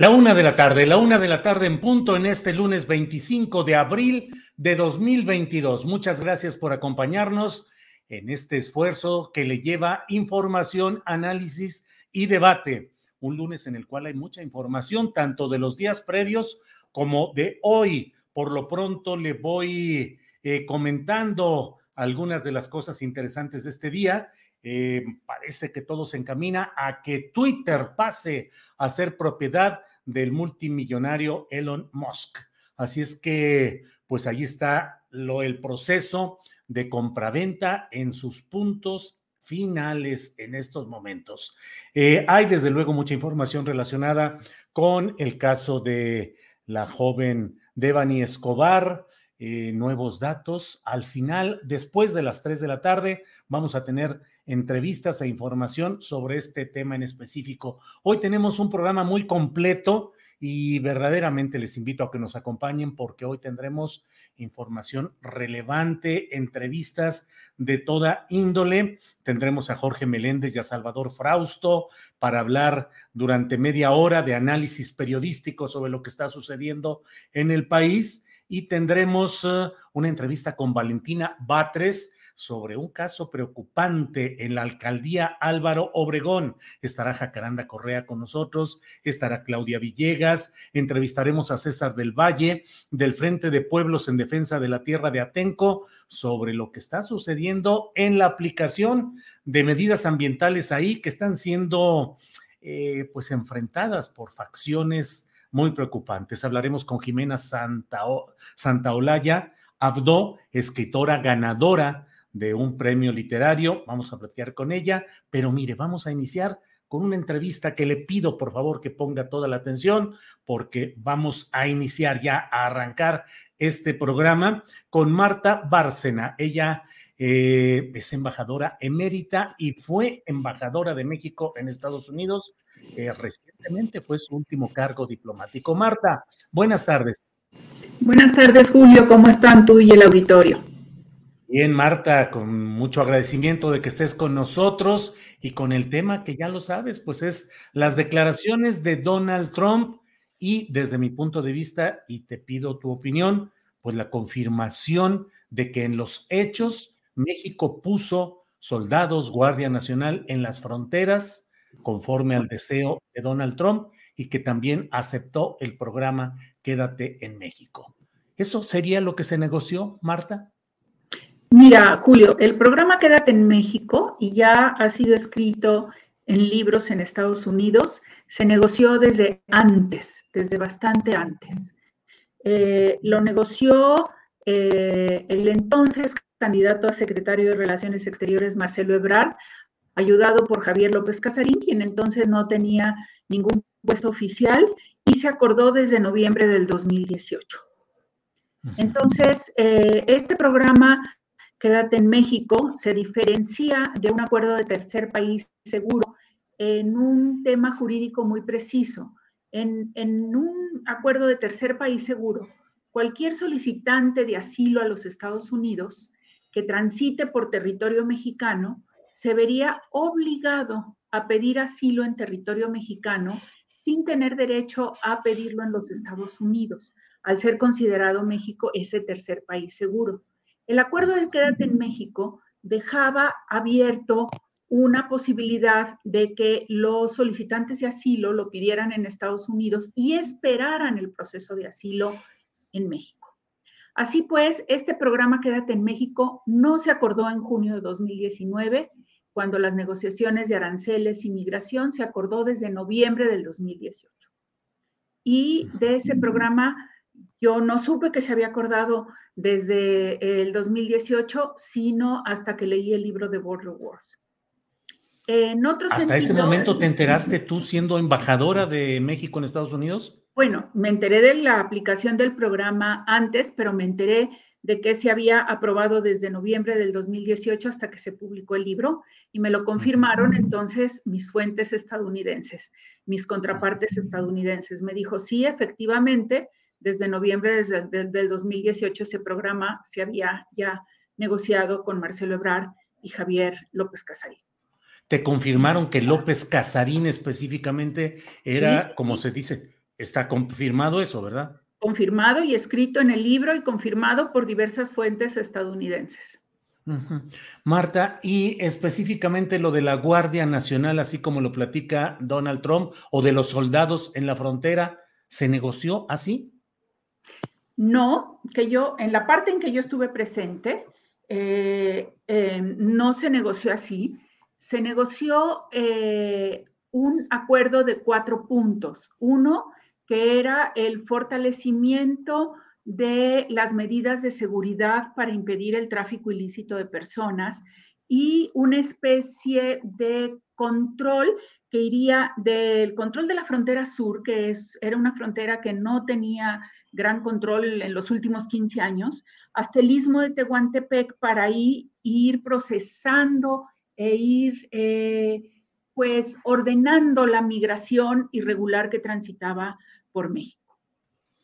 La una de la tarde, la una de la tarde en punto en este lunes 25 de abril de 2022. Muchas gracias por acompañarnos en este esfuerzo que le lleva información, análisis y debate. Un lunes en el cual hay mucha información, tanto de los días previos como de hoy. Por lo pronto le voy eh, comentando algunas de las cosas interesantes de este día eh, parece que todo se encamina a que Twitter pase a ser propiedad del multimillonario Elon Musk. Así es que, pues ahí está lo, el proceso de compraventa en sus puntos finales en estos momentos. Eh, hay desde luego mucha información relacionada con el caso de la joven Devani Escobar, eh, nuevos datos. Al final, después de las 3 de la tarde, vamos a tener entrevistas e información sobre este tema en específico. Hoy tenemos un programa muy completo y verdaderamente les invito a que nos acompañen porque hoy tendremos información relevante, entrevistas de toda índole. Tendremos a Jorge Meléndez y a Salvador Frausto para hablar durante media hora de análisis periodístico sobre lo que está sucediendo en el país y tendremos eh, una entrevista con Valentina Batres sobre un caso preocupante en la alcaldía Álvaro Obregón. Estará Jacaranda Correa con nosotros, estará Claudia Villegas, entrevistaremos a César del Valle del Frente de Pueblos en Defensa de la Tierra de Atenco sobre lo que está sucediendo en la aplicación de medidas ambientales ahí que están siendo eh, pues enfrentadas por facciones muy preocupantes. Hablaremos con Jimena Santaolalla Abdo, escritora ganadora de un premio literario. Vamos a platicar con ella, pero mire, vamos a iniciar con una entrevista que le pido por favor que ponga toda la atención porque vamos a iniciar ya a arrancar este programa con Marta Bárcena. Ella eh, es embajadora emérita y fue embajadora de México en Estados Unidos. Eh, recientemente fue su último cargo diplomático. Marta, buenas tardes. Buenas tardes, Julio. ¿Cómo están tú y el auditorio? Bien, Marta, con mucho agradecimiento de que estés con nosotros y con el tema que ya lo sabes, pues es las declaraciones de Donald Trump y desde mi punto de vista, y te pido tu opinión, pues la confirmación de que en los hechos México puso soldados, Guardia Nacional en las fronteras conforme al deseo de Donald Trump y que también aceptó el programa Quédate en México. ¿Eso sería lo que se negoció, Marta? Mira, Julio, el programa Quédate en México y ya ha sido escrito en libros en Estados Unidos, se negoció desde antes, desde bastante antes. Eh, lo negoció eh, el entonces candidato a secretario de Relaciones Exteriores, Marcelo Ebrard, ayudado por Javier López Casarín, quien entonces no tenía ningún puesto oficial y se acordó desde noviembre del 2018. Entonces, eh, este programa Quédate en México se diferencia de un acuerdo de tercer país seguro en un tema jurídico muy preciso. En, en, un acuerdo de tercer país seguro, cualquier solicitante de asilo a los Estados Unidos que transite por territorio mexicano se vería obligado a pedir asilo en territorio mexicano sin tener derecho a pedirlo en los Estados Unidos, al ser considerado México ese tercer país seguro. El acuerdo de Quédate en México dejaba abierto una posibilidad de que los solicitantes de asilo lo pidieran en Estados Unidos y esperaran el proceso de asilo en México. Así pues, este programa Quédate en México no se acordó en junio de 2019, cuando las negociaciones de aranceles y migración se acordó desde noviembre del 2018. Y de ese programa yo no supe que se había acordado desde el 2018, sino hasta que leí el libro de Border Wars. En Hasta ese momento te enteraste tú siendo embajadora de México en Estados Unidos? Bueno, me enteré de la aplicación del programa antes, pero me enteré de que se había aprobado desde noviembre del 2018 hasta que se publicó el libro y me lo confirmaron entonces mis fuentes estadounidenses, mis contrapartes estadounidenses. Me dijo, sí, efectivamente, desde noviembre del 2018 ese programa se había ya negociado con Marcelo Ebrard y Javier López Casarín. ¿Te confirmaron que López Casarín específicamente era, como se dice, está confirmado eso, verdad? Confirmado y escrito en el libro y confirmado por diversas fuentes estadounidenses. Marta, y específicamente lo de la Guardia Nacional, así como lo platica Donald Trump, o de los soldados en la frontera, ¿se negoció así? No, que yo, en la parte en que yo estuve presente, eh, eh, no se negoció así. Se negoció eh, un acuerdo de cuatro puntos. Uno, que era el fortalecimiento de las medidas de seguridad para impedir el tráfico ilícito de personas y una especie de control que iría del control de la frontera sur, que es, era una frontera que no tenía gran control en los últimos 15 años, hasta el istmo de Tehuantepec para ahí ir procesando e ir eh, pues ordenando la migración irregular que transitaba por México.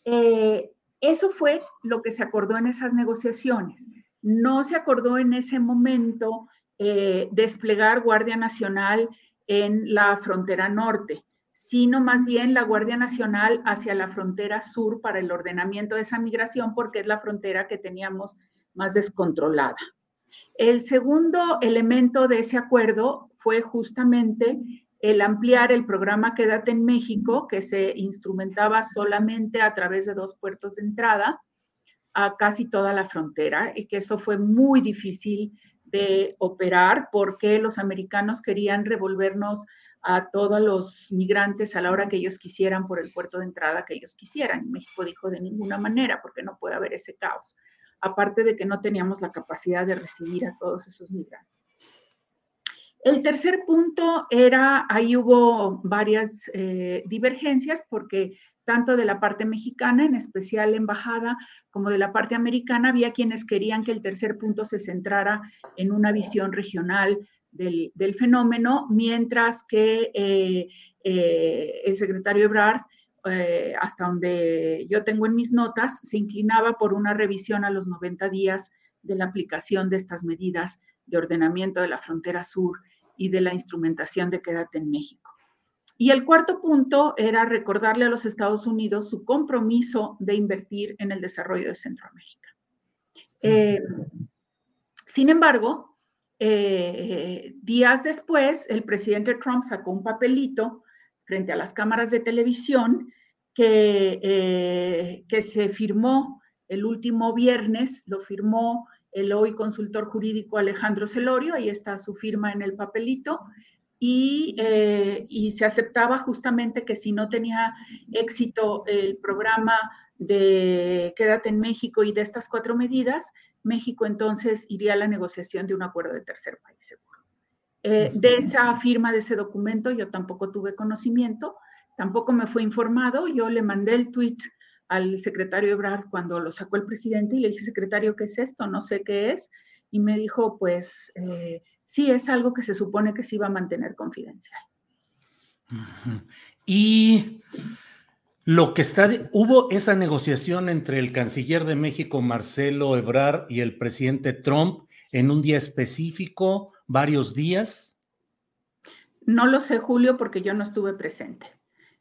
Eh, eso fue lo que se acordó en esas negociaciones. No se acordó en ese momento eh, desplegar Guardia Nacional en la frontera norte sino más bien la Guardia Nacional hacia la frontera sur para el ordenamiento de esa migración, porque es la frontera que teníamos más descontrolada. El segundo elemento de ese acuerdo fue justamente el ampliar el programa Quédate en México, que se instrumentaba solamente a través de dos puertos de entrada a casi toda la frontera y que eso fue muy difícil de operar porque los americanos querían revolvernos a todos los migrantes a la hora que ellos quisieran por el puerto de entrada que ellos quisieran. México dijo de ninguna manera, porque no puede haber ese caos. Aparte de que no teníamos la capacidad de recibir a todos esos migrantes. El tercer punto era, ahí hubo varias eh, divergencias porque tanto de la parte mexicana, en especial la embajada, como de la parte americana, había quienes querían que el tercer punto se centrara en una visión regional del, fenómeno, mientras que eh, eh, el secretario Ebrard, eh, hasta donde yo tengo en mis notas, se inclinaba por una revisión a los 90 días de la aplicación de estas medidas de ordenamiento de la frontera sur y de la instrumentación de Quédate en México. Y el cuarto punto era recordarle a los Estados Unidos su compromiso de invertir en el desarrollo de Centroamérica. sin embargo, eh, días después, el presidente Trump sacó un papelito frente a las cámaras de televisión que, eh, que se firmó el último viernes, lo firmó el hoy consultor jurídico Alejandro Celorio, ahí está su firma en el papelito, y, eh, y, se aceptaba justamente que si no tenía éxito el programa de quédate en México y de estas cuatro medidas, México entonces iría a la negociación de un acuerdo de tercer país seguro. Eh, de esa firma de ese documento yo tampoco tuve conocimiento, tampoco me fue informado, yo le mandé el tweet al secretario Ebrard cuando lo sacó el presidente y le dije, secretario, ¿qué es esto? No sé qué es. Y me dijo, pues eh, sí, es algo que se supone que se iba a mantener confidencial. Y lo que está, hubo esa negociación entre el canciller de México, Marcelo Ebrard, y el presidente Trump en un día específico, varios días. No lo sé, Julio, porque yo no estuve presente.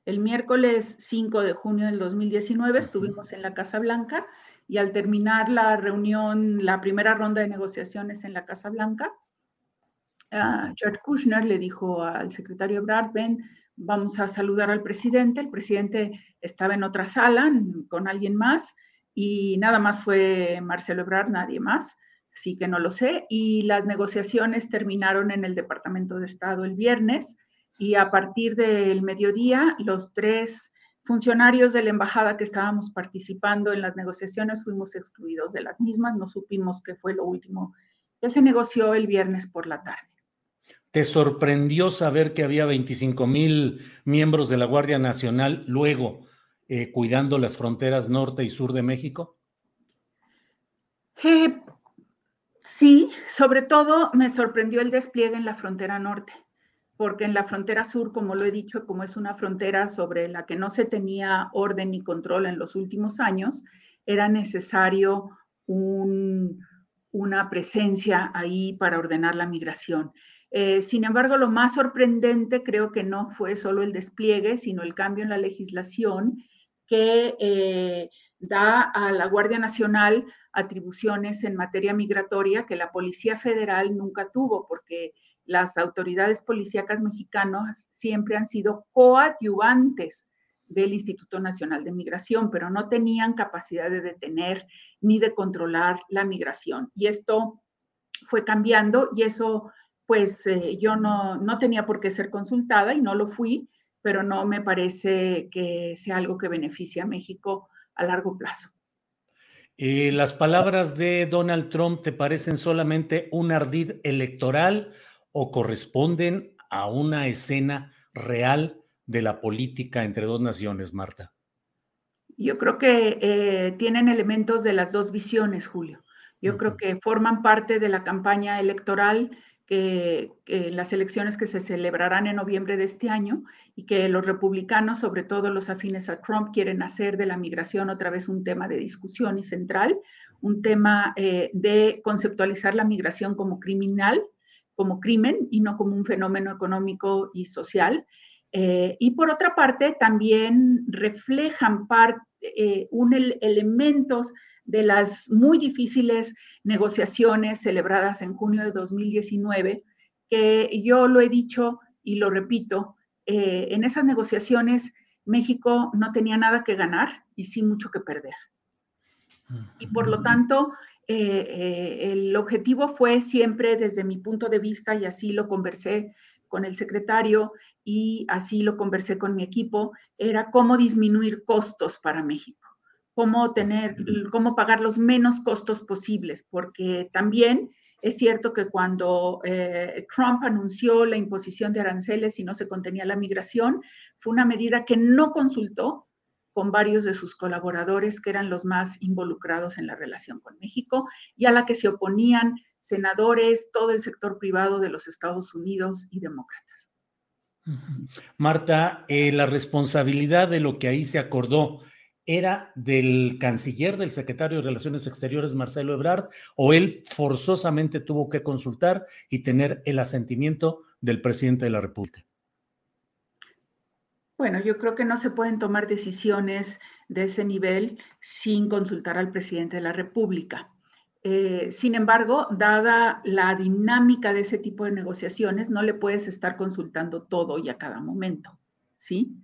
El miércoles 5 de junio del 2019 estuvimos en la Casa Blanca y al terminar la reunión, la primera ronda de negociaciones en la Casa Blanca, uh, George Kushner le dijo al secretario Ebrard, ven, vamos a saludar al presidente. El presidente estaba en otra sala con alguien más y nada más fue Marcelo Ebrard, nadie más, así que no lo sé. Y las negociaciones terminaron en el Departamento de Estado el viernes y a partir del mediodía los tres funcionarios de la embajada que estábamos participando en las negociaciones fuimos excluidos de las mismas, no supimos qué fue lo último que se negoció el viernes por la tarde. ¿Te sorprendió saber que había 25 mil miembros de la Guardia Nacional luego eh, cuidando las fronteras norte y sur de México? Eh, sí, sobre todo me sorprendió el despliegue en la frontera norte porque en la frontera sur, como lo he dicho, como es una frontera sobre la que no se tenía orden ni control en los últimos años, era necesario una presencia ahí para ordenar la migración. Eh, sin embargo, lo más sorprendente creo que no fue solo el despliegue, sino el cambio en la legislación que eh, da a la Guardia Nacional atribuciones en materia migratoria que la Policía Federal nunca tuvo, porque las autoridades policíacas mexicanas siempre han sido coadyuvantes del Instituto Nacional de Migración, pero no tenían capacidad de detener ni de controlar la migración. Y esto fue cambiando y eso, pues eh, yo no, no tenía por qué ser consultada y no lo fui, pero no me parece que sea algo que beneficie a México a largo plazo. Eh, ¿Las palabras de Donald Trump te parecen solamente un ardid electoral o corresponden a una escena real de la política entre dos naciones, Marta? Yo creo que eh, tienen elementos de las dos visiones, Julio. Yo creo que forman parte de la campaña electoral que, las elecciones que se celebrarán en noviembre de este año y que los republicanos, sobre todo los afines a Trump, quieren hacer de la migración otra vez un tema de discusión y central, un tema eh, de conceptualizar la migración como criminal como crimen y no como un fenómeno económico y social. Eh, y por otra parte, también reflejan eh, un elementos de las muy difíciles negociaciones celebradas en junio de 2019, que yo lo he dicho y lo repito, eh, en esas negociaciones México no tenía nada que ganar y sí mucho que perder. Y por lo tanto, eh, eh, el objetivo fue siempre desde mi punto de vista, y así lo conversé con el secretario y así lo conversé con mi equipo, era cómo disminuir costos para México, cómo tener, cómo pagar los menos costos posibles, porque también es cierto que cuando eh, Trump anunció la imposición de aranceles y no se contenía la migración, fue una medida que no consultó con varios de sus colaboradores que eran los más involucrados en la relación con México y a la que se oponían senadores, todo el sector privado de los Estados Unidos y demócratas. Marta, eh, la responsabilidad de lo que ahí se acordó era del canciller, del secretario de Relaciones Exteriores, Marcelo Ebrard, o él forzosamente tuvo que consultar y tener el asentimiento del presidente de la República. Bueno, yo creo que no se pueden tomar decisiones de ese nivel sin consultar al presidente de la República. Eh, sin embargo, dada la dinámica de ese tipo de negociaciones, no le puedes estar consultando todo y a cada momento, ¿sí?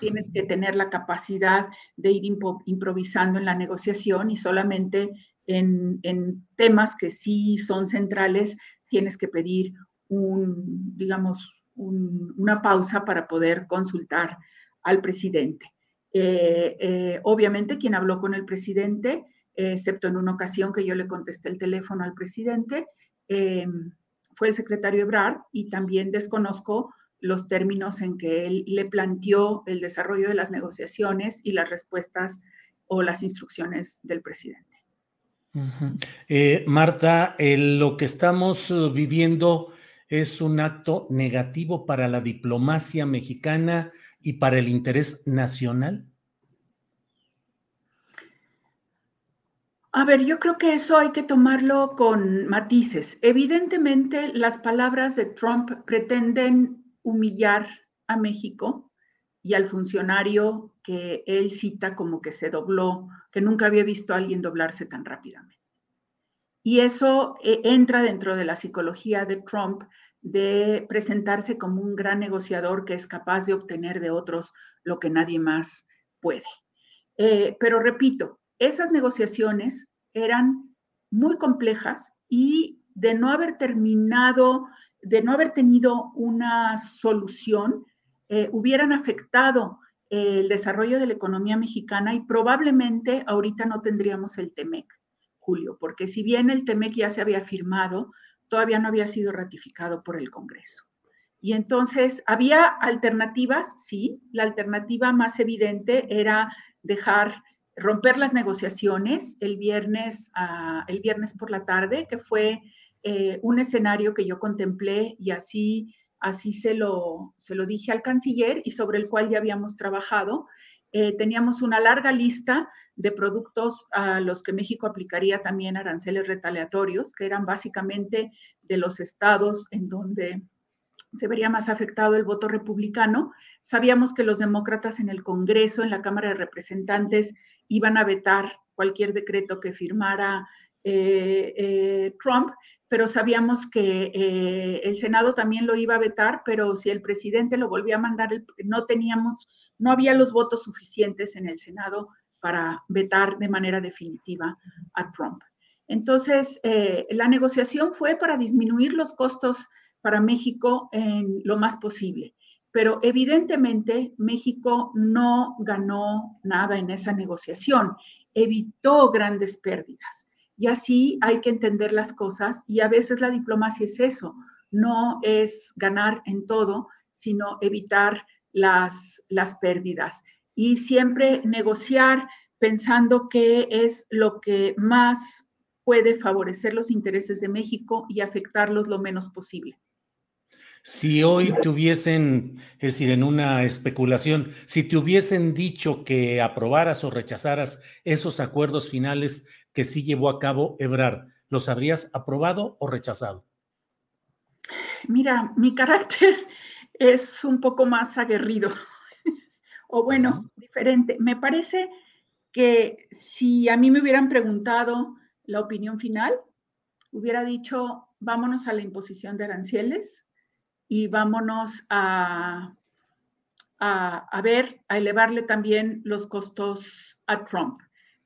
Tienes que tener la capacidad de ir improvisando en la negociación y solamente en, en temas que sí son centrales tienes que pedir un, digamos, una pausa para poder consultar al presidente. obviamente quien habló con el presidente, excepto en una ocasión que yo le contesté el teléfono al presidente, fue el secretario Ebrard y también desconozco los términos en que él le planteó el desarrollo de las negociaciones y las respuestas o las instrucciones del presidente. Eh, Marta, lo que estamos uh, viviendo es un acto negativo para la diplomacia mexicana y para el interés nacional. A ver, yo creo que eso hay que tomarlo con matices. Evidentemente, las palabras de Trump pretenden humillar a México y al funcionario que él cita como que se dobló, que nunca había visto a alguien doblarse tan rápidamente. Y eso eh, entra dentro de la psicología de Trump de presentarse como un gran negociador que es capaz de obtener de otros lo que nadie más puede. Eh, pero repito, esas negociaciones eran muy complejas y de no haber terminado, de no haber tenido una solución, eh, hubieran afectado el desarrollo de la economía mexicana y probablemente ahorita no tendríamos el TEMEC, Julio, porque si bien el TEMEC ya se había firmado, todavía no había sido ratificado por el Congreso. Y entonces, ¿había alternativas? Sí, la alternativa más evidente era dejar romper las negociaciones el viernes, el viernes por la tarde, que fue eh, un escenario que yo contemplé y así, así se, lo, se lo dije al canciller y sobre el cual ya habíamos trabajado. Eh, teníamos una larga lista de productos a los que México aplicaría también aranceles retaliatorios, que eran básicamente de los estados en donde se vería más afectado el voto republicano. Sabíamos que los demócratas en el Congreso, en la Cámara de Representantes, iban a vetar cualquier decreto que firmara eh, Trump, pero sabíamos que eh, el Senado también lo iba a vetar, pero si el presidente lo volvía a mandar, no teníamos, no había los votos suficientes en el Senado para vetar de manera definitiva a Trump. Entonces, la negociación fue para disminuir los costos para México en lo más posible. Pero evidentemente México no ganó nada en esa negociación, evitó grandes pérdidas. Y así hay que entender las cosas y a veces la diplomacia es eso, no es ganar en todo, sino evitar las, las pérdidas. Y siempre negociar pensando que es lo que más puede favorecer los intereses de México y afectarlos lo menos posible. Si hoy te hubiesen, es decir, en una especulación, si te hubiesen dicho que aprobaras o rechazaras esos acuerdos finales que sí llevó a cabo Ebrard, ¿los habrías aprobado o rechazado? Mira, mi carácter es un poco más aguerrido, o bueno, diferente. Me parece que si a mí me hubieran preguntado la opinión final, hubiera dicho, vámonos a la imposición de aranceles, y vámonos a, a, ver, a elevarle también los costos a Trump.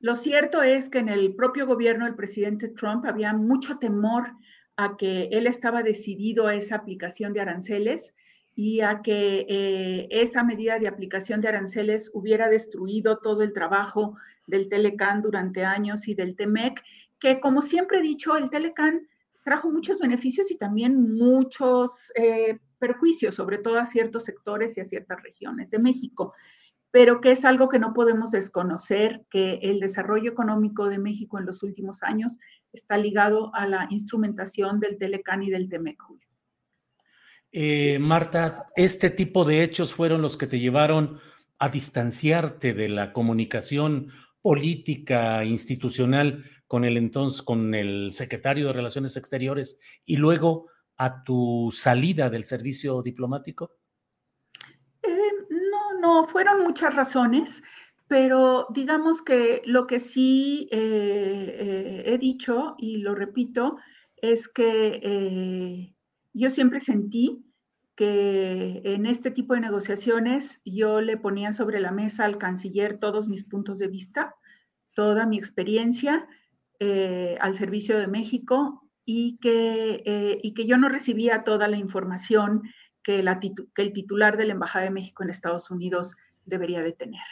Lo cierto es que en el propio gobierno del presidente Trump había mucho temor a que él estaba decidido a esa aplicación de aranceles y a que eh, esa medida de aplicación de aranceles hubiera destruido todo el trabajo del Telecan durante años y del TEMEC, que como siempre he dicho, el Telecan trajo muchos beneficios y también muchos eh, perjuicios, sobre todo a ciertos sectores y a ciertas regiones de México, pero que es algo que no podemos desconocer, que el desarrollo económico de México en los últimos años está ligado a la instrumentación del Telecan y del Temec, eh, Marta, este tipo de hechos fueron los que te llevaron a distanciarte de la comunicación política institucional con el entonces, con el secretario de Relaciones Exteriores y luego a tu salida del servicio diplomático? Eh, no, fueron muchas razones, pero digamos que lo que sí eh, eh, he dicho y lo repito es que yo siempre sentí que en este tipo de negociaciones yo le ponía sobre la mesa al canciller todos mis puntos de vista, toda mi experiencia eh, al servicio de México y que, eh, y que yo no recibía toda la información que, el titular de la Embajada de México en Estados Unidos debería de tener.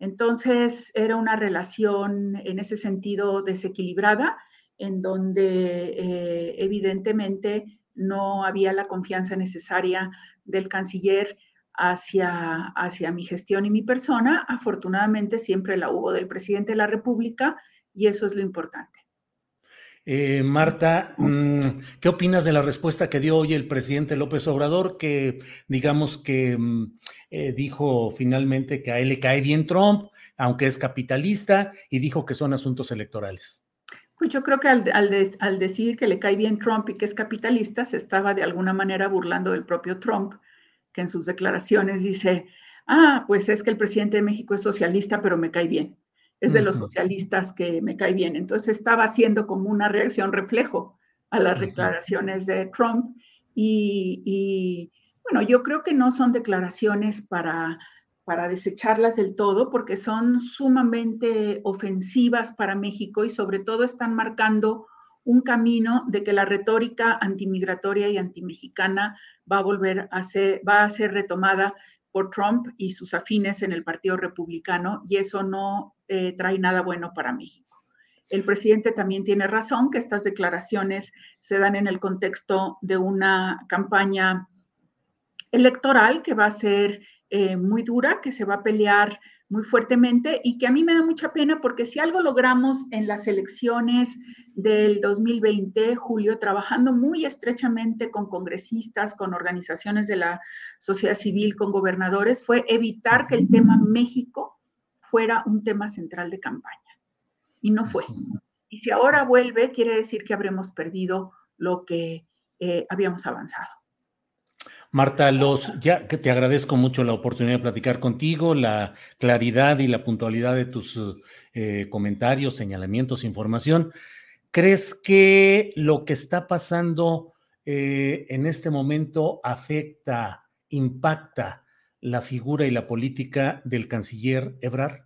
Entonces era una relación en ese sentido desequilibrada, en donde eh, evidentemente no había la confianza necesaria del canciller hacia, hacia mi gestión y mi persona. Afortunadamente siempre la hubo del presidente de la República y eso es lo importante. Eh, Marta, mm, ¿qué opinas de la respuesta que dio hoy el presidente López Obrador, que digamos que mm, eh, dijo finalmente que a él le cae bien Trump, aunque es capitalista, y dijo que son asuntos electorales? Pues yo creo que al, al decir que le cae bien Trump y que es capitalista, se estaba de alguna manera burlando del propio Trump, que en sus declaraciones dice, ah, pues es que el presidente de México es socialista, pero me cae bien es de los socialistas que me cae bien. Entonces estaba haciendo como una reacción reflejo a las declaraciones de Trump y, bueno, yo creo que no son declaraciones para, para desecharlas del todo porque son sumamente ofensivas para México y sobre todo están marcando un camino de que la retórica antimigratoria y antimexicana va a volver a ser, va a ser retomada por Trump y sus afines en el Partido Republicano y eso no eh, trae nada bueno para México. El presidente también tiene razón que estas declaraciones se dan en el contexto de una campaña electoral que va a ser eh, muy dura, que se va a pelear muy fuertemente y que a mí me da mucha pena porque si algo logramos en las elecciones del 2020, Julio, trabajando muy estrechamente con congresistas, con organizaciones de la sociedad civil, con gobernadores, fue evitar que el tema México fuera un tema central de campaña. Y no fue. Y si ahora vuelve, quiere decir que habremos perdido lo que eh, habíamos avanzado. Marta, los, ya que te agradezco mucho la oportunidad de platicar contigo, la claridad y la puntualidad de tus eh, comentarios, señalamientos, información. ¿Crees que lo que está pasando eh, en este momento afecta, impacta la figura y la política del canciller Ebrard?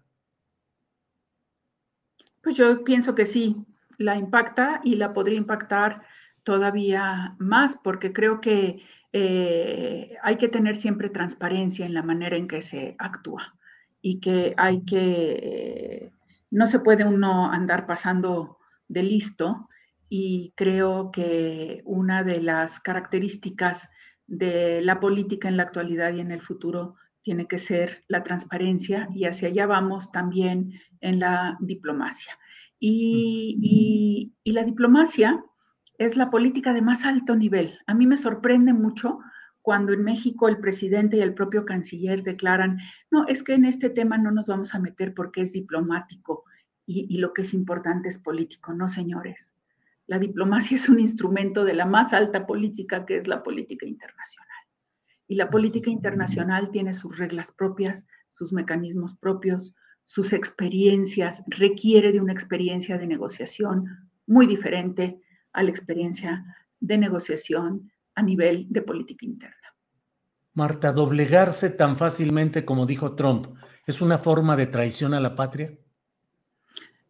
Pues yo pienso que sí, la impacta y la podría impactar todavía más, porque creo que eh, hay que tener siempre transparencia en la manera en que se actúa y que hay que, no se puede uno andar pasando de listo y creo que una de las características de la política en la actualidad y en el futuro tiene que ser la transparencia y hacia allá vamos también en la diplomacia. y la diplomacia es la política de más alto nivel. A mí me sorprende mucho cuando en México el presidente y el propio canciller declaran, no, es que en este tema no nos vamos a meter porque es diplomático y, lo que es importante es político. No, señores. La diplomacia es un instrumento de la más alta política que es la política internacional. Y la política internacional tiene sus reglas propias, sus mecanismos propios, sus experiencias, requiere de una experiencia de negociación muy diferente a la experiencia de negociación a nivel de política interna. Marta, doblegarse tan fácilmente como dijo Trump, ¿es una forma de traición a la patria?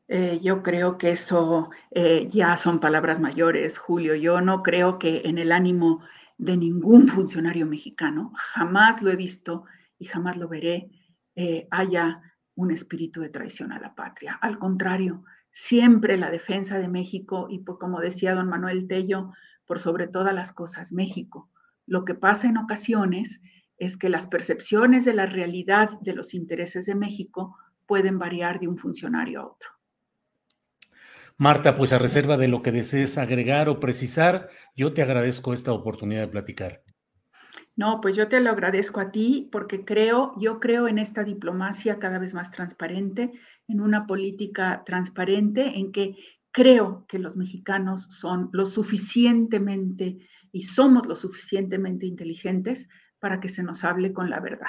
Eh, yo creo que eso eh, ya son palabras mayores, Julio. Yo no creo que en el ánimo de ningún funcionario mexicano, jamás lo he visto y jamás lo veré, eh, haya un espíritu de traición a la patria. Al contrario, siempre la defensa de México y como decía don Manuel Tello, por sobre todas las cosas, México. Lo que pasa en ocasiones es que las percepciones de la realidad de los intereses de México pueden variar de un funcionario a otro. Marta, pues a reserva de lo que desees agregar o precisar, yo te agradezco esta oportunidad de platicar. No, pues yo te lo agradezco a ti porque creo, yo creo en esta diplomacia cada vez más transparente, en una política transparente, en que creo que los mexicanos son lo suficientemente y somos lo suficientemente inteligentes para que se nos hable con la verdad,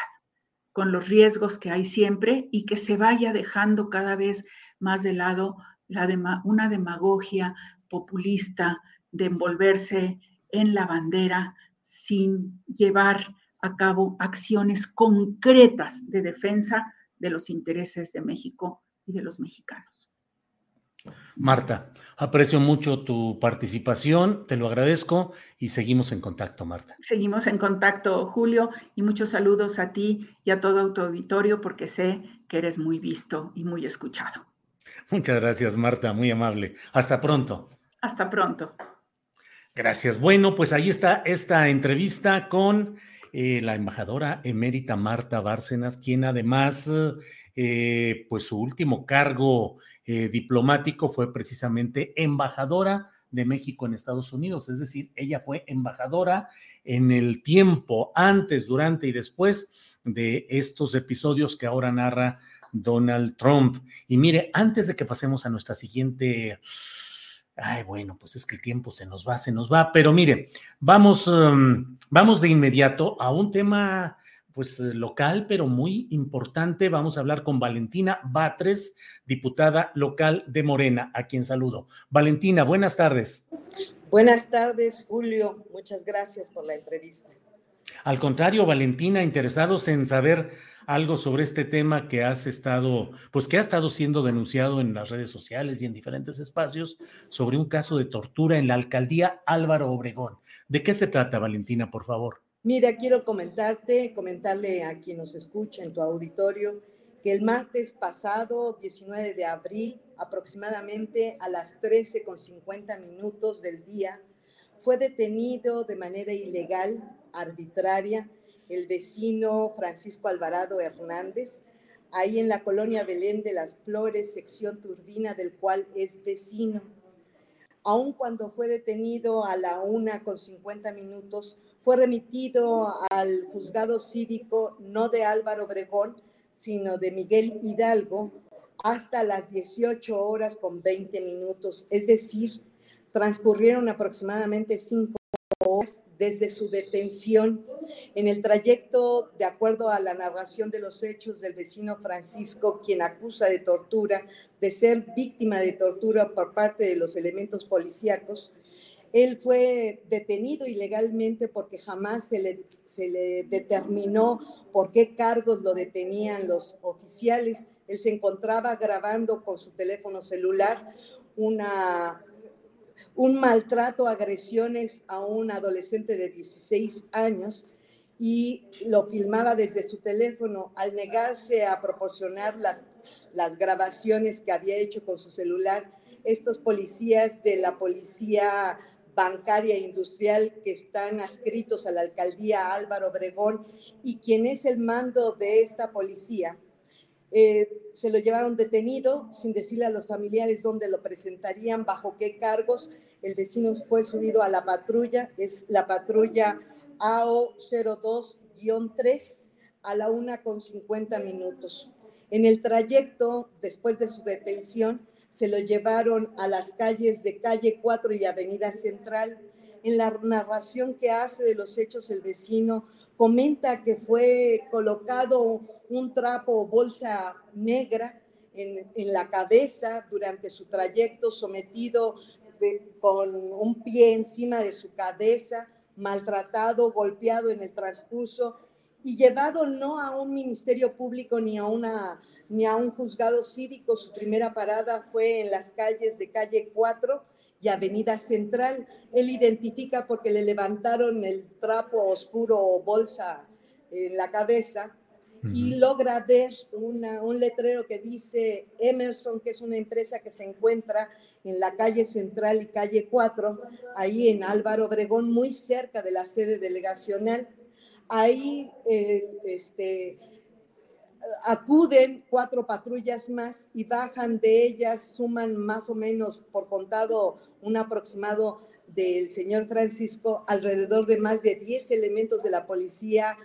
con los riesgos que hay siempre y que se vaya dejando cada vez más de lado la una demagogia populista de envolverse en la bandera sin llevar a cabo acciones concretas de defensa de los intereses de México y de los mexicanos. Marta, aprecio mucho tu participación, te lo agradezco y seguimos en contacto, Marta. Seguimos en contacto, Julio, y muchos saludos a ti y a todo tu auditorio porque sé que eres muy visto y muy escuchado. Muchas gracias, Marta, muy amable. Hasta pronto. Hasta pronto. Gracias. Bueno, pues ahí está esta entrevista con eh, la embajadora emérita Marta Bárcenas, quien además, eh, pues su último cargo eh, diplomático fue precisamente embajadora de México en Estados Unidos, es decir, ella fue embajadora en el tiempo antes, durante y después de estos episodios que ahora narra Donald Trump. Y mire, antes de que pasemos a nuestra siguiente Ay, bueno, pues es que el tiempo se nos va, se nos va, pero mire, vamos, em, vamos de inmediato a un tema pues eh, local, pero muy importante. Vamos a hablar con Valentina Batres, diputada local de Morena, a quien saludo. Valentina, buenas tardes. Buenas tardes, Julio. Muchas gracias por la entrevista. Al contrario, Valentina, interesados en saber algo sobre este tema que has estado, pues que ha estado siendo denunciado en las redes sociales y en diferentes espacios sobre un caso de tortura en la alcaldía Álvaro Obregón. ¿De qué se trata, Valentina, por favor? Mira, quiero comentarte, comentarle a quien nos escucha en tu auditorio que el martes pasado, 19 de abril, aproximadamente a las 13 con 50 minutos del día, fue detenido de manera ilegal, arbitraria, el vecino Francisco Alvarado Hernández, ahí en la colonia Belén de las Flores, sección Turbina, del cual es vecino. Aun cuando fue detenido a la una con 50 minutos, fue remitido al juzgado cívico no de Álvaro Obregón, sino de Miguel Hidalgo, hasta las 18 horas con 20 minutos. Es decir, transcurrieron aproximadamente cinco horas desde su detención. En el trayecto, de acuerdo a la narración de los hechos del vecino Francisco, quien acusa de tortura, de ser víctima de tortura por parte de los elementos policíacos, él fue detenido ilegalmente porque jamás se le, se le determinó por qué cargos lo detenían los oficiales. Él se encontraba grabando con su teléfono celular una un maltrato, agresiones a un adolescente de 16 años y lo filmaba desde su teléfono al negarse a proporcionar las, las grabaciones que había hecho con su celular. Estos policías de la policía bancaria e industrial que están adscritos a la alcaldía Álvaro Obregón y quien es el mando de esta policía, eh, se lo llevaron detenido sin decirle a los familiares dónde lo presentarían, bajo qué cargos. El vecino fue subido a la patrulla, es la patrulla AO02-3 a la una con 50 minutos. En el trayecto, después de su detención, se lo llevaron a las calles de calle 4 y Avenida Central. En la narración que hace de los hechos, el vecino comenta que fue colocado un trapo o bolsa negra en, la cabeza durante su trayecto, sometido con un pie encima de su cabeza, maltratado, golpeado en el transcurso y llevado no a un ministerio público ni a, una, ni a un juzgado cívico. Su primera parada fue en las calles de calle 4 y Avenida Central. Él identifica porque le levantaron el trapo oscuro o bolsa en la cabeza y logra ver un letrero que dice Emerson, que es una empresa que se encuentra en la calle Central y calle 4, ahí en Álvaro Obregón, muy cerca de la sede delegacional. Ahí eh, este, acuden cuatro patrullas más y bajan de ellas, suman más o menos por contado un aproximado del señor Francisco, alrededor de más de 10 elementos de la policía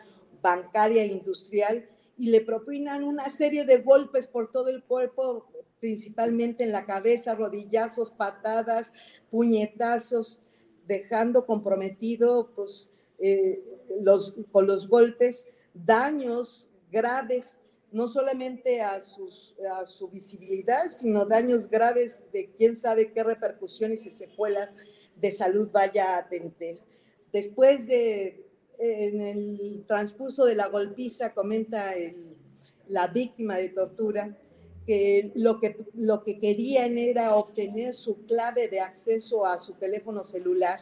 bancaria e industrial y le propinan una serie de golpes por todo el cuerpo, principalmente en la cabeza, rodillazos, patadas, puñetazos, dejando comprometido pues, eh, los, con los golpes daños graves, no solamente a, su visibilidad, sino daños graves de quién sabe qué repercusiones y secuelas de salud vaya a tener. Después de en el transcurso de la golpiza, comenta la víctima de tortura, que lo que, lo que querían era obtener su clave de acceso a su teléfono celular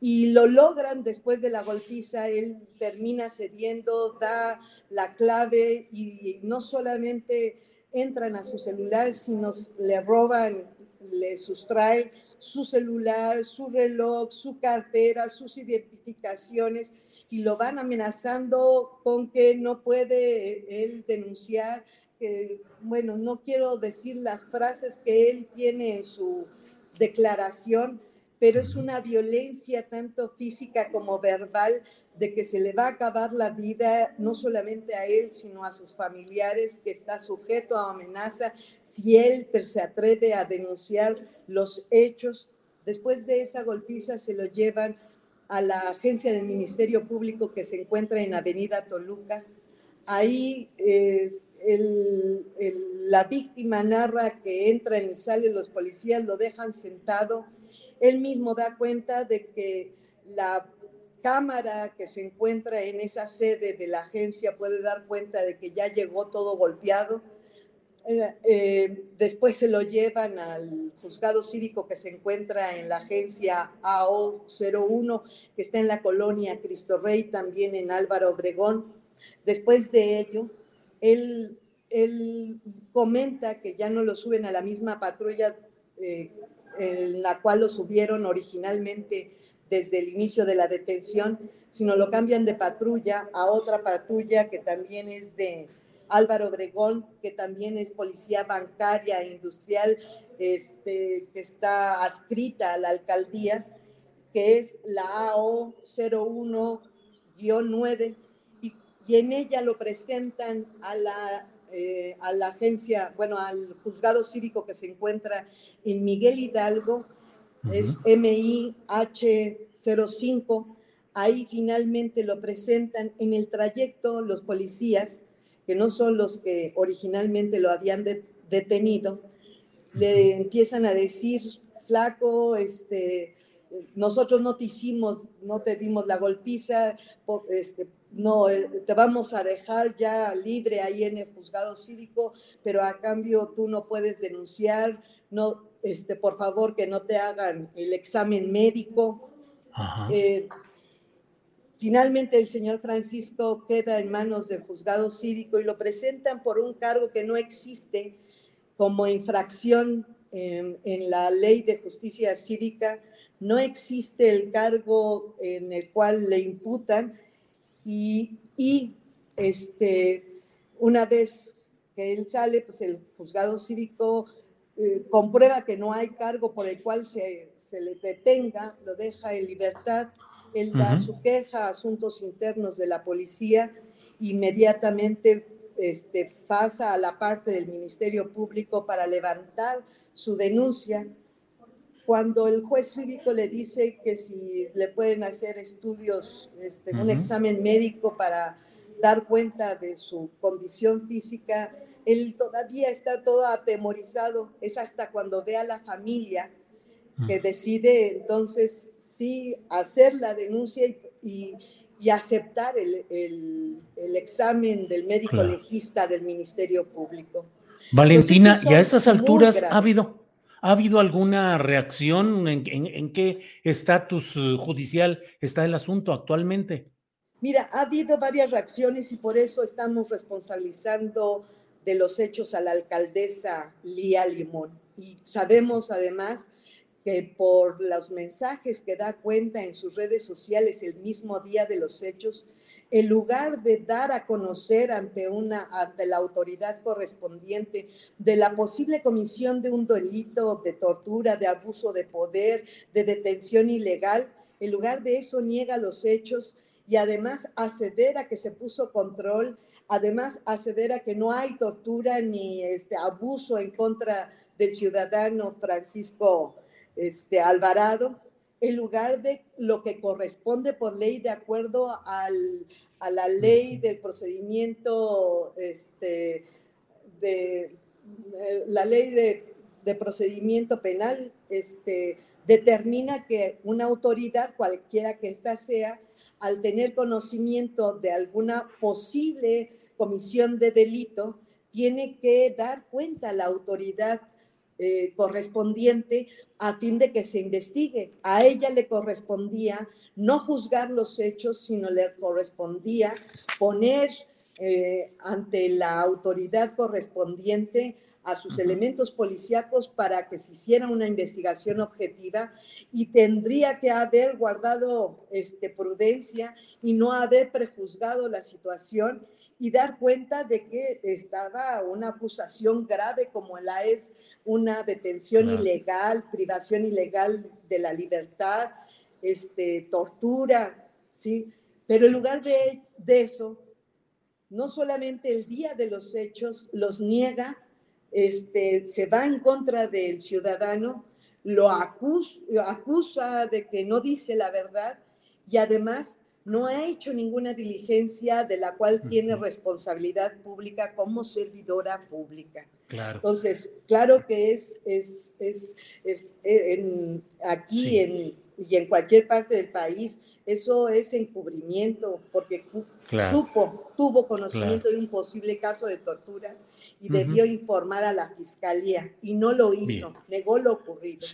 y lo logran después de la golpiza, él termina cediendo, da la clave y no solamente entran a su celular, sino le roban, le sustraen su celular, su reloj, su cartera, sus identificaciones y lo van amenazando con que no puede él denunciar, que, bueno, no quiero decir las frases que él tiene en su declaración, pero es una violencia tanto física como verbal de que se le va a acabar la vida no solamente a él, sino a sus familiares, que está sujeto a amenaza si él se atreve a denunciar los hechos. Después de esa golpiza se lo llevan a la agencia del Ministerio Público que se encuentra en Avenida Toluca. Ahí eh, la víctima narra que entran y salen los policías, lo dejan sentado. Él mismo da cuenta de que la cámara que se encuentra en esa sede de la agencia puede dar cuenta de que ya llegó todo golpeado. Eh, eh, después se lo llevan al juzgado cívico que se encuentra en la agencia AO01, que está en la colonia Cristo Rey, también en Álvaro Obregón. Después de ello, él, él comenta que ya no lo suben a la misma patrulla eh, en la cual lo subieron originalmente desde el inicio de la detención, sino lo cambian de patrulla a otra patrulla que también es de Álvaro Obregón, que también es policía bancaria e industrial, este, que está adscrita a la alcaldía, que es la AO 01-9, y, y, en ella lo presentan a la, eh, a la agencia, bueno, al juzgado cívico que se encuentra en Miguel Hidalgo, es MIH05. Ahí finalmente lo presentan en el trayecto los policías, que no son los que originalmente lo habían detenido, le empiezan a decir, flaco, este, nosotros no te hicimos, no te dimos la golpiza, este, no, eh, te vamos a dejar ya libre ahí en el juzgado cívico, pero a cambio tú no puedes denunciar, no, este, por favor que no te hagan el examen médico. Eh, finalmente el señor Francisco queda en manos del juzgado cívico y lo presentan por un cargo que no existe como infracción en, la ley de justicia cívica. No existe el cargo en el cual le imputan y, y este, una vez que él sale, pues el juzgado cívico eh, comprueba que no hay cargo por el cual se, se, le detenga, lo deja en libertad, él da su queja a asuntos internos de la policía, inmediatamente este, pasa a la parte del Ministerio Público para levantar su denuncia. Cuando el juez cívico le dice que si le pueden hacer estudios, este, un examen médico para dar cuenta de su condición física, él todavía está todo atemorizado. Es hasta cuando ve a la familia que decide entonces sí hacer la denuncia y, aceptar el, examen del médico legista del Ministerio Público. Valentina, y a estas alturas ha habido, ¿ha habido alguna reacción? ¿En, qué estatus eh, judicial está el asunto actualmente? Mira, ha habido varias reacciones y por eso estamos responsabilizando de los hechos a la alcaldesa Lía Limón. Y sabemos además que por los mensajes que da cuenta en sus redes sociales el mismo día de los hechos, en lugar de dar a conocer ante, una, ante la autoridad correspondiente de la posible comisión de un delito de tortura, de abuso de poder, de detención ilegal, en lugar de eso niega los hechos y además asevera que se puso control Además, asevera que no hay tortura ni este, abuso en contra del ciudadano Francisco este, Alvarado, en lugar de lo que corresponde por ley de acuerdo al, a la ley del procedimiento, este, de, la ley de, de procedimiento penal, este, determina que una autoridad, cualquiera que ésta sea, al tener conocimiento de alguna posible comisión de delito, tiene que dar cuenta a la autoridad eh, correspondiente a fin de que se investigue. A ella le correspondía no juzgar los hechos, sino le correspondía poner eh, ante la autoridad correspondiente a sus elementos policíacos para que se hiciera una investigación objetiva y tendría que haber guardado este, prudencia y no haber prejuzgado la situación y dar cuenta de que estaba una acusación grave como la es una detención ilegal, privación ilegal de la libertad, este, tortura, ¿sí? Pero en lugar de, de eso, no solamente el día de los hechos los niega, este, se va en contra del ciudadano, lo acusa, acusa de que no dice la verdad y además no ha hecho ninguna diligencia de la cual tiene responsabilidad pública como servidora pública. Claro. Entonces, claro que es, es, es, es en, aquí en, y en cualquier parte del país, eso es encubrimiento, porque supo, tuvo conocimiento de un posible caso de tortura y debió informar a la fiscalía y no lo hizo, negó lo ocurrido.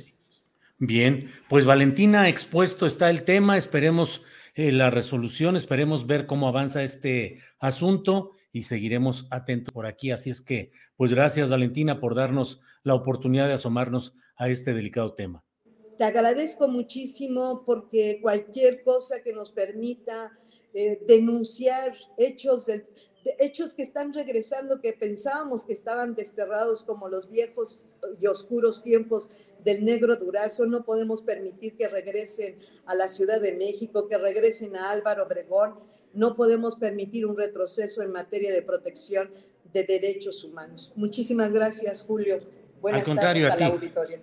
Bien, pues Valentina, expuesto está el tema, esperemos eh, la resolución, esperemos ver cómo avanza este asunto y seguiremos atentos por aquí. Así es que, pues gracias Valentina por darnos la oportunidad de asomarnos a este delicado tema. Te agradezco muchísimo porque cualquier cosa que nos permita eh, denunciar hechos, hechos que están regresando, que pensábamos que estaban desterrados como los viejos y oscuros tiempos del negro durazo, no podemos permitir que regresen a la Ciudad de México, que regresen a Álvaro Obregón, no podemos permitir un retroceso en materia de protección de derechos humanos. Muchísimas gracias, Julio. Buenas tardes a, la auditoría.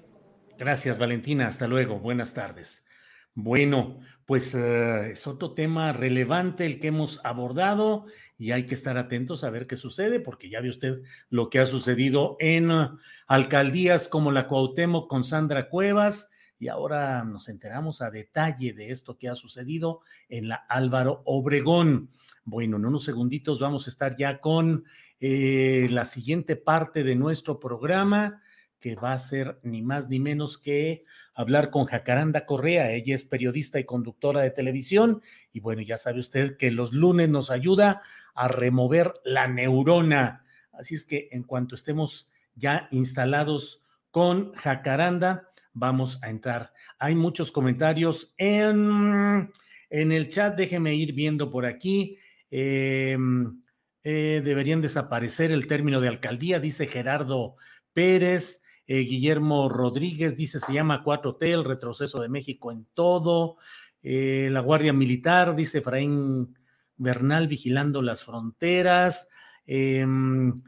Gracias, Valentina. Hasta luego. Buenas tardes. Bueno, pues eh, es otro tema relevante el que hemos abordado y hay que estar atentos a ver qué sucede, porque ya ve usted lo que ha sucedido en uh, alcaldías como la Cuauhtémoc con Sandra Cuevas y ahora nos enteramos a detalle de esto que ha sucedido en la Álvaro Obregón. Bueno, en unos segunditos vamos a estar ya con eh, la siguiente parte de nuestro programa que va a ser ni más ni menos que hablar con Jacaranda Correa. Ella es periodista y conductora de televisión y bueno, ya sabe usted que los lunes nos ayuda a remover la neurona. Así es que en cuanto estemos ya instalados con Jacaranda, vamos a entrar. Hay muchos comentarios en, en el chat, déjeme ir viendo por aquí. Em, eh, deberían desaparecer el término de alcaldía, dice Gerardo Pérez. Eh, Guillermo Rodríguez dice, se llama 4T, el retroceso de México en todo. Eh, la Guardia Militar, dice Efraín Bernal, vigilando las fronteras. Em,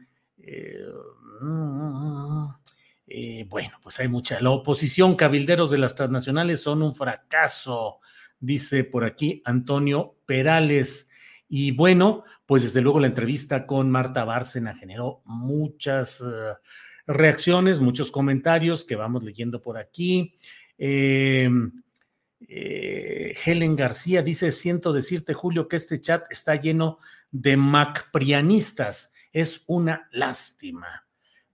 eh, bueno, pues hay mucha. La oposición, cabilderos de las transnacionales son un fracaso, dice por aquí Antonio Perales. Y bueno, pues desde luego la entrevista con Marta Bárcena generó muchas reacciones, muchos comentarios que vamos leyendo por aquí. Em, eh, Helen García dice, siento decirte, Julio, que este chat está lleno de macprianistas. Es una lástima.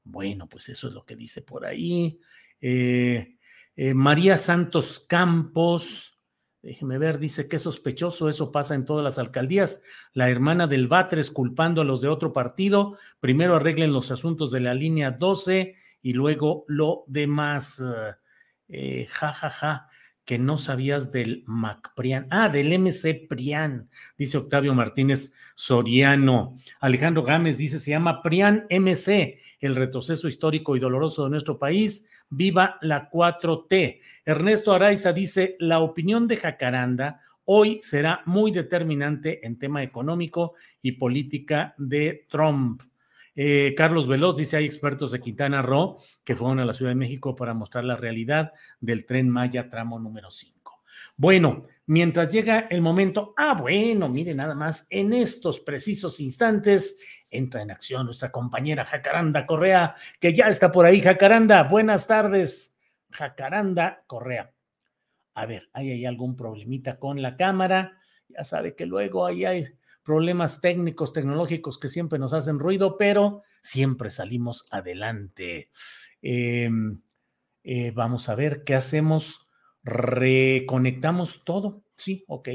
Bueno, pues eso es lo que dice por ahí. Eh, eh, María Santos Campos Déjeme ver, dice que sospechoso, eso pasa en todas las alcaldías. La hermana del Batres culpando a los de otro partido. Primero arreglen los asuntos de la línea 12 y luego lo demás. Eh, ja, ja, ja que no sabías del MacPrian. Ah, del MC Prian, dice Octavio Martínez Soriano. Alejandro Gámez dice, se llama Prian MC, el retroceso histórico y doloroso de nuestro país. Viva la 4T. Ernesto Araiza dice, la opinión de Jacaranda hoy será muy determinante en tema económico y política de Trump. Eh, Carlos Veloz dice, hay expertos de Quintana Roo que fueron a la Ciudad de México para mostrar la realidad del tren Maya tramo número 5. Bueno, mientras llega el momento, ah, bueno, mire nada más, en estos precisos instantes entra en acción nuestra compañera Jacaranda Correa, que ya está por ahí. Jacaranda, buenas tardes. Jacaranda Correa. A ver, ¿hay, hay algún problemita con la cámara? Ya sabe que luego ahí hay problemas técnicos, tecnológicos que siempre nos hacen ruido, pero siempre salimos adelante. Em, eh, vamos a ver qué hacemos. Reconectamos todo. Sí, ok.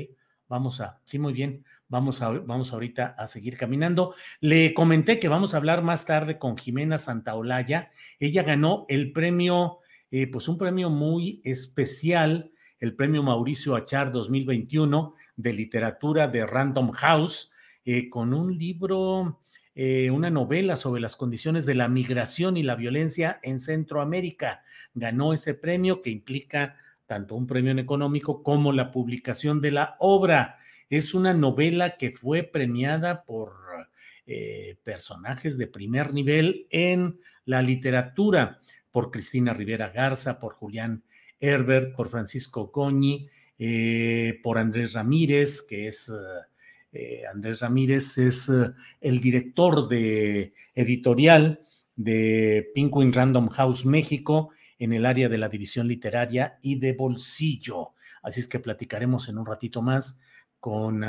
Vamos a, sí, muy bien. Vamos, a, vamos ahorita a seguir caminando. Le comenté que vamos a hablar más tarde con Jimena Santaolalla. Ella ganó el premio, eh, pues un premio muy especial, el premio Mauricio Achar 2021 de literatura de Random House, eh, con un libro, eh, una novela sobre las condiciones de la migración y la violencia en Centroamérica. Ganó ese premio que implica tanto un premio en económico como la publicación de la obra. Es una novela que fue premiada por eh, personajes de primer nivel en la literatura, por Cristina Rivera Garza, por Julián Herbert, por Francisco Goñi, eh, por Andrés Ramírez, que es... Eh, Andrés Ramírez es el director de editorial de Penguin Random House México en el área de la división literaria y de bolsillo. Así es que platicaremos en un ratito más con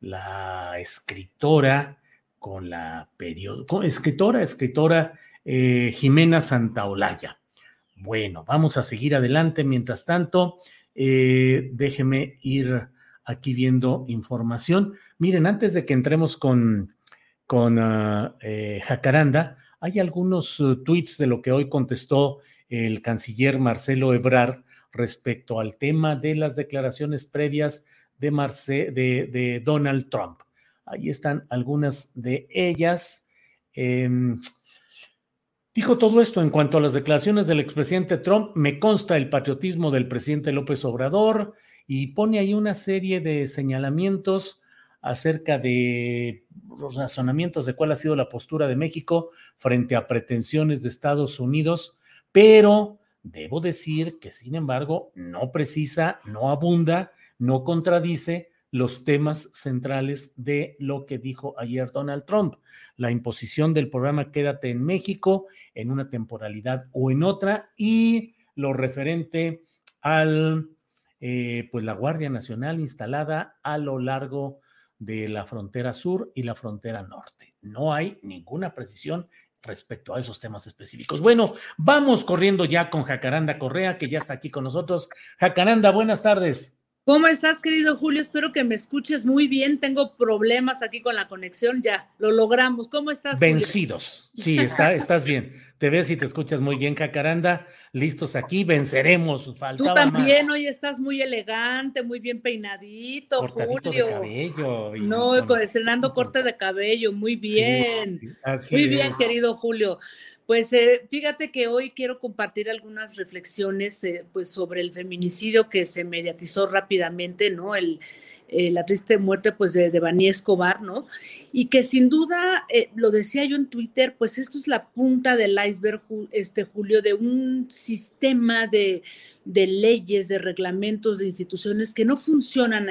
la escritora, con la periódica, escritora, escritora eh, Jimena Santaolalla. Bueno, vamos a seguir adelante. Mientras tanto, eh, déjeme ir aquí viendo información. Miren, antes de que entremos con, con ah, eh, Jacaranda, hay algunos uh, tweets de lo que hoy contestó el canciller Marcelo Ebrard respecto al tema de las declaraciones previas de, de, Donald Trump. Ahí están algunas de ellas. Em, dijo todo esto en cuanto a las declaraciones del expresidente Trump. Me consta el patriotismo del presidente López Obrador y pone ahí una serie de señalamientos acerca de los razonamientos de cuál ha sido la postura de México frente a pretensiones de Estados Unidos pero debo decir que, sin embargo, no precisa, no abunda, no contradice los temas centrales de lo que dijo ayer Donald Trump, la imposición del programa Quédate en México en una temporalidad o en otra y lo referente al, eh, pues la Guardia Nacional instalada a lo largo de la frontera sur y la frontera norte. No hay ninguna precisión respecto a esos temas específicos. Bueno, vamos corriendo ya con Jacaranda Correa, que ya está aquí con nosotros. Jacaranda, buenas tardes. ¿Cómo estás, querido Julio? Espero que me escuches muy bien. Tengo problemas aquí con la conexión. Ya, lo logramos. ¿Cómo estás? Vencidos. Sí, está, estás bien. Te ves y te escuchas muy bien, Jacaranda. Listos aquí, venceremos. Tú también, hoy estás muy elegante, muy bien peinadito, Julio. De cabello. no, estrenando corte de cabello, muy bien. muy bien, querido Julio. Pues eh, fíjate que hoy quiero compartir algunas reflexiones eh, pues sobre el feminicidio que se mediatizó rápidamente, ¿no? El, eh, la triste muerte pues de, de Escobar, ¿no? Y que sin duda, lo decía yo en Twitter, pues esto es la punta del iceberg, este Julio, de un sistema de, de leyes, de reglamentos, de instituciones que no funcionan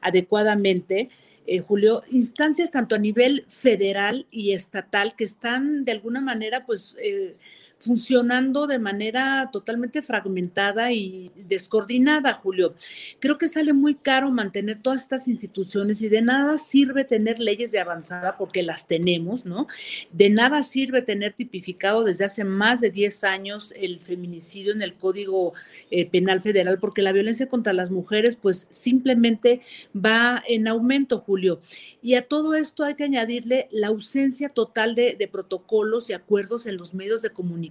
adecuadamente eh, Julio, instancias tanto a nivel federal y estatal que están de alguna manera, pues, eh, funcionando de manera totalmente fragmentada y descoordinada, Julio. Creo que sale muy caro mantener todas estas instituciones y de nada sirve tener leyes de avanzada porque las tenemos, ¿no? De nada sirve tener tipificado desde hace más de 10 años el feminicidio en el Código eh, Penal Federal porque la violencia contra las mujeres pues simplemente va en aumento, Julio. Y a todo esto hay que añadirle la ausencia total de, de protocolos y acuerdos en los medios de comunicación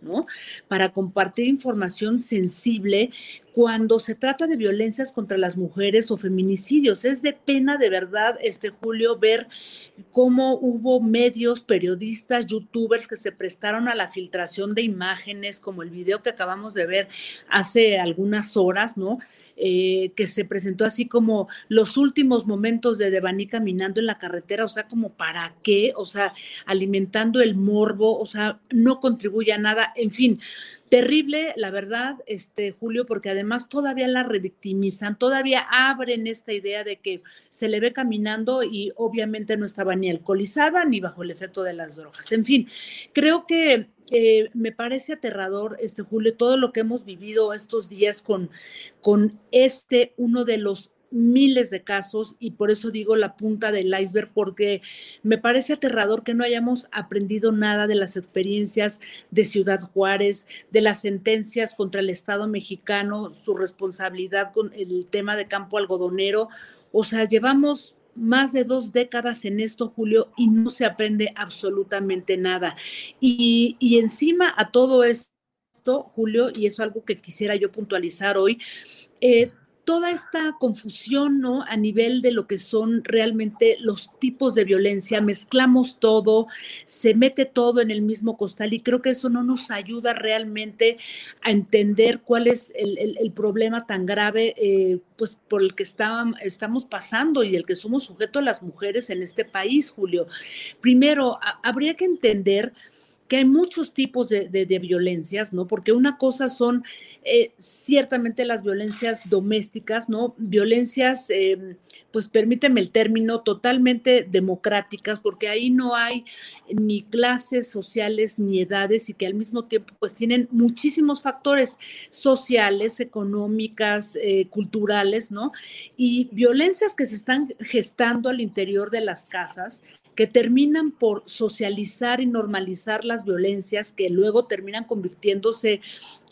¿no? Para compartir información sensible cuando se trata de violencias contra las mujeres o feminicidios. Es de pena de verdad, este Julio, ver cómo hubo medios, periodistas, youtubers que se prestaron a la filtración de imágenes, como el video que acabamos de ver hace algunas horas, ¿no? Eh, que se presentó así como los últimos momentos de Devani caminando en la carretera, o sea, como para qué, o sea, alimentando el morbo, o sea, no contribuye a nada, en fin. Terrible, la verdad, este Julio, porque además todavía la revictimizan, todavía abren esta idea de que se le ve caminando y obviamente no estaba ni alcoholizada ni bajo el efecto de las drogas. En fin, creo que eh, me parece aterrador, este Julio, todo lo que hemos vivido estos días con, con este, uno de los miles de casos y por eso digo la punta del iceberg, porque me parece aterrador que no hayamos aprendido nada de las experiencias de Ciudad Juárez, de las sentencias contra el Estado mexicano, su responsabilidad con el tema de campo algodonero. O sea, llevamos más de dos décadas en esto, Julio, y no se aprende absolutamente nada. Y, y encima a todo esto, Julio, y eso es algo que quisiera yo puntualizar hoy, eh, toda esta confusión, ¿no? A nivel de lo que son realmente los tipos de violencia, mezclamos todo, se mete todo en el mismo costal y creo que eso no nos ayuda realmente a entender cuál es el, problema tan grave, eh, pues por el que estamos pasando y el que somos sujetos las mujeres en este país, Julio. Primero, habría que entender que hay muchos tipos de, violencias, ¿no? Porque una cosa son eh, ciertamente las violencias domésticas, ¿no? Violencias, em, pues permíteme el término, totalmente democráticas, porque ahí no hay ni clases sociales ni edades y que al mismo tiempo pues tienen muchísimos factores sociales, económicas, eh, culturales, ¿no? Y violencias que se están gestando al interior de las casas que terminan por socializar y normalizar las violencias que luego terminan convirtiéndose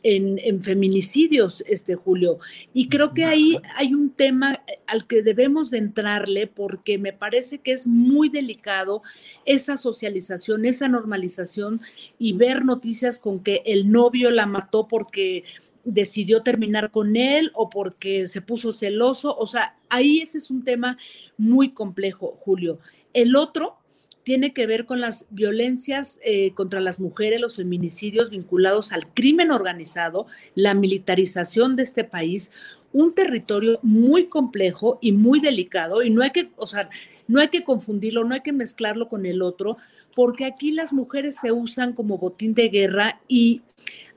en, feminicidios, este Julio. Y creo que ahí hay un tema al que debemos entrarle porque me parece que es muy delicado esa socialización, esa normalización y ver noticias con que el novio la mató porque decidió terminar con él o porque se puso celoso. O sea, ahí ese es un tema muy complejo, Julio. El otro tiene que ver con las violencias eh, contra las mujeres, los feminicidios vinculados al crimen organizado, la militarización de este país, un territorio muy complejo y muy delicado y no hay que, o sea, no hay que confundirlo, no hay que mezclarlo con el otro, porque aquí las mujeres se usan como botín de guerra y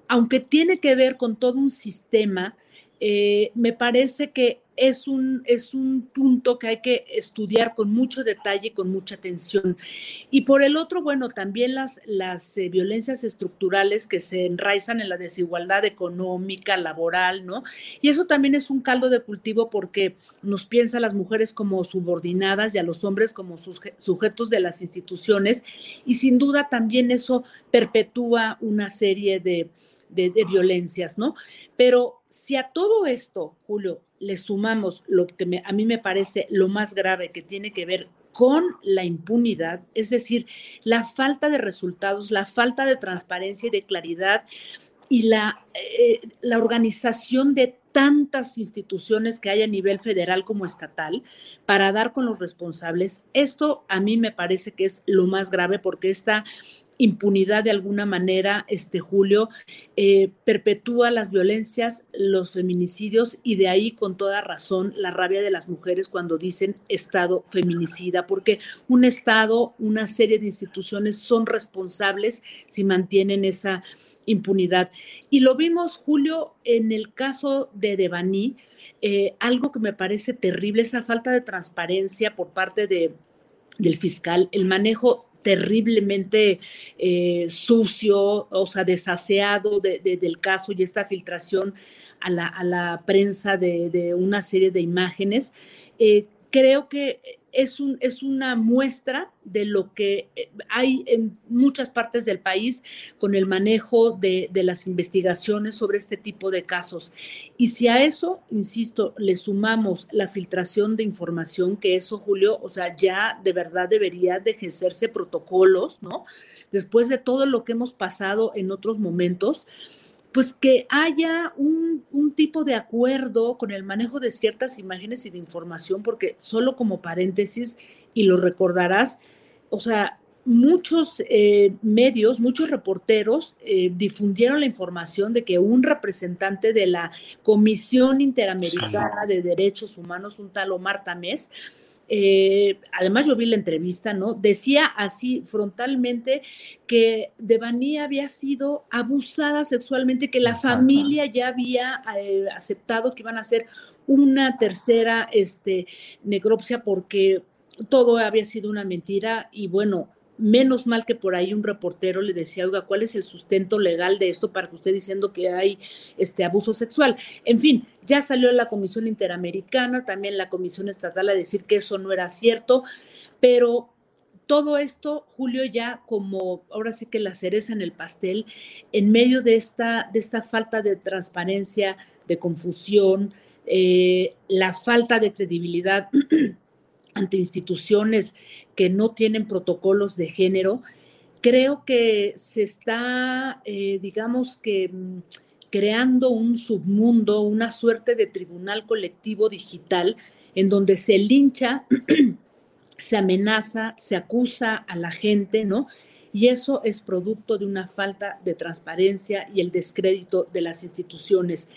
aunque tiene que ver con todo un sistema, eh, me parece que es un, es un punto que hay que estudiar con mucho detalle y con mucha atención. Y por el otro, bueno, también las, las eh, violencias estructurales que se enraizan en la desigualdad económica, laboral, ¿no? Y eso también es un caldo de cultivo porque nos piensa a las mujeres como subordinadas y a los hombres como sujetos de las instituciones. Y sin duda también eso perpetúa una serie de, de, violencias, ¿no? Pero si a todo esto, Julio, le sumamos lo que a mí me parece lo más grave que tiene que ver con la impunidad, es decir, la falta de resultados, la falta de transparencia y de claridad y la, eh, la organización de tantas instituciones que hay a nivel federal como estatal para dar con los responsables, esto a mí me parece que es lo más grave porque esta impunidad de alguna manera, este Julio, eh, perpetúa las violencias, los feminicidios y de ahí con toda razón la rabia de las mujeres cuando dicen Estado feminicida, porque un Estado, una serie de instituciones son responsables si mantienen esa impunidad. Y lo vimos, Julio, en el caso de Devani, eh, algo que me parece terrible, esa falta de transparencia por parte de, del fiscal, el manejo terriblemente eh, sucio, o sea, desaseado del caso y esta filtración a la, prensa de, una serie de imágenes. Eh, creo que es, un, es una muestra de lo que eh, hay en muchas partes del país con el manejo de, las investigaciones sobre este tipo de casos. Y si a eso, insisto, le sumamos la filtración de información, que eso, Julio, o sea, ya de verdad debería de ejercerse protocolos, ¿no? Después de todo lo que hemos pasado en otros momentos, pues que haya un, tipo de acuerdo con el manejo de ciertas imágenes y de información, porque solo como paréntesis, y lo recordarás, o sea, muchos eh, medios, muchos reporteros eh, difundieron la información de que un representante de la Comisión Interamericana de Derechos Humanos, un tal Omar Tamés, eh, además yo vi la entrevista, ¿no? Decía así frontalmente que Devani había sido abusada sexualmente, que la familia ya había eh, aceptado que iban a hacer una tercera este, necropsia porque todo había sido una mentira y bueno, Menos mal que por ahí un reportero le decía, oiga, ¿cuál es el sustento legal de esto para que usted diciendo que hay este abuso sexual? En fin, ya salió la Comisión Interamericana, también la Comisión Estatal a decir que eso no era cierto, pero todo esto, Julio, ya como ahora sí que la cereza en el pastel, en medio de esta, de esta falta de transparencia, de confusión, eh, la falta de credibilidad ante instituciones que no tienen protocolos de género, creo que se está, eh, digamos que, mm, creando un submundo, una suerte de tribunal colectivo digital en donde se lincha, se amenaza, se acusa a la gente, ¿no? Y eso es producto de una falta de transparencia y el descrédito de las instituciones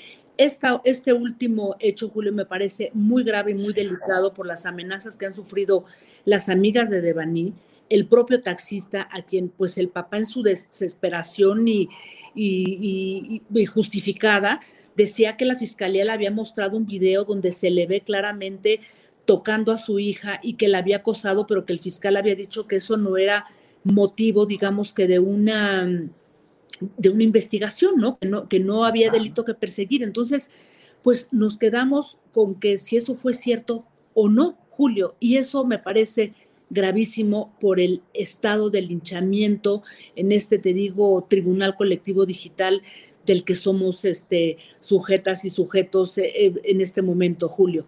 este último hecho, Julio, me parece muy grave y muy delicado por las amenazas que han sufrido las amigas de Devani, el propio taxista, a quien pues el papá en su desesperación y, y, justificada decía que la fiscalía le había mostrado un video donde se le ve claramente tocando a su hija y que la había acosado, pero que el fiscal había dicho que eso no era motivo, digamos que de una de una investigación, ¿no? Que, ¿no? que no había delito que perseguir. Entonces, pues nos quedamos con que si eso fue cierto o no, Julio, y eso me parece gravísimo por el estado de linchamiento en este, te digo, tribunal colectivo digital del que somos este, sujetas y sujetos eh, eh, en este momento, Julio.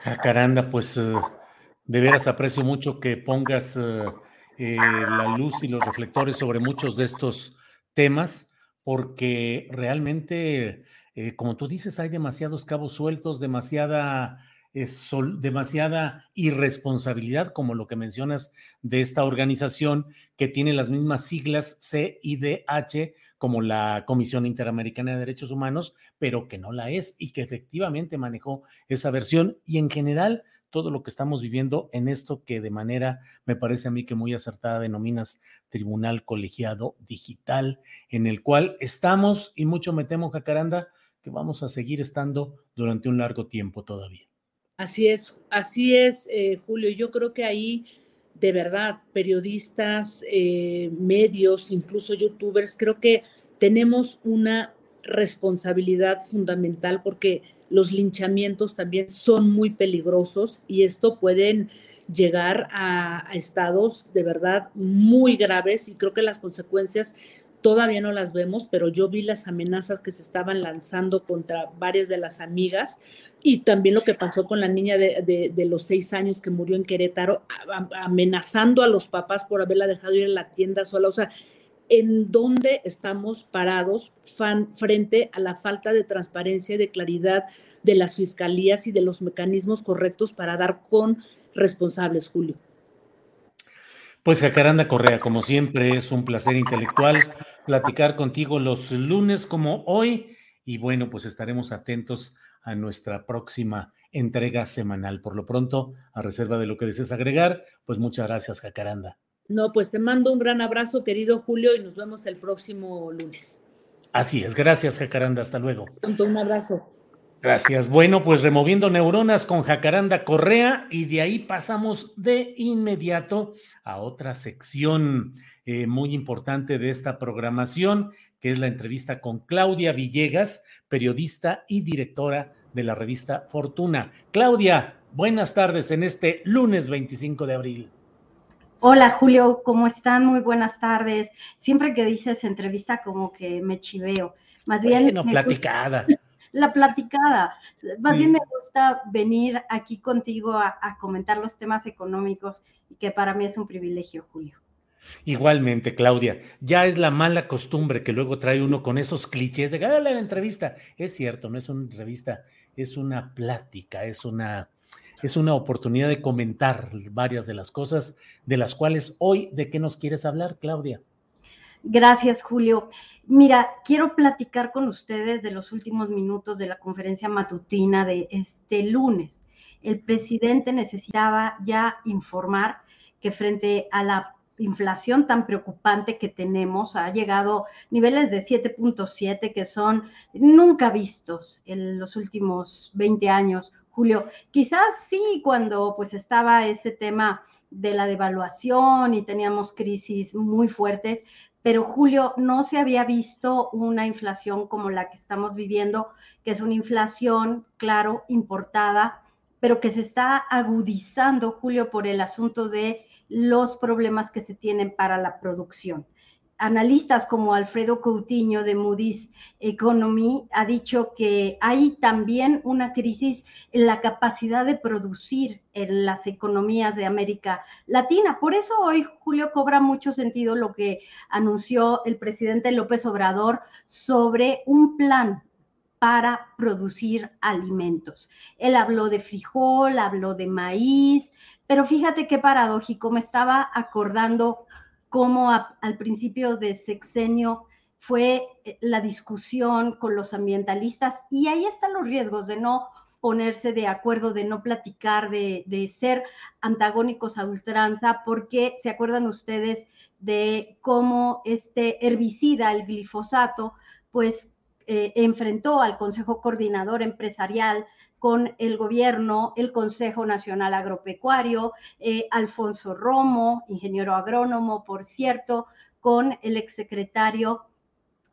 Jacaranda, pues eh, de veras aprecio mucho que pongas eh, la luz y los reflectores sobre muchos de estos temas, porque realmente, eh, como tú dices, hay demasiados cabos sueltos, demasiada, eh, demasiada irresponsabilidad, como lo que mencionas de esta organización que tiene las mismas siglas CIDH como la Comisión Interamericana de Derechos Humanos, pero que no la es y que efectivamente manejó esa versión. Y en general todo lo que estamos viviendo en esto que de manera, me parece a mí que muy acertada denominas tribunal colegiado digital, en el cual estamos y mucho me temo, Jacaranda, que vamos a seguir estando durante un largo tiempo todavía. Así es, así es, eh, Julio. Yo creo que ahí, de verdad, periodistas, eh, medios, incluso youtubers, creo que tenemos una responsabilidad fundamental porque los linchamientos también son muy peligrosos y esto pueden llegar a, estados de verdad muy graves y creo que las consecuencias todavía no las vemos, pero yo vi las amenazas que se estaban lanzando contra varias de las amigas y también lo que pasó con la niña de, de los seis años que murió en Querétaro, amenazando a los papás por haberla dejado ir a la tienda sola. O sea, en dónde estamos parados frente a la falta de transparencia y de claridad de las fiscalías y de los mecanismos correctos para dar con responsables, Julio. Pues Jacaranda Correa, como siempre, es un placer intelectual platicar contigo los lunes como hoy y bueno, pues estaremos atentos a nuestra próxima entrega semanal. Por lo pronto, a reserva de lo que desees agregar, pues muchas gracias, Jacaranda. No, pues te mando un gran abrazo, querido Julio, y nos vemos el próximo lunes. Así es, gracias, Jacaranda, hasta luego. Un abrazo. Gracias. Bueno, pues removiendo neuronas con Jacaranda Correa y de ahí pasamos de inmediato a otra sección eh, muy importante de esta programación, que es la entrevista con Claudia Villegas, periodista y directora de la revista Fortuna. Claudia, buenas tardes en este lunes 25 de abril. Hola Julio, ¿cómo están? Muy buenas tardes. Siempre que dices entrevista como que me chiveo. Más bien... Bueno, platicada. la platicada. Más bien me gusta venir aquí contigo a, comentar los temas económicos y que para mí es un privilegio, Julio. Igualmente, Claudia, ya es la mala costumbre que luego trae uno con esos clichés de la entrevista. Es cierto, no es una entrevista, es una plática, es una es una oportunidad de comentar varias de las cosas de las cuales hoy, ¿de qué nos quieres hablar, Claudia? Gracias, Julio. Mira, quiero platicar con ustedes de los últimos minutos de la conferencia matutina de este lunes. El presidente necesitaba ya informar que frente a la inflación tan preocupante que tenemos, ha llegado niveles de 7.7 que son nunca vistos en los últimos 20 años, Julio. Quizás sí cuando pues estaba ese tema de la devaluación y teníamos crisis muy fuertes, pero Julio no se había visto una inflación como la que estamos viviendo, que es una inflación, claro, importada, pero que se está agudizando, Julio, por el asunto de los problemas que se tienen para la producción. Analistas como Alfredo Coutinho de Moody's Economy ha dicho que hay también una crisis en la capacidad de producir en las economías de América Latina. Por eso hoy, Julio, cobra mucho sentido lo que anunció el presidente López Obrador sobre un plan para producir alimentos. Él habló de frijol, habló de maíz, pero fíjate qué paradójico, me estaba acordando cómo al principio de sexenio fue eh, la discusión con los ambientalistas y ahí están los riesgos de no ponerse de acuerdo, de no platicar, de, de, ser antagónicos a ultranza, porque se acuerdan ustedes de cómo este herbicida, el glifosato, pues eh, enfrentó al Consejo Coordinador Empresarial con el gobierno, el Consejo Nacional Agropecuario, eh, Alfonso Romo, ingeniero agrónomo, por cierto, con el exsecretario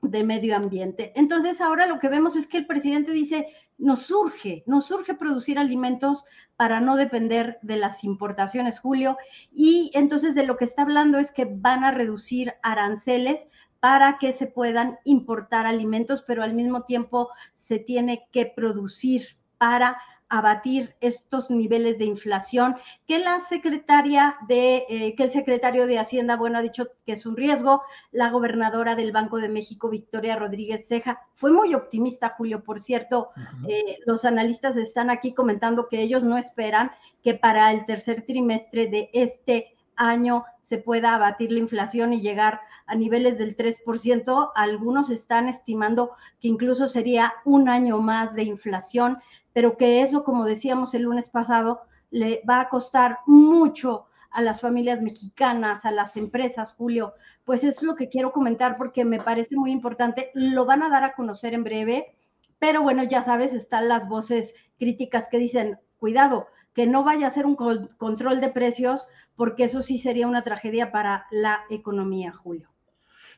de Medio Ambiente. Entonces, ahora lo que vemos es que el presidente dice, nos surge, nos surge producir alimentos para no depender de las importaciones, Julio, y entonces de lo que está hablando es que van a reducir aranceles para que se puedan importar alimentos, pero al mismo tiempo se tiene que producir para abatir estos niveles de inflación que la secretaria de eh, que el secretario de Hacienda bueno ha dicho que es un riesgo. La gobernadora del Banco de México Victoria Rodríguez Ceja fue muy optimista Julio por cierto. Eh, los analistas están aquí comentando que ellos no esperan que para el tercer trimestre de este año se pueda abatir la inflación y llegar a niveles del 3%. Algunos están estimando que incluso sería un año más de inflación, pero que eso, como decíamos el lunes pasado, le va a costar mucho a las familias mexicanas, a las empresas, Julio. Pues es lo que quiero comentar porque me parece muy importante. Lo van a dar a conocer en breve, pero bueno, ya sabes, están las voces críticas que dicen, cuidado, que no vaya a ser un control de precios, porque eso sí sería una tragedia para la economía, Julio.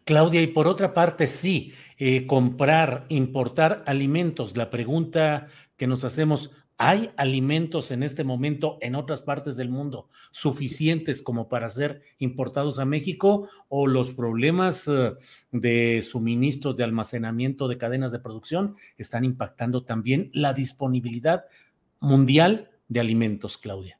Claudia, y por otra parte, sí, eh, comprar, importar alimentos. La pregunta que nos hacemos, ¿hay alimentos en este momento en otras partes del mundo suficientes como para ser importados a México o los problemas eh, de suministros, de almacenamiento, de cadenas de producción están impactando también la disponibilidad mundial de alimentos, Claudia.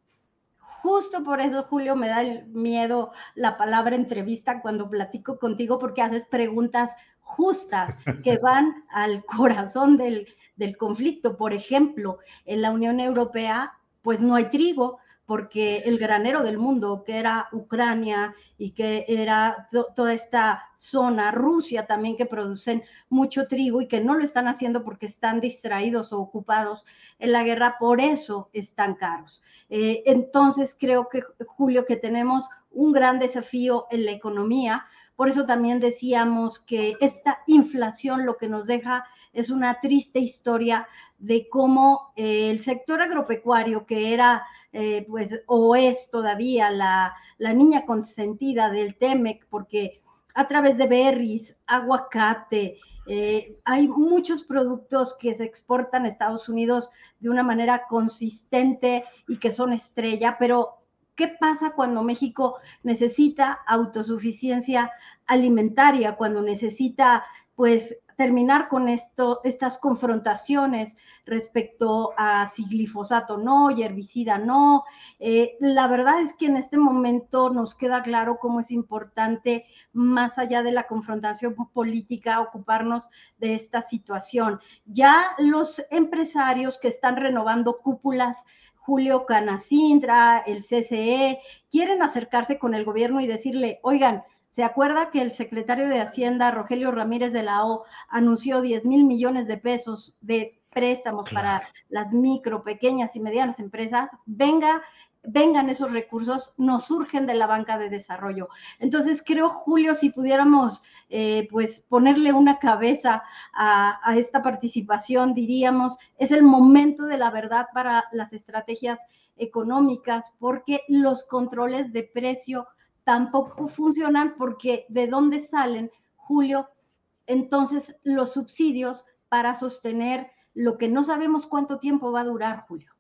Justo por eso, Julio, me da miedo la palabra entrevista cuando platico contigo porque haces preguntas justas que van al corazón del, del conflicto. Por ejemplo, en la Unión Europea, pues no hay trigo, porque el granero del mundo, que era Ucrania y que era toda esta zona, Rusia también, que producen mucho trigo y que no lo están haciendo porque están distraídos o ocupados en la guerra, por eso están caros. Eh, entonces, creo que, Julio, que tenemos un gran desafío en la economía. Por eso también decíamos que esta inflación lo que nos deja es una triste historia de cómo eh, el sector agropecuario, que era eh, pues, o es todavía la, niña consentida del TEMEC, porque a través de berries, aguacate, eh, hay muchos productos que se exportan a Estados Unidos de una manera consistente y que son estrella, pero ¿qué pasa cuando México necesita autosuficiencia alimentaria, cuando necesita pues terminar con esto, estas confrontaciones respecto a si glifosato no y herbicida no. Eh, la verdad es que en este momento nos queda claro cómo es importante, más allá de la confrontación política, ocuparnos de esta situación. Ya los empresarios que están renovando cúpulas Julio Canacintra, el CCE, quieren acercarse con el gobierno y decirle, oigan, ¿Se acuerda que el secretario de Hacienda, Rogelio Ramírez de la O, anunció 10 mil millones de pesos de préstamos para las micro, pequeñas y medianas empresas? Venga vengan esos recursos, nos surgen de la banca de desarrollo. Entonces, creo, Julio, si pudiéramos eh, pues ponerle una cabeza a, a, esta participación, diríamos, es el momento de la verdad para las estrategias económicas, porque los controles de precio tampoco funcionan, porque de dónde salen, Julio, entonces los subsidios para sostener lo que no sabemos cuánto tiempo va a durar, Julio.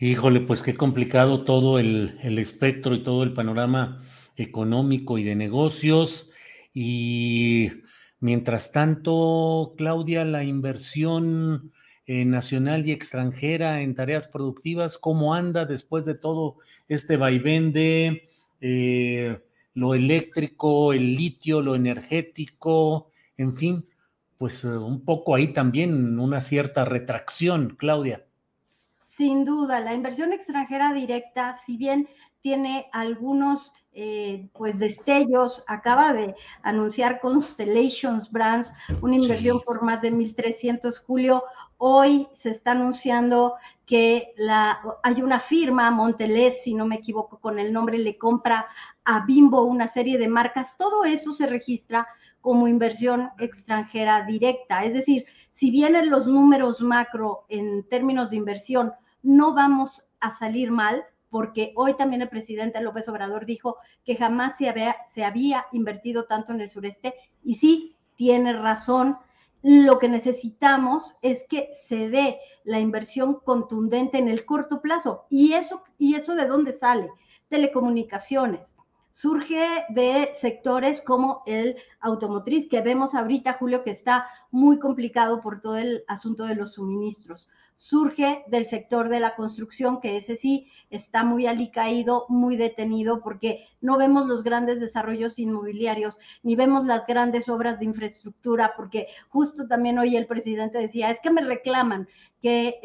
Híjole, pues qué complicado todo el, espectro y todo el panorama económico y de negocios. Y mientras tanto, Claudia, la inversión eh, nacional y extranjera en tareas productivas, ¿cómo anda después de todo este vaivén de eh, lo eléctrico, el litio, lo energético, en fin, pues eh, un poco ahí también una cierta retracción, Claudia. Sin duda, la inversión extranjera directa, si bien tiene algunos eh, pues destellos, acaba de anunciar Constellations Brands una inversión por más de 1.300 julio. Hoy se está anunciando que la, hay una firma, Montelez, si no me equivoco con el nombre, le compra a Bimbo una serie de marcas. Todo eso se registra como inversión extranjera directa. Es decir, si vienen los números macro en términos de inversión, no vamos a salir mal, porque hoy también el presidente López Obrador dijo que jamás se había, se había invertido tanto en el sureste y sí, tiene razón. Lo que necesitamos es que se dé la inversión contundente en el corto plazo. ¿Y eso, y eso de dónde sale? Telecomunicaciones, surge de sectores como el automotriz, que vemos ahorita, Julio, que está muy complicado por todo el asunto de los suministros. Surge del sector de la construcción, que ese sí está muy alicaído, muy detenido, porque no vemos los grandes desarrollos inmobiliarios, ni vemos las grandes obras de infraestructura, porque justo también hoy el presidente decía, es que me reclaman que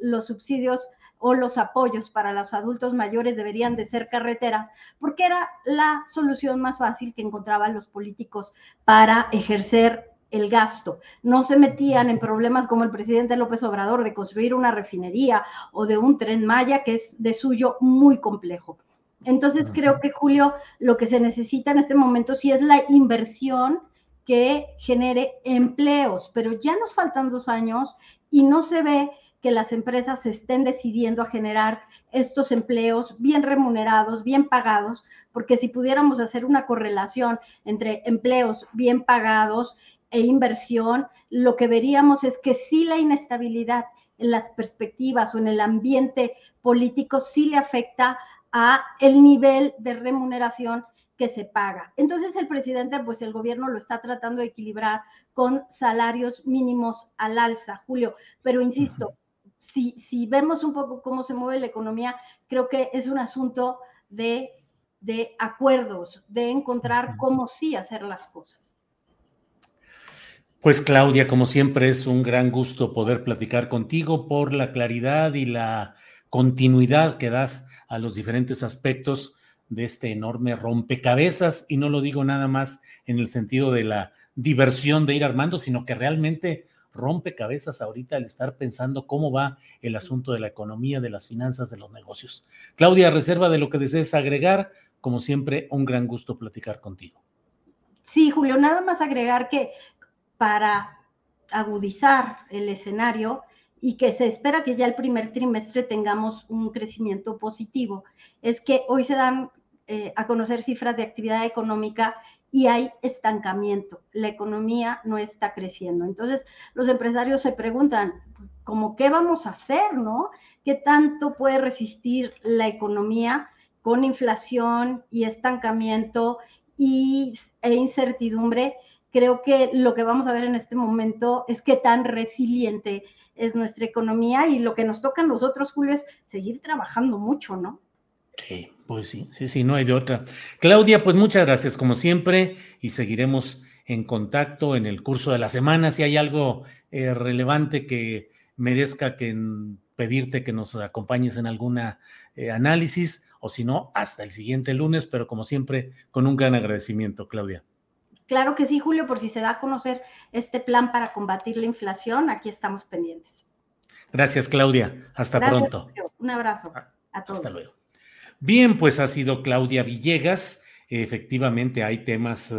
los subsidios o los apoyos para los adultos mayores deberían de ser carreteras, porque era la solución más fácil que encontraban los políticos para ejercer el gasto. No se metían en problemas como el presidente López Obrador de construir una refinería o de un tren Maya, que es de suyo muy complejo. Entonces creo que, Julio, lo que se necesita en este momento sí es la inversión que genere empleos, pero ya nos faltan dos años y no se ve que las empresas estén decidiendo a generar estos empleos bien remunerados, bien pagados, porque si pudiéramos hacer una correlación entre empleos bien pagados e inversión, lo que veríamos es que sí la inestabilidad en las perspectivas o en el ambiente político sí le afecta a el nivel de remuneración que se paga. Entonces el presidente, pues el gobierno lo está tratando de equilibrar con salarios mínimos al alza, Julio. Pero insisto, si, vemos un poco cómo se mueve la economía, creo que es un asunto de, acuerdos, de encontrar cómo sí hacer las cosas. Pues Claudia, como siempre es un gran gusto poder platicar contigo por la claridad y la continuidad que das a los diferentes aspectos de este enorme rompecabezas y no lo digo nada más en el sentido de la diversión de ir armando, sino que realmente rompecabezas ahorita al estar pensando cómo va el asunto de la economía, de las finanzas, de los negocios. Claudia, reserva de lo que desees agregar. Como siempre, un gran gusto platicar contigo. Sí, Julio, nada más agregar que para agudizar el escenario y que se espera que ya el primer trimestre tengamos un crecimiento positivo, es que hoy se dan eh, a conocer cifras de actividad económica y hay estancamiento. La economía no está creciendo. Entonces, los empresarios se preguntan, ¿cómo qué vamos a hacer, no? ¿Qué tanto puede resistir la economía con inflación y estancamiento y, e incertidumbre? Creo que lo que vamos a ver en este momento es qué tan resiliente es nuestra economía y lo que nos toca a nosotros, Julio, es seguir trabajando mucho, ¿no? Sí, pues sí, sí, sí, no hay de otra. Claudia, pues muchas gracias como siempre y seguiremos en contacto en el curso de la semana. Si hay algo eh, relevante que merezca que pedirte que nos acompañes en alguna eh, análisis o si no, hasta el siguiente lunes, pero como siempre, con un gran agradecimiento, Claudia. Claro que sí, Julio, por si se da a conocer este plan para combatir la inflación, aquí estamos pendientes. Gracias, Claudia. Hasta pronto. Un abrazo. Hasta luego. Bien, pues ha sido Claudia Villegas. Efectivamente, hay temas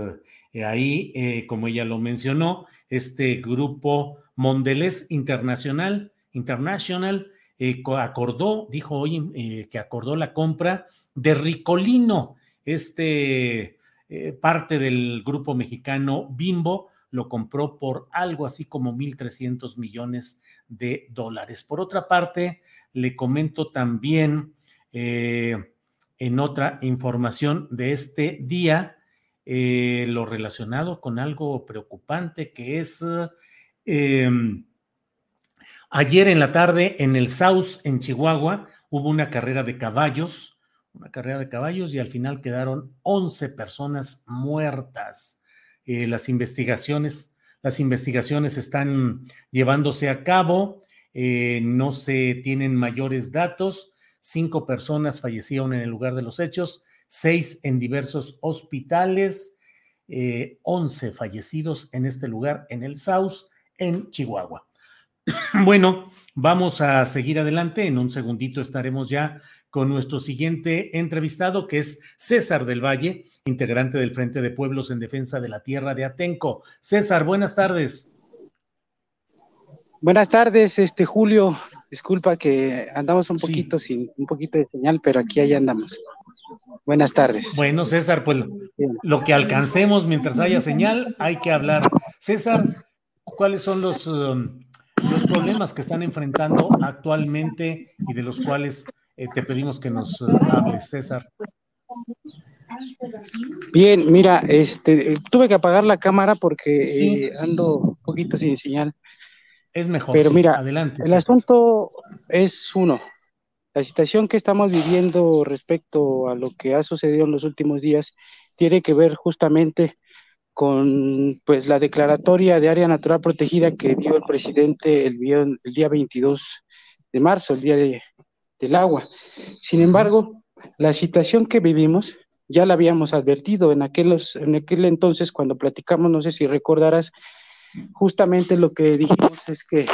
eh, ahí, eh, como ella lo mencionó, este grupo Mondelez Internacional, International, eh, acordó, dijo hoy que acordó la compra de Ricolino, este parte del grupo mexicano Bimbo, lo compró por algo así como 1.300 millones de dólares. Por otra parte, le comento también en otra información de este día, eh, lo relacionado con algo preocupante que es em, ayer en la tarde en el South, en Chihuahua, hubo una carrera de caballos, una carrera de caballos y al final quedaron 11 personas muertas. Eh, las investigaciones, las investigaciones están llevándose a cabo, eh, no se tienen mayores datos, cinco personas fallecieron en el lugar de los hechos, seis en diversos hospitales, eh, once fallecidos en este lugar, en el South, en Chihuahua. Bueno, vamos a seguir adelante. En un segundito estaremos ya con nuestro siguiente entrevistado, que es César del Valle, integrante del Frente de Pueblos en Defensa de la Tierra de Atenco. César, buenas tardes. Buenas tardes, este Julio. Disculpa que andamos un poquito sin un poquito de señal, pero aquí ahí andamos. Buenas tardes. Bueno, César, pues lo que alcancemos mientras haya señal, hay que hablar. César, ¿cuáles son los, um, los problemas que están enfrentando actualmente y de los cuales eh, te pedimos que nos uh, hables, César? Bien, mira, este, tuve que apagar la cámara porque eh, ando un poquito sin señal. Es mejor. Pero mira, adelante. El asunto es uno. La situación que estamos viviendo respecto a lo que ha sucedido en los últimos días tiene que ver justamente con pues la declaratoria de área natural protegida que dio el presidente el, el día 22 de marzo, el día de, del agua. Sin embargo, la situación que vivimos ya la habíamos advertido en, aquellos, en aquel entonces cuando platicamos, no sé si recordarás, justamente lo que dijimos es que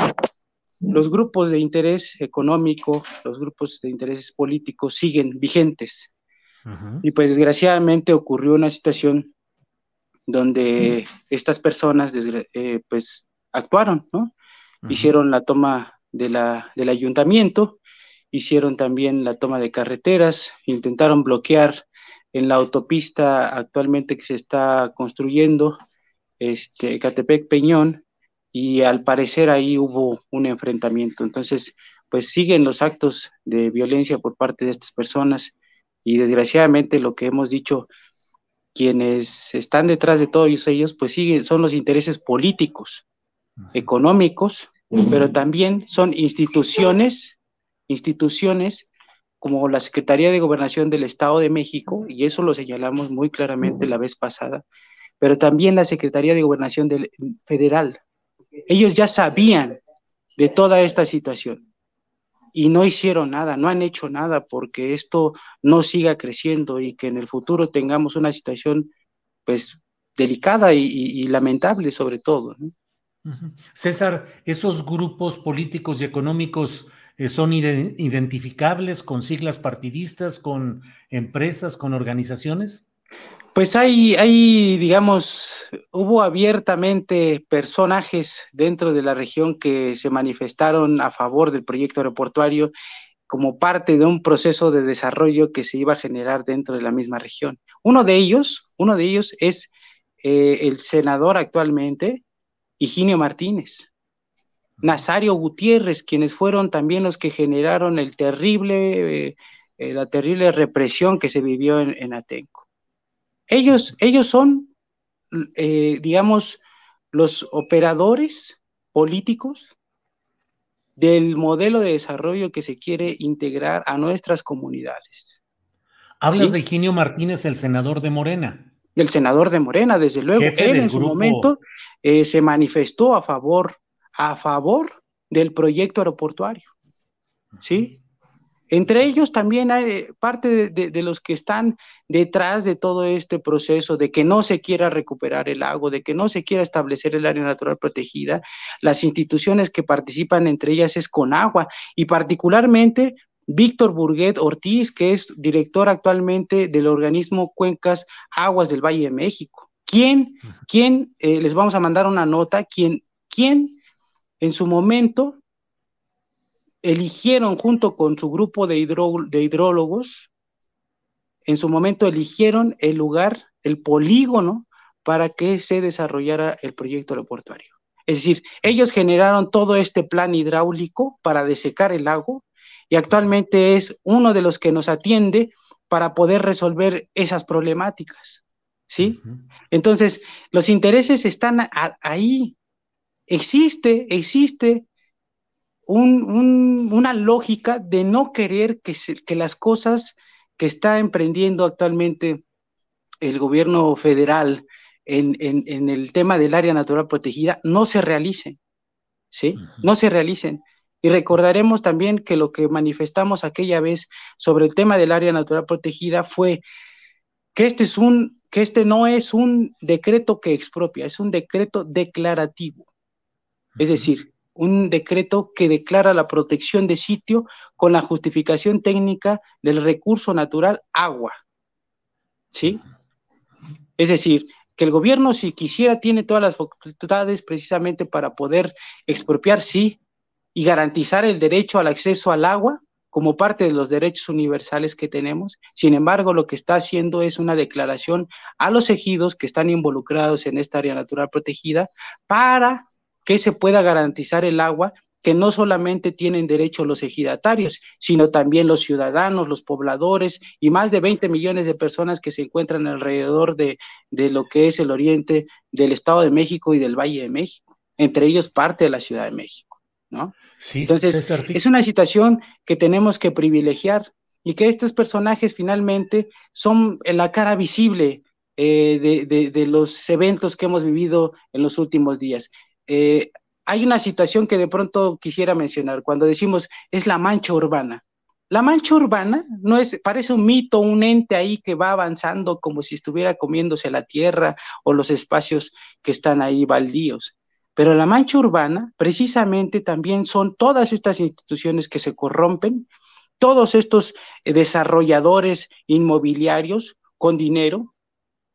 los grupos de interés económico, los grupos de intereses políticos siguen vigentes. Y pues desgraciadamente ocurrió una situación donde estas personas eh, pues actuaron, ¿no? Hicieron la toma de la, del ayuntamiento, hicieron también la toma de carreteras, intentaron bloquear en la autopista actualmente que se está construyendo este, Catepec Peñón, y al parecer ahí hubo un enfrentamiento. Entonces, pues siguen los actos de violencia por parte de estas personas y desgraciadamente lo que hemos dicho, quienes están detrás de todos ellos, pues siguen, son los intereses políticos, económicos, pero también son instituciones, instituciones como la Secretaría de Gobernación del Estado de México, y eso lo señalamos muy claramente la vez pasada, pero también la Secretaría de Gobernación del, Federal. Ellos ya sabían de toda esta situación y no hicieron nada, no han hecho nada porque esto no siga creciendo y que en el futuro tengamos una situación pues delicada y, lamentable sobre todo. César, ¿esos grupos políticos y económicos eh, son identificables con siglas partidistas, con empresas, con organizaciones? Pues hay, hay, digamos, hubo abiertamente personajes dentro de la región que se manifestaron a favor del proyecto aeroportuario como parte de un proceso de desarrollo que se iba a generar dentro de la misma región. Uno de ellos, uno de ellos es eh, el senador actualmente, Higinio Martínez. Nazario Gutiérrez, quienes fueron también los que generaron el terrible, eh, eh, la terrible represión que se vivió en Atenco. Ellos, ellos son, eh, digamos, los operadores políticos del modelo de desarrollo que se quiere integrar a nuestras comunidades. Hablas de Ginio Martínez, el senador de Morena. El senador de Morena, desde luego. Él en su momento eh, se manifestó a favor, a favor del proyecto aeroportuario. ¿Sí? Entre ellos también hay parte de, los que están detrás de todo este proceso de que no se quiera recuperar el lago, de que no se quiera establecer el área natural protegida. Las instituciones que participan entre ellas es Conagua y particularmente Víctor Burguet Ortiz, que es director actualmente del organismo Cuencas Aguas del Valle de México. ¿Quién, quién eh, les vamos a mandar una nota, quién, quién en su momento eligieron junto con su grupo de, de hidrólogos, en su momento eligieron el lugar, el polígono, para que se desarrollara el proyecto aeroportuario. Es decir, ellos generaron todo este plan hidráulico para desecar el lago y actualmente es uno de los que nos atiende para poder resolver esas problemáticas. ¿Sí? Entonces, los intereses están ahí. Existe, existe una lógica de no querer que, que las cosas que está emprendiendo actualmente el gobierno federal en, en, el tema del área natural protegida no se realicen, ¿sí? No se realicen. Y recordaremos también que lo que manifestamos aquella vez sobre el tema del área natural protegida fue que este es un que este no es un decreto que expropia, es un decreto declarativo. Es decir, un decreto que declara la protección de sitio con la justificación técnica del recurso natural agua. ¿Sí? Es decir, que el gobierno si quisiera tiene todas las facultades precisamente para poder expropiar, sí, y garantizar el derecho al acceso al agua como parte de los derechos universales que tenemos. Sin embargo, lo que está haciendo es una declaración a los ejidos que están involucrados en esta área natural protegida para que se pueda garantizar el agua que no solamente tienen derecho los ejidatarios, sino también los ciudadanos, los pobladores y más de 20 millones de personas que se encuentran alrededor de, de lo que es el oriente del Estado de México y del Valle de México, entre ellos parte de la Ciudad de México, ¿no? Sí, Entonces, es una situación que tenemos que privilegiar y que estos personajes finalmente son la cara visible eh, de, de, de, los eventos que hemos vivido en los últimos días. Eh, hay una situación que de pronto quisiera mencionar cuando decimos es la mancha urbana. La mancha urbana no es, parece un mito, un ente ahí que va avanzando como si estuviera comiéndose la tierra o los espacios que están ahí baldíos. Pero la mancha urbana precisamente también son todas estas instituciones que se corrompen, todos estos eh, desarrolladores inmobiliarios con dinero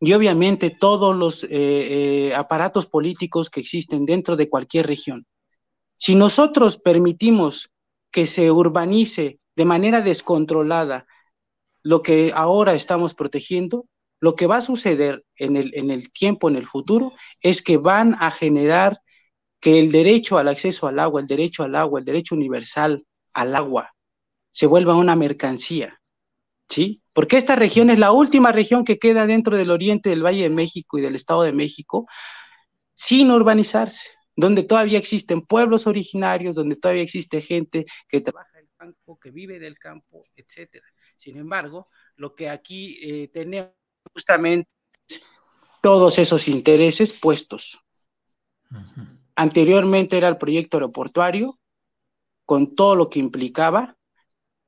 y obviamente todos los eh, eh, aparatos políticos que existen dentro de cualquier región. Si nosotros permitimos que se urbanice de manera descontrolada lo que ahora estamos protegiendo, lo que va a suceder en el, en el tiempo, en el futuro, es que van a generar que el derecho al acceso al agua, el derecho al agua, el derecho universal al agua, se vuelva una mercancía, ¿sí? porque esta región es la última región que queda dentro del oriente del Valle de México y del Estado de México sin urbanizarse, donde todavía existen pueblos originarios, donde todavía existe gente que trabaja en el campo, que vive del campo, etcétera. Sin embargo, lo que aquí eh, tenemos justamente es todos esos intereses puestos. Anteriormente era el proyecto aeroportuario, con todo lo que implicaba,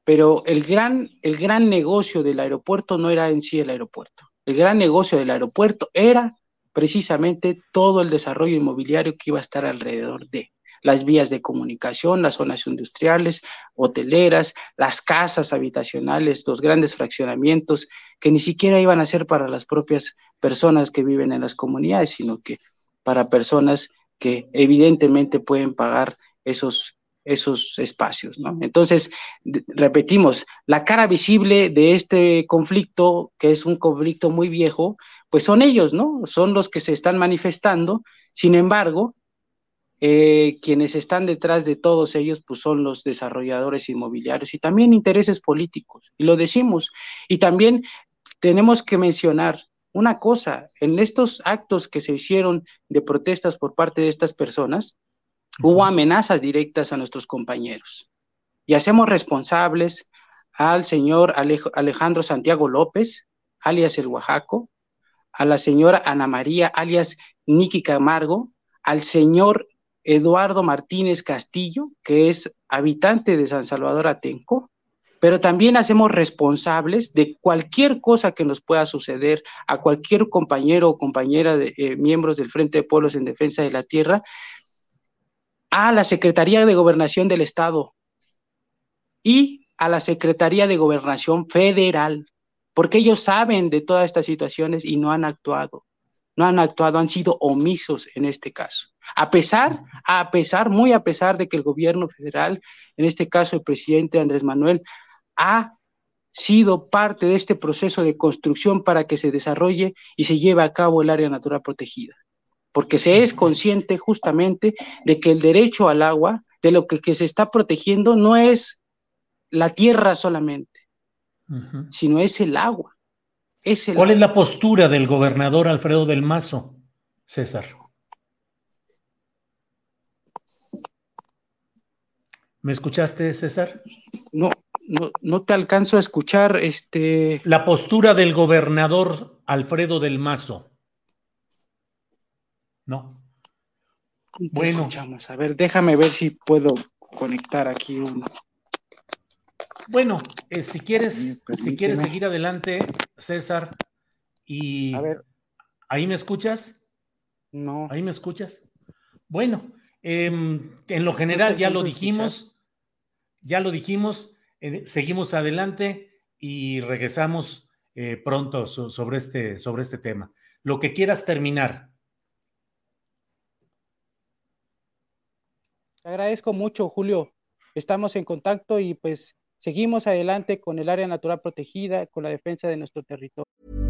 pero el gran, el gran negocio del aeropuerto no era en sí el aeropuerto. El gran negocio del aeropuerto era precisamente todo el desarrollo inmobiliario que iba a estar alrededor de las vías de comunicación, las zonas industriales, hoteleras, las casas habitacionales, los grandes fraccionamientos, que ni siquiera iban a ser para las propias personas que viven en las comunidades, sino que para personas que evidentemente pueden pagar esos esos espacios, ¿no? Entonces, repetimos, la cara visible de este conflicto, que es un conflicto muy viejo, pues son ellos, ¿no? Son los que se están manifestando. Sin embargo, eh, quienes están detrás de todos ellos, pues son los desarrolladores inmobiliarios y también intereses políticos, y lo decimos. Y también tenemos que mencionar una cosa, en estos actos que se hicieron de protestas por parte de estas personas, Hubo amenazas directas a nuestros compañeros. Y hacemos responsables al señor Alejandro Santiago López, alias el Oaxaco, a la señora Ana María, alias Niki Camargo, al señor Eduardo Martínez Castillo, que es habitante de San Salvador Atenco, pero también hacemos responsables de cualquier cosa que nos pueda suceder a cualquier compañero o compañera de eh, miembros del Frente de Pueblos en Defensa de la Tierra, a la Secretaría de Gobernación del Estado y a la Secretaría de Gobernación Federal, porque ellos saben de todas estas situaciones y no han actuado. No han actuado, han sido omisos en este caso. A pesar, a pesar, muy a pesar de que el gobierno federal, en este caso el presidente Andrés Manuel, ha sido parte de este proceso de construcción para que se desarrolle y se lleve a cabo el área natural protegida. Porque se es consciente justamente de que el derecho al agua, de lo que, se está protegiendo, no es la tierra solamente, sino es el agua. ¿Cuál es la postura del gobernador Alfredo del Mazo, César? ¿Me escuchaste, César? No, no, no te alcanzo a escuchar. Este. La postura del gobernador Alfredo del Mazo. No. Bueno. A ver, déjame ver si puedo conectar aquí un. Bueno, eh, si quieres, si quieres seguir adelante, César, y a ver. ¿ahí me escuchas? No. ¿Ahí me escuchas? Bueno, em, en lo general ya lo dijimos, ya lo dijimos, eh, seguimos adelante y regresamos eh, pronto sobre, este, sobre este tema. Lo que quieras terminar. Te agradezco mucho, Julio. Estamos en contacto y pues seguimos adelante con el área natural protegida, con la defensa de nuestro territorio.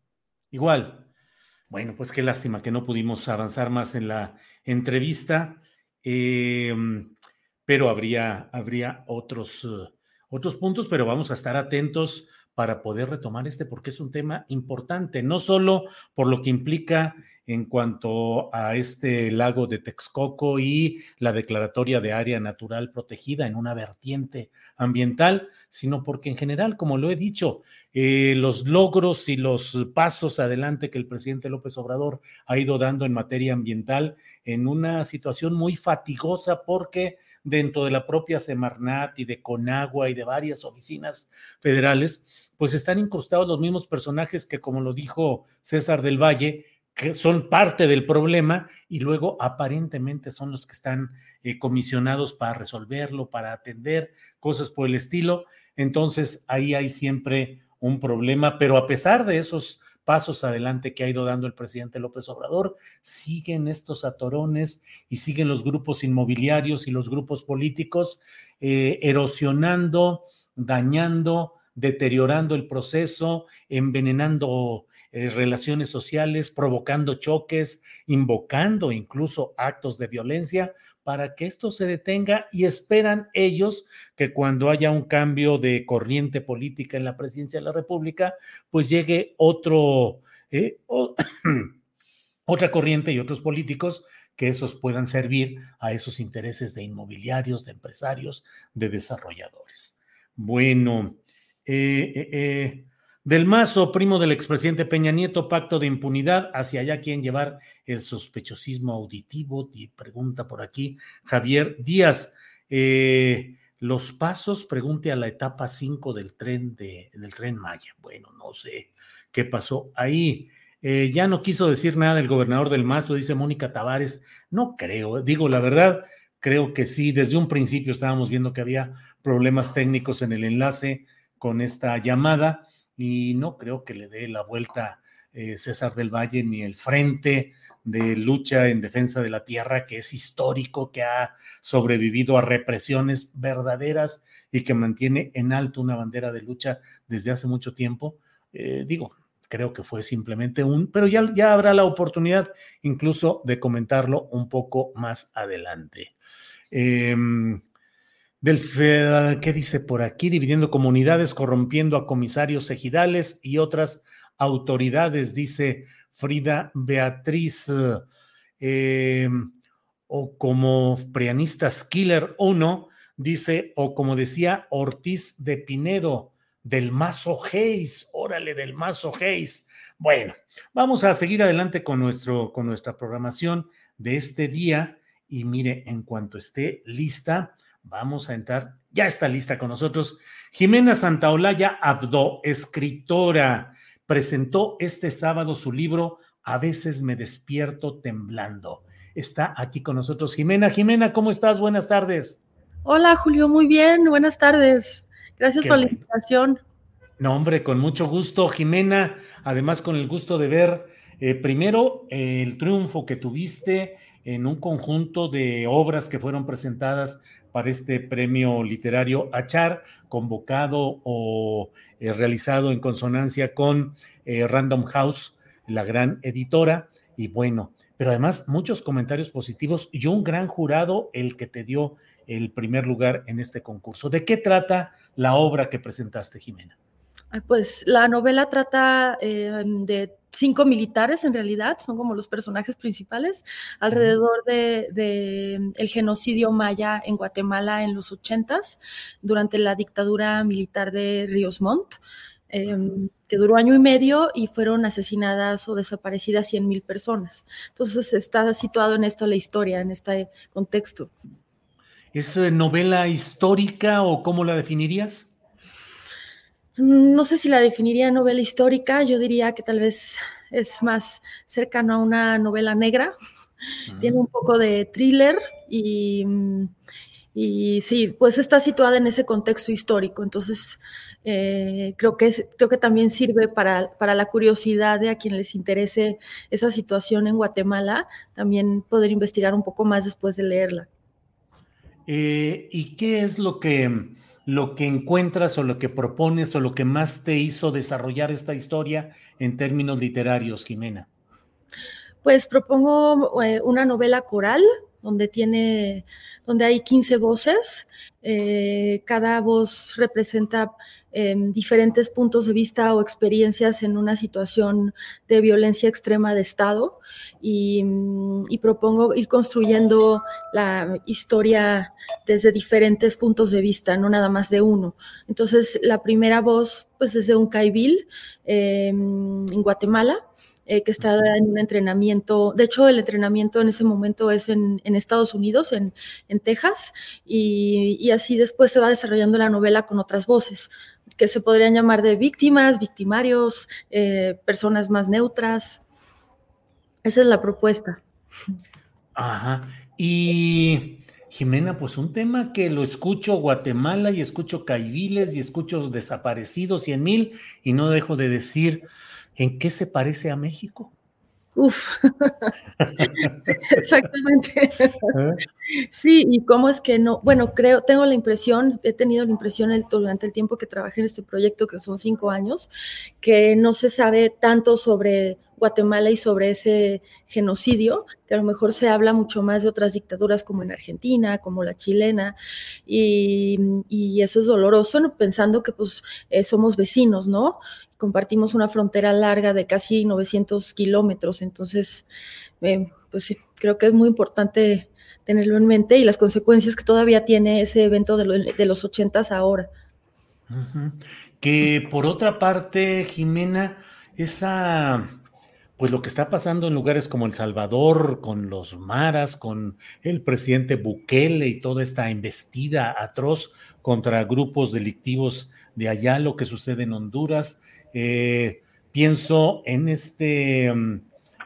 Igual. Bueno, pues qué lástima que no pudimos avanzar más en la entrevista, em, pero habría, habría otros, uh, otros puntos, pero vamos a estar atentos para poder retomar este, porque es un tema importante, no solo por lo que implica en cuanto a este lago de Texcoco y la declaratoria de área natural protegida en una vertiente ambiental, sino porque en general, como lo he dicho, eh, los logros y los pasos adelante que el presidente López Obrador ha ido dando en materia ambiental en una situación muy fatigosa porque dentro de la propia Semarnat y de Conagua y de varias oficinas federales, pues están incrustados los mismos personajes que, como lo dijo César del Valle, que son parte del problema y luego aparentemente son los que están eh, comisionados para resolverlo, para atender cosas por el estilo. Entonces ahí hay siempre un problema, pero a pesar de esos pasos adelante que ha ido dando el presidente López Obrador, siguen estos atorones y siguen los grupos inmobiliarios y los grupos políticos eh, erosionando, dañando, deteriorando el proceso, envenenando eh, relaciones sociales, provocando choques, invocando incluso actos de violencia para que esto se detenga y esperan ellos que cuando haya un cambio de corriente política en la presidencia de la República, pues llegue otro, eh, otra corriente y otros políticos que esos puedan servir a esos intereses de inmobiliarios, de empresarios, de desarrolladores. Bueno, eh, eh, del Mazo, primo del expresidente Peña Nieto, pacto de impunidad, hacia allá quieren llevar el sospechosismo auditivo, pregunta por aquí Javier Díaz. Eh, los pasos, pregunte a la etapa 5 del tren de, del tren Maya. Bueno, no sé qué pasó ahí. Eh, ya no quiso decir nada el gobernador del Mazo, dice Mónica Tavares. No creo, digo la verdad, creo que sí, desde un principio estábamos viendo que había problemas técnicos en el enlace con esta llamada y no creo que le dé la vuelta eh, César del Valle ni el frente de lucha en defensa de la tierra que es histórico, que ha sobrevivido a represiones verdaderas y que mantiene en alto una bandera de lucha desde hace mucho tiempo. Eh, digo, creo que fue simplemente un, pero ya, ya habrá la oportunidad incluso de comentarlo un poco más adelante. Em, del, ¿Qué dice por aquí? Dividiendo comunidades, corrompiendo a comisarios ejidales y otras autoridades, dice Frida Beatriz. Em, o como Prianistas Killer 1, dice, o como decía Ortiz de Pinedo, del Mazo Hayes, órale, del Mazo Hayes. Bueno, vamos a seguir adelante con, nuestro, con nuestra programación de este día y mire, en cuanto esté lista, vamos a entrar, ya está lista con nosotros, Jimena Santaolalla Abdo, escritora, presentó este sábado su libro A veces me despierto temblando. Está aquí con nosotros Jimena. Jimena, ¿cómo estás? Buenas tardes. Hola Julio, muy bien, buenas tardes. Gracias por la invitación. No, hombre, con mucho gusto, Jimena. Además, con el gusto de ver eh, primero el triunfo que tuviste en un conjunto de obras que fueron presentadas para este premio literario Achar, convocado o eh, realizado en consonancia con eh, Random House, la gran editora. Y bueno, pero además muchos comentarios positivos y un gran jurado el que te dio el primer lugar en este concurso. ¿De qué trata la obra que presentaste, Jimena? Pues la novela trata eh, de cinco militares en realidad, son como los personajes principales, alrededor de, el genocidio maya en Guatemala en los ochentas, durante la dictadura militar de Ríos Montt. Em, que duró año y medio y fueron asesinadas o desaparecidas 100 mil personas. Entonces está situado en esto la historia, en este contexto. ¿Es eh, novela histórica o cómo la definirías? Mm, no sé si la definiría novela histórica, yo diría que tal vez es más cercano a una novela negra. Tiene un poco de thriller y, mm, y sí, pues está situada en ese contexto histórico. Entonces, eh, creo, que creo que también sirve para, para, la curiosidad de a quien les interese esa situación en Guatemala, también poder investigar un poco más después de leerla. Eh, ¿Y qué es lo que, lo que encuentras o lo que propones o lo que más te hizo desarrollar esta historia en términos literarios, Jimena? Pues propongo eh, una novela coral donde tiene, donde hay 15 voces. cada voz representa Em, diferentes puntos de vista o experiencias en una situación de violencia extrema de Estado y, y, propongo ir construyendo la historia desde diferentes puntos de vista, no nada más de uno. Entonces, la primera voz, pues, es de un caibil em, en Guatemala, eh, que está en un entrenamiento, de hecho el entrenamiento en ese momento es en, Estados Unidos, en, Texas, y, y, así después se va desarrollando la novela con otras voces que se podrían llamar de víctimas, victimarios, eh, personas más neutras. Esa es la propuesta. Ajá. Y Jimena, pues un tema que lo escucho Guatemala y escucho Caibiles y escucho desaparecidos cien mil y no dejo de decir, ¿en qué se parece a México? Uf, exactamente. Sí, y cómo es que no, bueno, creo, tengo la impresión, he tenido la impresión durante el tiempo que trabajé en este proyecto, que son cinco años, que no se sabe tanto sobre Guatemala y sobre ese genocidio, que a lo mejor se habla mucho más de otras dictaduras como en Argentina, como la chilena, y, eso es doloroso, pensando que pues eh, somos vecinos, ¿no? Compartimos una frontera larga de casi 900 kilómetros, entonces, eh, pues sí, creo que es muy importante tenerlo en mente y las consecuencias que todavía tiene ese evento de, los ochentas ahora. Que por otra parte, Jimena, esa, pues lo que está pasando en lugares como El Salvador, con los maras, con el presidente Bukele y toda esta embestida atroz contra grupos delictivos de allá, lo que sucede en Honduras, eh, pienso en este, mm,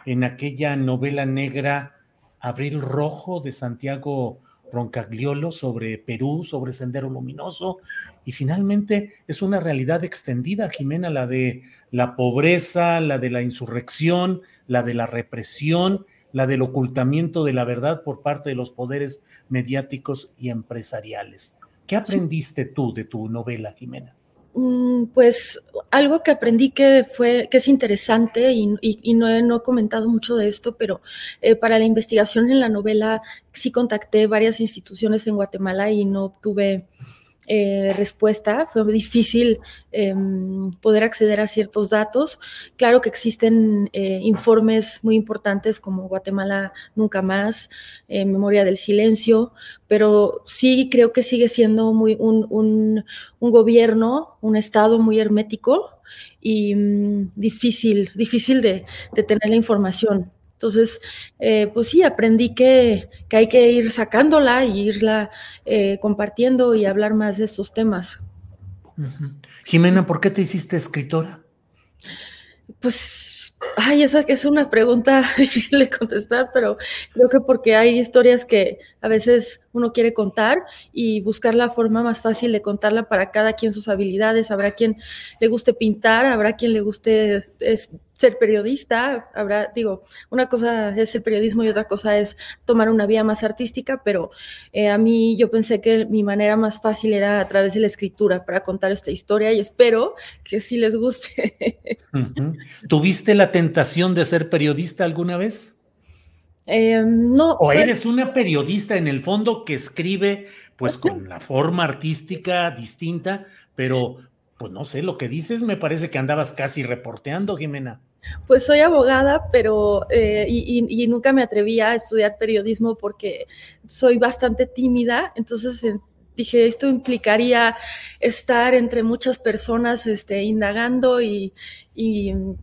en aquella novela negra Abril Rojo de Santiago Roncagliolo sobre Perú, sobre Sendero Luminoso, y finalmente es una realidad extendida, Jimena, la de la pobreza, la de la insurrección, la de la represión, la del ocultamiento de la verdad por parte de los poderes mediáticos y empresariales. ¿Qué aprendiste tú de tu novela, Jimena? Mm, pues algo que aprendí que fue que es interesante y, no, he, no, comentado mucho de esto, pero eh, para la investigación en la novela sí contacté varias instituciones en Guatemala y no obtuve eh, respuesta. Fue difícil em, poder acceder a ciertos datos. Claro que existen eh, informes muy importantes como Guatemala Nunca Más, eh, Memoria del Silencio, pero sí creo que sigue siendo muy un, un, gobierno, un Estado muy hermético y mm, difícil, difícil de, de tener la información. Entonces, eh, pues sí, aprendí que, hay que ir sacándola y irla eh, compartiendo y hablar más de estos temas. Jimena, ¿por qué te hiciste escritora? Pues, ay, esa es una pregunta difícil de contestar, pero creo que porque hay historias que a veces uno quiere contar y buscar la forma más fácil de contarla para cada quien sus habilidades. Habrá quien le guste pintar, habrá quien le guste ser periodista, habrá, digo, una cosa es el periodismo y otra cosa es tomar una vía más artística, pero eh, a mí yo pensé que mi manera más fácil era a través de la escritura para contar esta historia y espero que sí les guste. ¿Tuviste la tentación de ser periodista alguna vez? Eh, no. O eres una periodista en el fondo que escribe pues con la forma artística distinta, pero pues no sé, lo que dices me parece que andabas casi reporteando, Jimena. Pues soy abogada, pero eh, y, nunca me atreví a estudiar periodismo porque soy bastante tímida, entonces dije, esto implicaría estar entre muchas personas este, indagando y,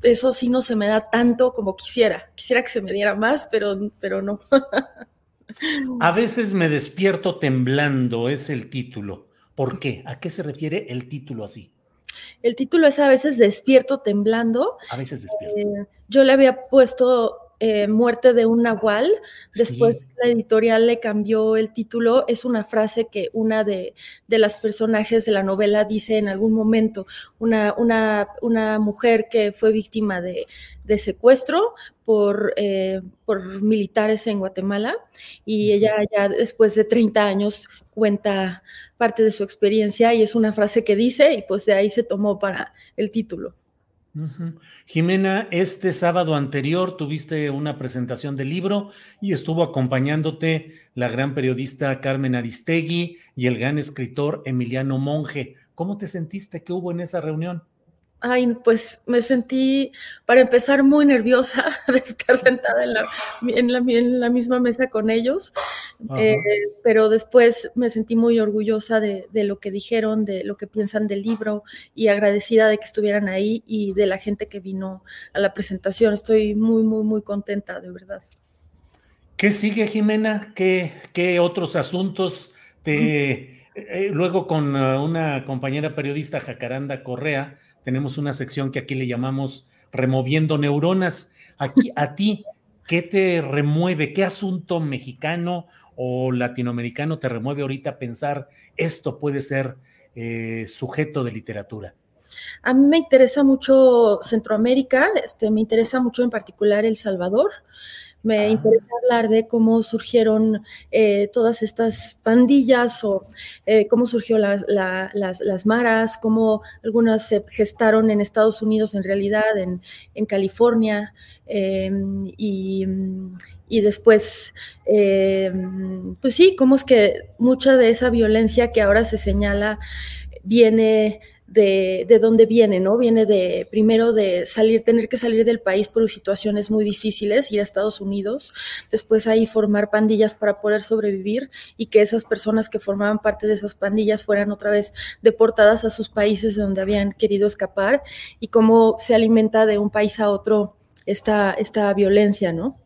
eso sí no se me da tanto como quisiera. Quisiera que se me diera más, pero, pero no. A veces me despierto temblando, es el título. ¿Por qué? ¿A qué se refiere el título así? El título es a veces despierto temblando. A veces despierto. Eh, yo le había puesto eh, Muerte de un Nahual. Después la editorial le cambió el título. Es una frase que una de, las personajes de la novela dice en algún momento. Una, una, una mujer que fue víctima de, secuestro por, eh, por militares en Guatemala y ella ya después de 30 años cuenta parte de su experiencia y es una frase que dice y pues de ahí se tomó para el título. Jimena, este sábado anterior tuviste una presentación del libro y estuvo acompañándote la gran periodista Carmen Aristegui y el gran escritor Emiliano Monge. ¿Cómo te sentiste? ¿Qué hubo en esa reunión? Ay, pues me sentí, para empezar, muy nerviosa de estar sentada en la, en la, misma mesa con ellos, eh, pero después me sentí muy orgullosa de, de, lo que dijeron, de lo que piensan del libro y agradecida de que estuvieran ahí y de la gente que vino a la presentación. Estoy muy, muy, muy contenta, de verdad. ¿Qué sigue, Jimena? ¿Qué, qué otros asuntos te... Eh, luego con una compañera periodista, Jacaranda Correa, tenemos una sección que aquí le llamamos removiendo neuronas. Aquí, a ti, ¿qué te remueve? ¿Qué asunto mexicano o latinoamericano te remueve ahorita pensar esto puede ser eh, sujeto de literatura? A mí me interesa mucho Centroamérica, este, me interesa mucho en particular El Salvador. Me ah. interesa hablar de cómo surgieron eh, todas estas pandillas o eh, cómo surgió las, maras, cómo algunas se gestaron en Estados Unidos en realidad, en, California, em, y, y, después, em, pues sí, cómo es que mucha de esa violencia que ahora se señala viene de, de, dónde viene, ¿no? Viene de, primero de salir, tener que salir del país por situaciones muy difíciles, ir a Estados Unidos, después ahí formar pandillas para poder sobrevivir y que esas personas que formaban parte de esas pandillas fueran otra vez deportadas a sus países donde habían querido escapar y cómo se alimenta de un país a otro esta, esta violencia, ¿no?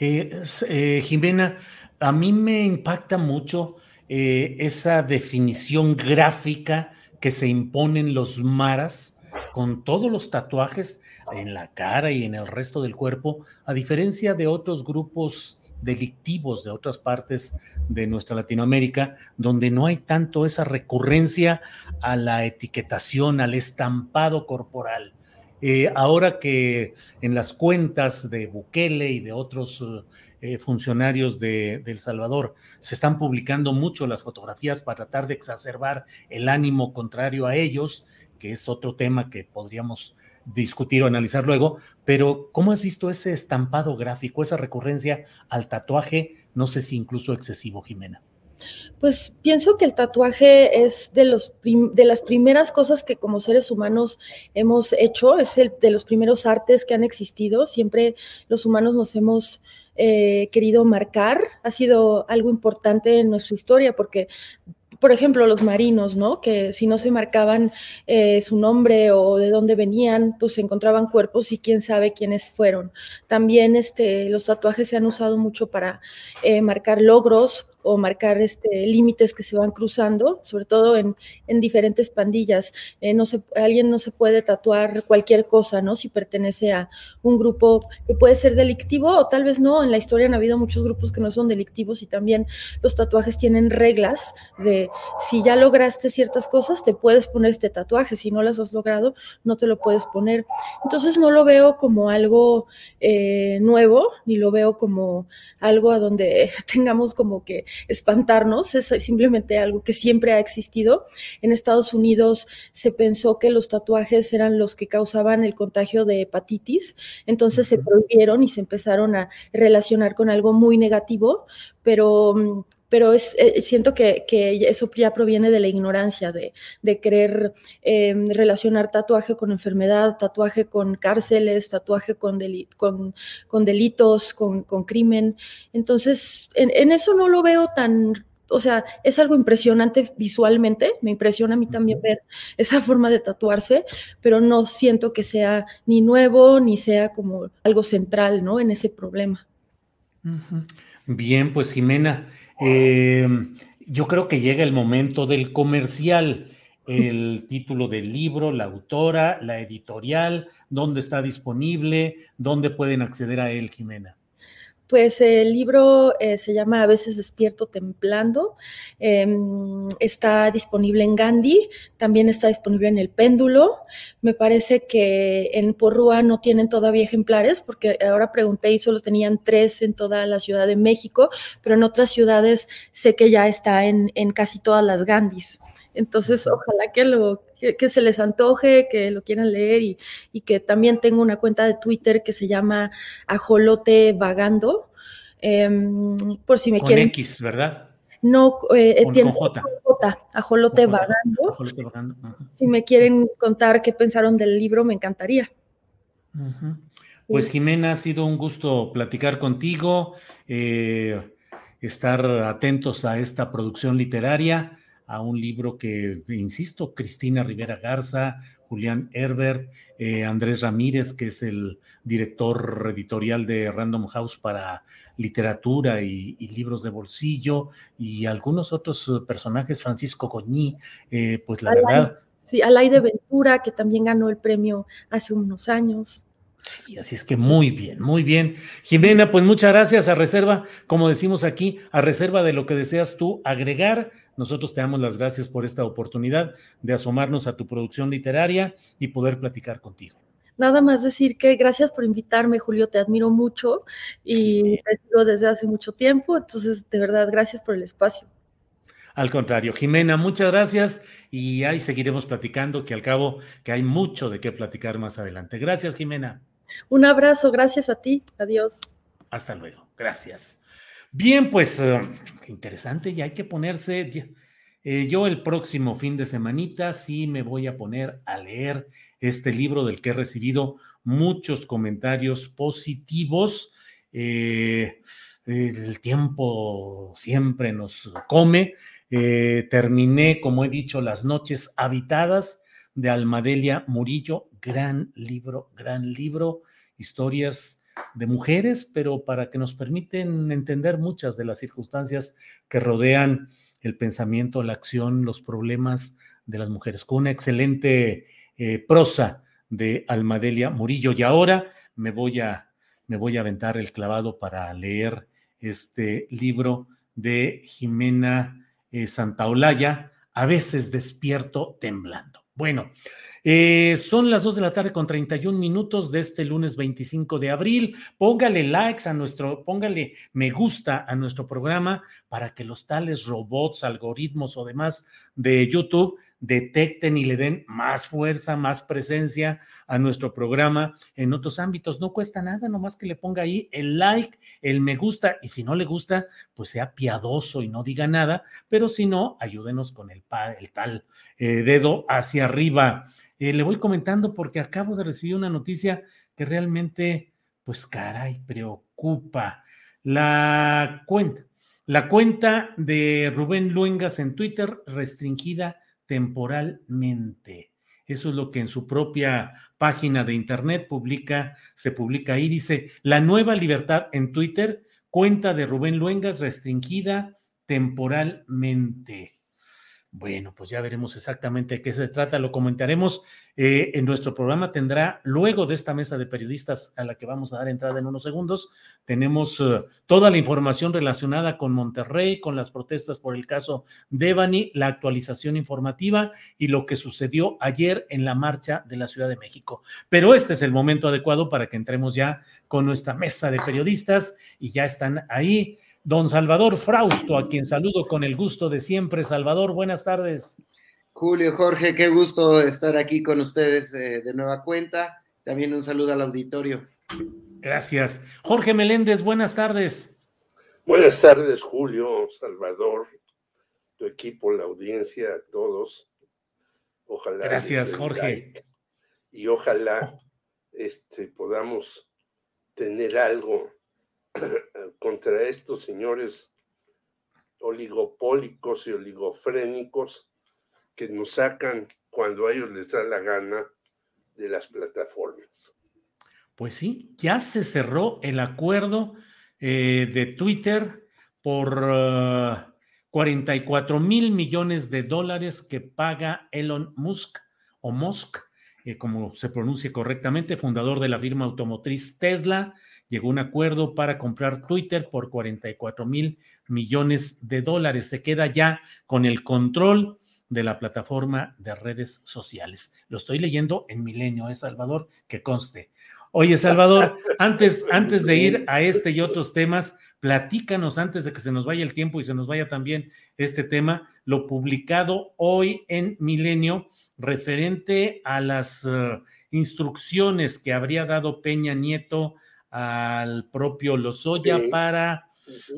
Eh, eh, Jimena, a mí me impacta mucho eh, esa definición gráfica que se imponen los maras con todos los tatuajes en la cara y en el resto del cuerpo, a diferencia de otros grupos delictivos de otras partes de nuestra Latinoamérica, donde no hay tanto esa recurrencia a la etiquetación, al estampado corporal. Eh, ahora que en las cuentas de Bukele y de otros eh, funcionarios de, El Salvador. Se están publicando mucho las fotografías para tratar de exacerbar el ánimo contrario a ellos, que es otro tema que podríamos discutir o analizar luego, pero ¿cómo has visto ese estampado gráfico, esa recurrencia al tatuaje, no sé si incluso excesivo, Jimena? Pues pienso que el tatuaje es de, de las primeras cosas que como seres humanos hemos hecho, es el de los primeros artes que han existido. Siempre los humanos nos hemos eh, querido marcar, ha sido algo importante en nuestra historia porque por ejemplo, los marinos, ¿no? Que si no se marcaban eh, su nombre o de dónde venían, pues se encontraban cuerpos y quién sabe quiénes fueron. También este, los tatuajes se han usado mucho para eh, marcar logros o marcar este, límites que se van cruzando, sobre todo en, en diferentes pandillas. Eh, alguien no se puede tatuar cualquier cosa, ¿no? Si pertenece a un grupo que puede ser delictivo o tal vez no. En la historia han habido muchos grupos que no son delictivos y también los tatuajes tienen reglas de si ya lograste ciertas cosas, te puedes poner este tatuaje. Si no las has logrado, no te lo puedes poner. Entonces no lo veo como algo eh, nuevo, ni lo veo como algo a donde tengamos como que espantarnos, es simplemente algo que siempre ha existido. En Estados Unidos se pensó que los tatuajes eran los que causaban el contagio de hepatitis, entonces se prohibieron y se empezaron a relacionar con algo muy negativo, pero mm, pero es, eh, siento que, eso ya proviene de la ignorancia, de, querer em, relacionar tatuaje con enfermedad, tatuaje con cárceles, tatuaje con, con, delitos, con, crimen. Entonces, en, eso no lo veo tan, o sea, es algo impresionante visualmente, me impresiona a mí también ver esa forma de tatuarse, pero no siento que sea ni nuevo ni sea como algo central, ¿no? En ese problema. Bien, pues Jimena. Eh, yo creo que llega el momento del comercial, el título del libro, la autora, la editorial, dónde está disponible, dónde pueden acceder a él, Jimena. Pues el libro eh, se llama A veces despierto temblando. Em, está disponible en Gandhi, también está disponible en El Péndulo. Me parece que en Porrúa no tienen todavía ejemplares, porque ahora pregunté y solo tenían tres en toda la Ciudad de México, pero en otras ciudades sé que ya está en, en casi todas las Gandhis. Entonces, ojalá que, lo, que, se les antoje, que lo quieran leer y, y, que también tengo una cuenta de Twitter que se llama Ajolote Vagando. Em, por si me con quieren. X, ¿verdad? No, eh, tiene J. Ajolote Vagando. Ajolote Vagando. Si me quieren contar qué pensaron del libro, me encantaría. Pues Jimena, ha sido un gusto platicar contigo, eh, estar atentos a esta producción literaria a un libro que, insisto, Cristina Rivera Garza, Julián Herbert, eh, Andrés Ramírez, que es el director editorial de Random House para literatura y, libros de bolsillo, y algunos otros eh, personajes, Francisco Goñí, eh, pues la verdad. Sí, Alaide Ventura, que también ganó el premio hace unos años. Sí, así es que muy bien, muy bien. Jimena, pues muchas gracias a reserva, como decimos aquí, a reserva de lo que deseas tú agregar. Nosotros te damos las gracias por esta oportunidad de asomarnos a tu producción literaria y poder platicar contigo. Nada más decir que gracias por invitarme, Julio, te admiro mucho y te sigo desde hace mucho tiempo, entonces de verdad, gracias por el espacio. Al contrario, Jimena, muchas gracias y ahí seguiremos platicando, que al cabo que hay mucho de qué platicar más adelante. Gracias, Jimena. Un abrazo, gracias a ti. Adiós. Hasta luego, gracias. Bien, pues eh, interesante, ya hay que ponerse. Eh, yo el próximo fin de semanita sí me voy a poner a leer este libro del que he recibido muchos comentarios positivos. Eh, el tiempo siempre nos come. terminé, como he dicho, las noches habitadas de Almadelia Murillo, gran libro, gran libro, historias de mujeres, pero para que nos permiten entender muchas de las circunstancias que rodean el pensamiento, la acción, los problemas de las mujeres, con una excelente eh, prosa de Almadelia Murillo. Y ahora me voy a, me voy a aventar el clavado para leer este libro de Jimena eh, Santaolalla, A veces despierto temblando. Bueno, eh, son las 2 de la tarde con 31 minutos de este lunes 25 de abril. Póngale likes a nuestro, póngale me gusta a nuestro programa para que los tales robots, algoritmos o demás de YouTube detecten y le den más fuerza, más presencia a nuestro programa en otros ámbitos. No cuesta nada, nomás que le ponga ahí el like, el me gusta, y si no le gusta, pues sea piadoso y no diga nada, pero si no, ayúdenos con el, el tal eh, dedo hacia arriba. Eh, le voy comentando porque acabo de recibir una noticia que realmente, pues caray, preocupa. La cuenta, la cuenta de Rubén Luengas en Twitter restringida temporalmente. Eso es lo que en su propia página de internet publica, se publica ahí, dice, la nueva libertad en Twitter, cuenta de Rubén Luengas restringida temporalmente. Bueno, pues ya veremos exactamente de qué se trata, lo comentaremos eh, en nuestro programa. Tendrá, luego de esta mesa de periodistas a la que vamos a dar entrada en unos segundos, tenemos eh, toda la información relacionada con Monterrey, con las protestas por el caso Devani, la actualización informativa y lo que sucedió ayer en la marcha de la Ciudad de México. Pero este es el momento adecuado para que entremos ya con nuestra mesa de periodistas y ya están ahí don Salvador Frausto, a quien saludo con el gusto de siempre. Salvador, buenas tardes. Julio, Jorge, qué gusto estar aquí con ustedes eh, de nueva cuenta. También un saludo al auditorio. Gracias. Jorge Meléndez, buenas tardes. Buenas tardes, Julio, Salvador, tu equipo, la audiencia, a todos. Ojalá. Gracias, Jorge. y ojalá este, podamos tener algo contra estos señores oligopólicos y oligofrénicos que nos sacan cuando a ellos les da la gana de las plataformas. Pues sí, ya se cerró el acuerdo eh, de Twitter por 44 uh, mil millones de dólares que paga Elon Musk o Musk, eh, como se pronuncie correctamente, fundador de la firma automotriz Tesla, llegó a un acuerdo para comprar Twitter por 44 mil millones de dólares. Se queda ya con el control de la plataforma de redes sociales. Lo estoy leyendo en Milenio, es ¿eh, Salvador, que conste. Oye, Salvador, antes, antes de ir a este y otros temas, platícanos antes de que se nos vaya el tiempo y se nos vaya también este tema, lo publicado hoy en Milenio referente a las eh, instrucciones que habría dado Peña Nieto al propio Lozoya para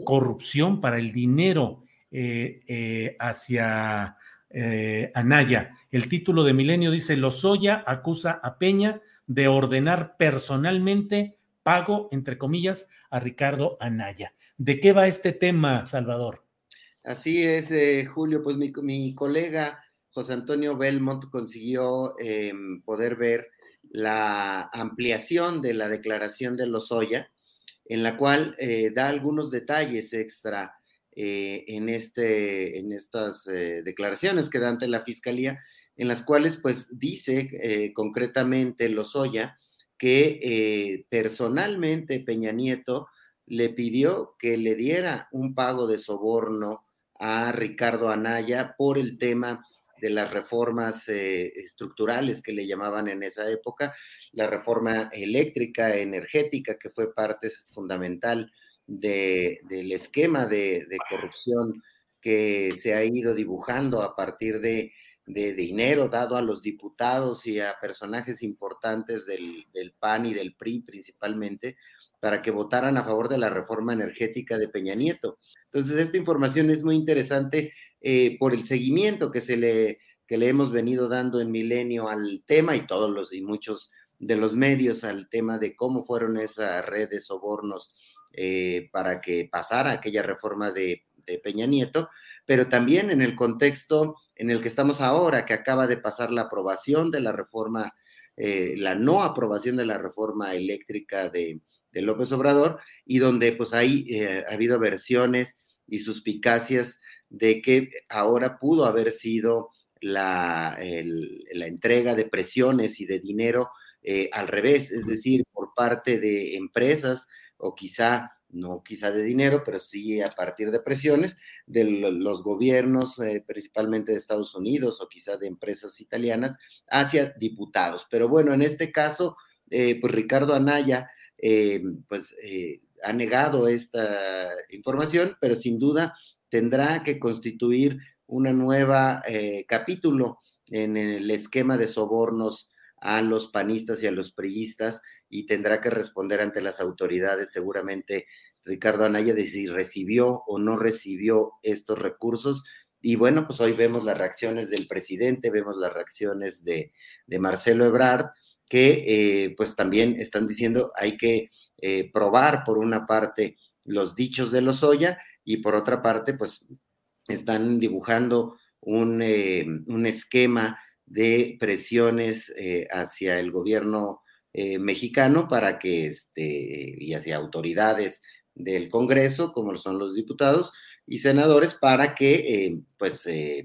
corrupción, para el dinero eh, eh, hacia eh, Anaya. El título de Milenio dice, Lozoya acusa a Peña de ordenar personalmente pago, entre comillas, a Ricardo Anaya. ¿De qué va este tema, Salvador? Así es, Julio, pues mi, mi, colega José Antonio Belmont consiguió em, poder ver la ampliación de la declaración de Lozoya, en la cual eh, da algunos detalles extra eh, en, este, en estas eh, declaraciones que da ante la Fiscalía, en las cuales pues dice concretamente Lozoya que personalmente Peña Nieto le pidió que le diera un pago de soborno a Ricardo Anaya por el tema de las reformas eh, estructurales que le llamaban en esa época, la reforma eléctrica, energética, que fue parte fundamental del esquema de, corrupción que se ha ido dibujando a partir de, dinero dado a los diputados y a personajes importantes del, del PAN y del PRI principalmente, para que votaran a favor de la reforma energética de Peña Nieto. Entonces, esta información es muy interesante eh, por el seguimiento que, se le, que le hemos venido dando en Milenio al tema y todos los y muchos de los medios al tema de cómo fueron esa red de sobornos eh, para que pasara aquella reforma de, Peña Nieto, pero también en el contexto en el que estamos ahora, que acaba de pasar la aprobación de la reforma, eh, la no aprobación de la reforma eléctrica de, de López Obrador, y donde pues ahí ha habido versiones y suspicacias de que ahora pudo haber sido la, la entrega de presiones y de dinero eh, al revés, es decir, por parte de empresas o quizá no quizá de dinero, pero sí a partir de presiones de los gobiernos, eh, principalmente de Estados Unidos o quizá de empresas italianas, hacia diputados. Pero bueno, en este caso, eh, pues Ricardo Anaya, eh, pues ha negado esta información, pero sin duda tendrá que constituir una nueva capítulo en el esquema de sobornos a los panistas y a los priistas y tendrá que responder ante las autoridades seguramente Ricardo Anaya de si recibió o no recibió estos recursos. Y bueno, pues hoy vemos las reacciones del presidente, vemos las reacciones de, Marcelo Ebrard, que eh, pues también están diciendo hay que eh, probar por una parte los dichos de Lozoya y por otra parte pues están dibujando un, eh, un esquema de presiones hacia el gobierno eh, mexicano para que, este, y hacia autoridades del Congreso, como son los diputados y senadores, para que, eh, pues, eh,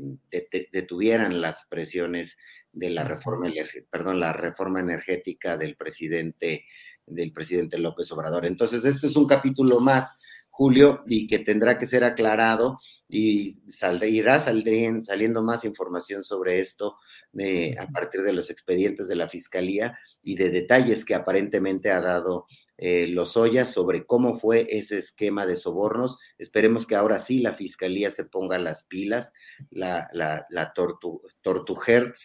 detuvieran las presiones de la reforma, perdón, la reforma energética del presidente, del presidente López Obrador. Entonces, este es un capítulo más, Julio, y que tendrá que ser aclarado y irá saliendo más información sobre esto a partir de los expedientes de la Fiscalía y de detalles que aparentemente ha dado eh, Lozoya sobre cómo fue ese esquema de sobornos. Esperemos que ahora sí la Fiscalía se ponga las pilas, la, la, la tortu,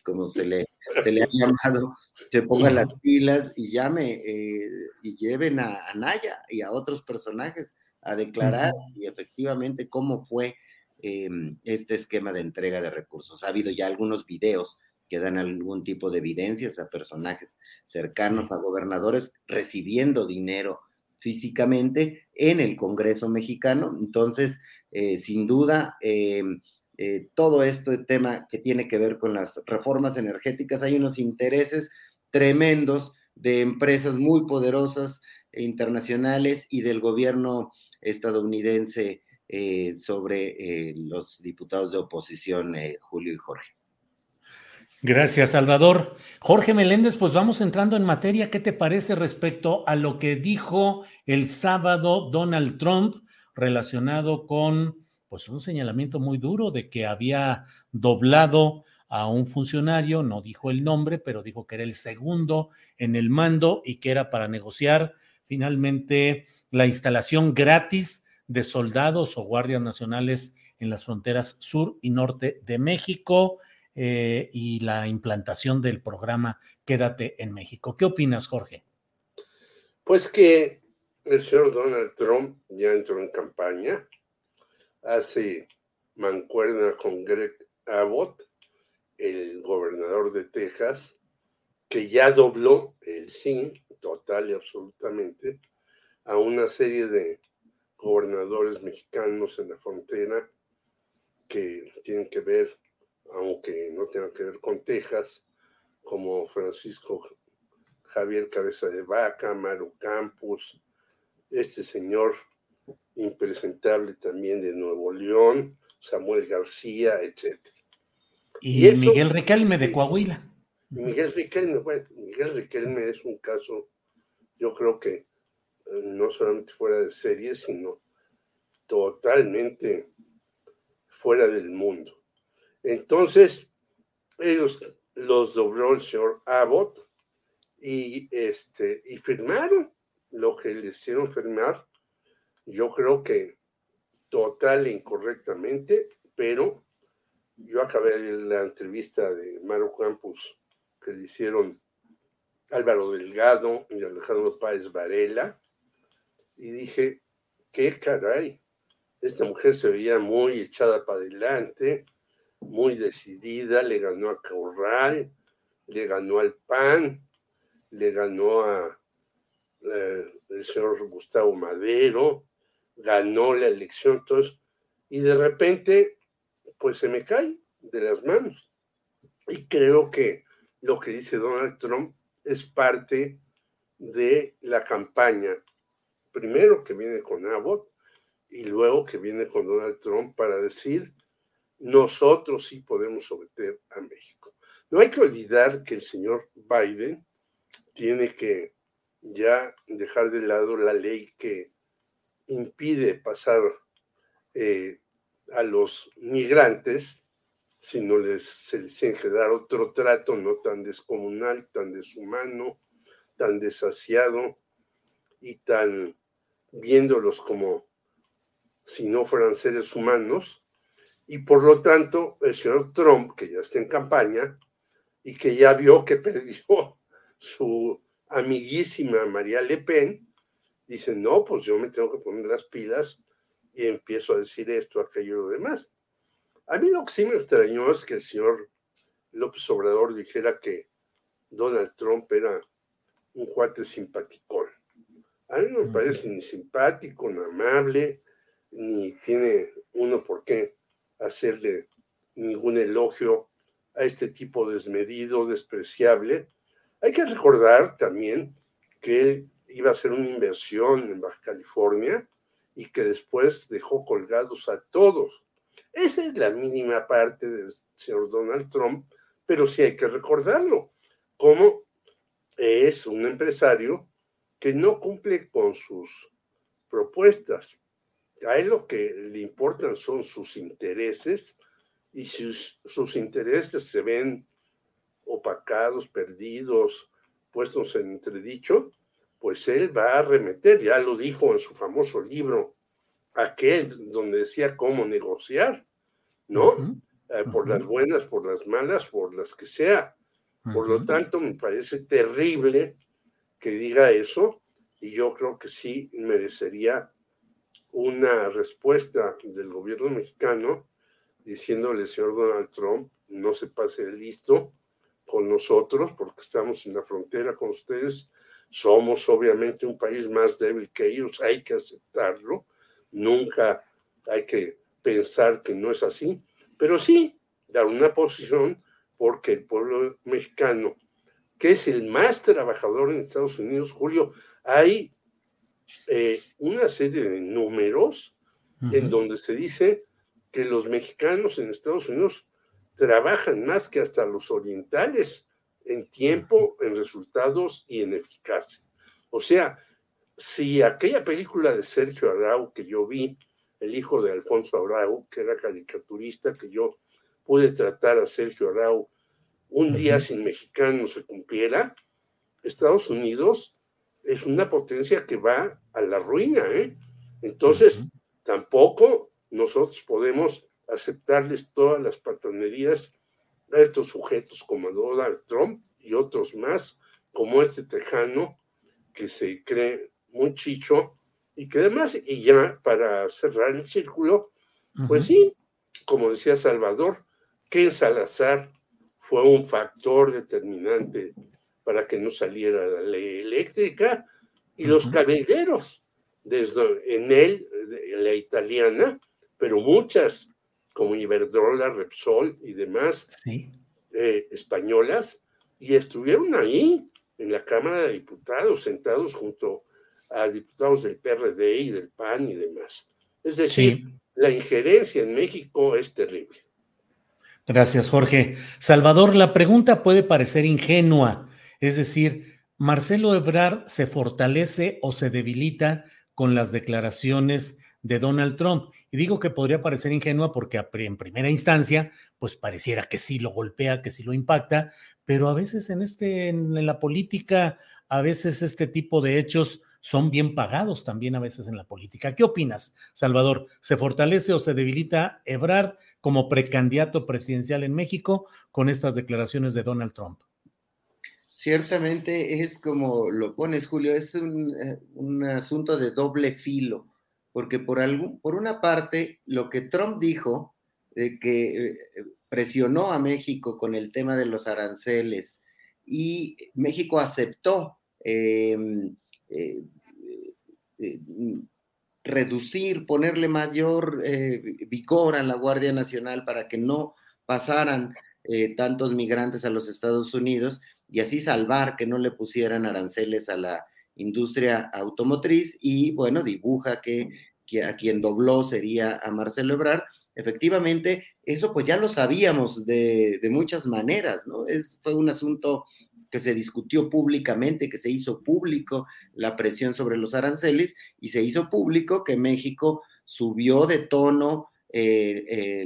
como se le, se le ha llamado, se ponga las pilas y llame eh, y lleven a, a Naya y a otros personajes a declarar y efectivamente cómo fue em, este esquema de entrega de recursos. Ha habido ya algunos videos que dan algún tipo de evidencias a personajes cercanos a gobernadores recibiendo dinero físicamente en el Congreso mexicano. Entonces, eh, sin duda, em, eh, todo este tema que tiene que ver con las reformas energéticas, hay unos intereses tremendos de empresas muy poderosas e internacionales y del gobierno estadounidense eh, sobre los diputados de oposición, Julio y Jorge. Gracias, Salvador. Jorge Meléndez, pues vamos entrando en materia. ¿Qué te parece respecto a lo que dijo el sábado Donald Trump relacionado con pues un señalamiento muy duro de que había doblado a un funcionario, no dijo el nombre, pero dijo que era el segundo en el mando y que era para negociar finalmente la instalación gratis de soldados o guardias nacionales en las fronteras sur y norte de México eh, y la implantación del programa Quédate en México. ¿Qué opinas, Jorge? Pues que el señor Donald Trump ya entró en campaña, hace mancuerna con Greg Abbott, el gobernador de Texas, que ya dobló el sí, total y absolutamente, a una serie de gobernadores mexicanos en la frontera que tienen que ver aunque no tenga que ver con Texas, como Francisco Javier Cabeza de Vaca, Maru Campos, este señor impresentable también de Nuevo León, Samuel García, etc. Y, Miguel Riquelme de Coahuila. Miguel Riquelme, bueno, Miguel Riquelme es un caso, yo creo que eh, no solamente fuera de serie, sino totalmente fuera del mundo. Entonces, ellos los dobló el señor Abbott y, este, y firmaron lo que le hicieron firmar. Yo creo que total e incorrectamente, pero yo acabé la entrevista de Maro Campos que le hicieron Álvaro Delgado y Alejandro Páez Varela y dije, qué caray, esta mujer se veía muy echada para adelante, muy decidida, le ganó a Corral, le ganó al PAN, le ganó a eh, el señor Gustavo Madero, ganó la elección, entonces, y de repente, pues se me cae de las manos. Y creo que lo que dice Donald Trump es parte de la campaña, primero que viene con Abbott y luego que viene con Donald Trump para decir nosotros sí podemos someter a México. No hay que olvidar que el señor Biden tiene que ya dejar de lado la ley que impide pasar eh, a los migrantes, sino les, se les dar otro trato no tan descomunal, tan deshumano, tan desasiado y tan viéndolos como si no fueran seres humanos. Y por lo tanto, el señor Trump, que ya está en campaña y que ya vio que perdió su amiguísima María Le Pen, dice, no, pues yo me tengo que poner las pilas y empiezo a decir esto, aquello y lo demás. A mí lo que sí me extrañó es que el señor López Obrador dijera que Donald Trump era un cuate simpaticón. A mí no me parece ni simpático, ni amable, ni tiene uno por qué hacerle ningún elogio a este tipo desmedido, despreciable. Hay que recordar también que él iba a hacer una inversión en Baja California y que después dejó colgados a todos. Esa es la mínima parte del señor Donald Trump, pero sí hay que recordarlo, como es un empresario que no cumple con sus propuestas. A él lo que le importan son sus intereses y si sus intereses se ven opacados, perdidos, puestos en entredicho, pues él va a arremeter, ya lo dijo en su famoso libro, aquel donde decía cómo negociar, ¿no? Eh, por las buenas, por las malas, por las que sea. Por lo tanto, me parece terrible que diga eso y yo creo que sí merecería una respuesta del gobierno mexicano diciéndole, señor Donald Trump, no se pase listo con nosotros porque estamos en la frontera con ustedes, somos obviamente un país más débil que ellos, hay que aceptarlo, nunca hay que pensar que no es así, pero sí dar una posición porque el pueblo mexicano, que es el más trabajador en Estados Unidos, Julio, hay eh, una serie de números en donde se dice que los mexicanos en Estados Unidos trabajan más que hasta los orientales en tiempo, en resultados y en eficacia. O sea, si aquella película de Sergio Arau que yo vi, el hijo de Alfonso Arau, que era caricaturista, que yo pude tratar a Sergio Arau un día sin mexicanos se cumpliera, Estados Unidos es una potencia que va a la ruina. ¿eh? Entonces, tampoco nosotros podemos aceptarles todas las patanerías a estos sujetos como Donald Trump y otros más, como este tejano que se cree muy chicho y que además, y ya para cerrar el círculo, pues sí, como decía Salvador, que Salazar fue un factor determinante para que no saliera la ley eléctrica y los caballeros, desde en él, la italiana, pero muchas, como Iberdrola, Repsol y demás, eh, españolas, y estuvieron ahí en la Cámara de Diputados, sentados junto a diputados del PRD y del PAN y demás. Es decir, la injerencia en México es terrible. Gracias, Jorge. Salvador, la pregunta puede parecer ingenua, es decir, ¿Marcelo Ebrard se fortalece o se debilita con las declaraciones de Donald Trump? Y digo que podría parecer ingenua porque en primera instancia, pues pareciera que sí lo golpea, que sí lo impacta, pero a veces en este, en la política, a veces este tipo de hechos son bien pagados también a veces en la política. ¿Qué opinas, Salvador? ¿Se fortalece o se debilita Ebrard como precandidato presidencial en México con estas declaraciones de Donald Trump? Ciertamente es como lo pones, Julio, es un, eh, asunto de doble filo, porque por, algún, por una parte, lo que Trump dijo, de que eh, presionó a México con el tema de los aranceles y México aceptó em, eh, reducir, ponerle mayor vigor a la Guardia Nacional para que no pasaran tantos migrantes a los Estados Unidos y así salvar que no le pusieran aranceles a la industria automotriz y bueno, dibuja que, a quien dobló sería a Marcelo Ebrard. Efectivamente, eso pues ya lo sabíamos de, muchas maneras, ¿no? Es, fue un asunto que se discutió públicamente, que se hizo público la presión sobre los aranceles y se hizo público que México subió de tono eh,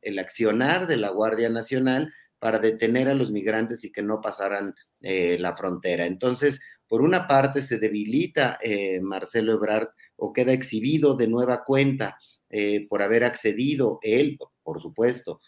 el, accionar de la Guardia Nacional para detener a los migrantes y que no pasaran eh, la frontera. Entonces, por una parte, se debilita eh, Marcelo Ebrard o queda exhibido de nueva cuenta por haber accedido él, por supuesto,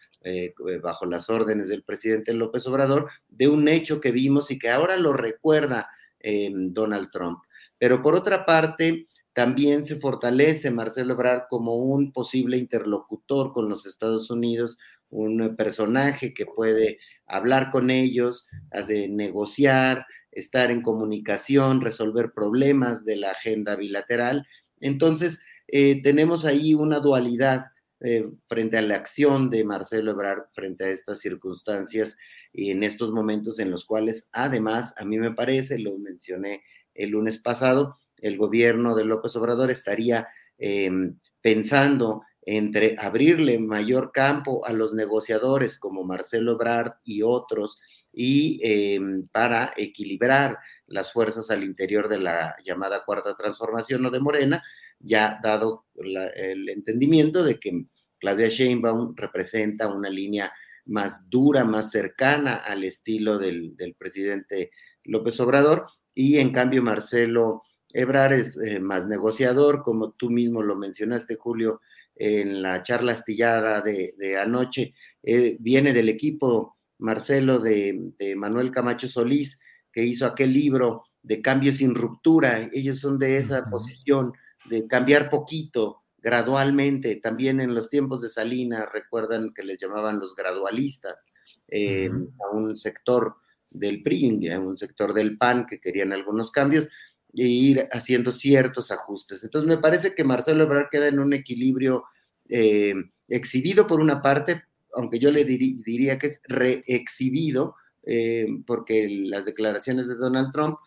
bajo las órdenes del presidente López Obrador, de un hecho que vimos y que ahora lo recuerda Donald Trump. Pero por otra parte, también se fortalece Marcelo Ebrard como un posible interlocutor con los Estados Unidos, un personaje que puede hablar con ellos, de negociar, estar en comunicación, resolver problemas de la agenda bilateral. Entonces, eh, tenemos ahí una dualidad eh, frente a la acción de Marcelo Ebrard, frente a estas circunstancias y en estos momentos en los cuales, además, a mí me parece, lo mencioné el lunes pasado, el gobierno de López Obrador estaría em, pensando entre abrirle mayor campo a los negociadores como Marcelo Ebrard y otros y em, para equilibrar las fuerzas al interior de la llamada cuarta transformación o de Morena, ya dado el entendimiento de que Claudia Sheinbaum representa una línea más dura, más cercana al estilo del, del presidente López Obrador, y en cambio Marcelo Ebrar es eh, más negociador, como tú mismo lo mencionaste, Julio, en la charla astillada de, anoche. Eh, viene del equipo, Marcelo, de, Manuel Camacho Solís, que hizo aquel libro de Cambio sin ruptura. Ellos son de esa posición, de cambiar poquito, gradualmente. También en los tiempos de Salinas, recuerdan que les llamaban los gradualistas, eh, a un sector del PRI, a un sector del PAN que querían algunos cambios ir haciendo ciertos ajustes. Entonces, me parece que Marcelo Ebrard queda en un equilibrio eh, exhibido por una parte, aunque yo le diría que es reexhibido, eh, porque las declaraciones de Donald Trump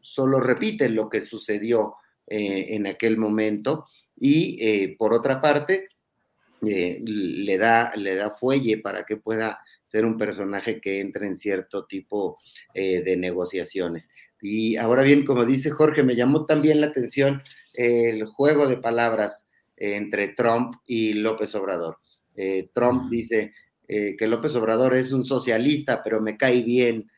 solo repiten lo que sucedió en aquel momento, y por otra parte, le, da, le da fuelle para que pueda ser un personaje que entre en cierto tipo de negociaciones. Y ahora bien, como dice Jorge, me llamó también la atención el juego de palabras entre Trump y López Obrador. Eh, Trump dice eh, que López Obrador es un socialista, pero me cae bien.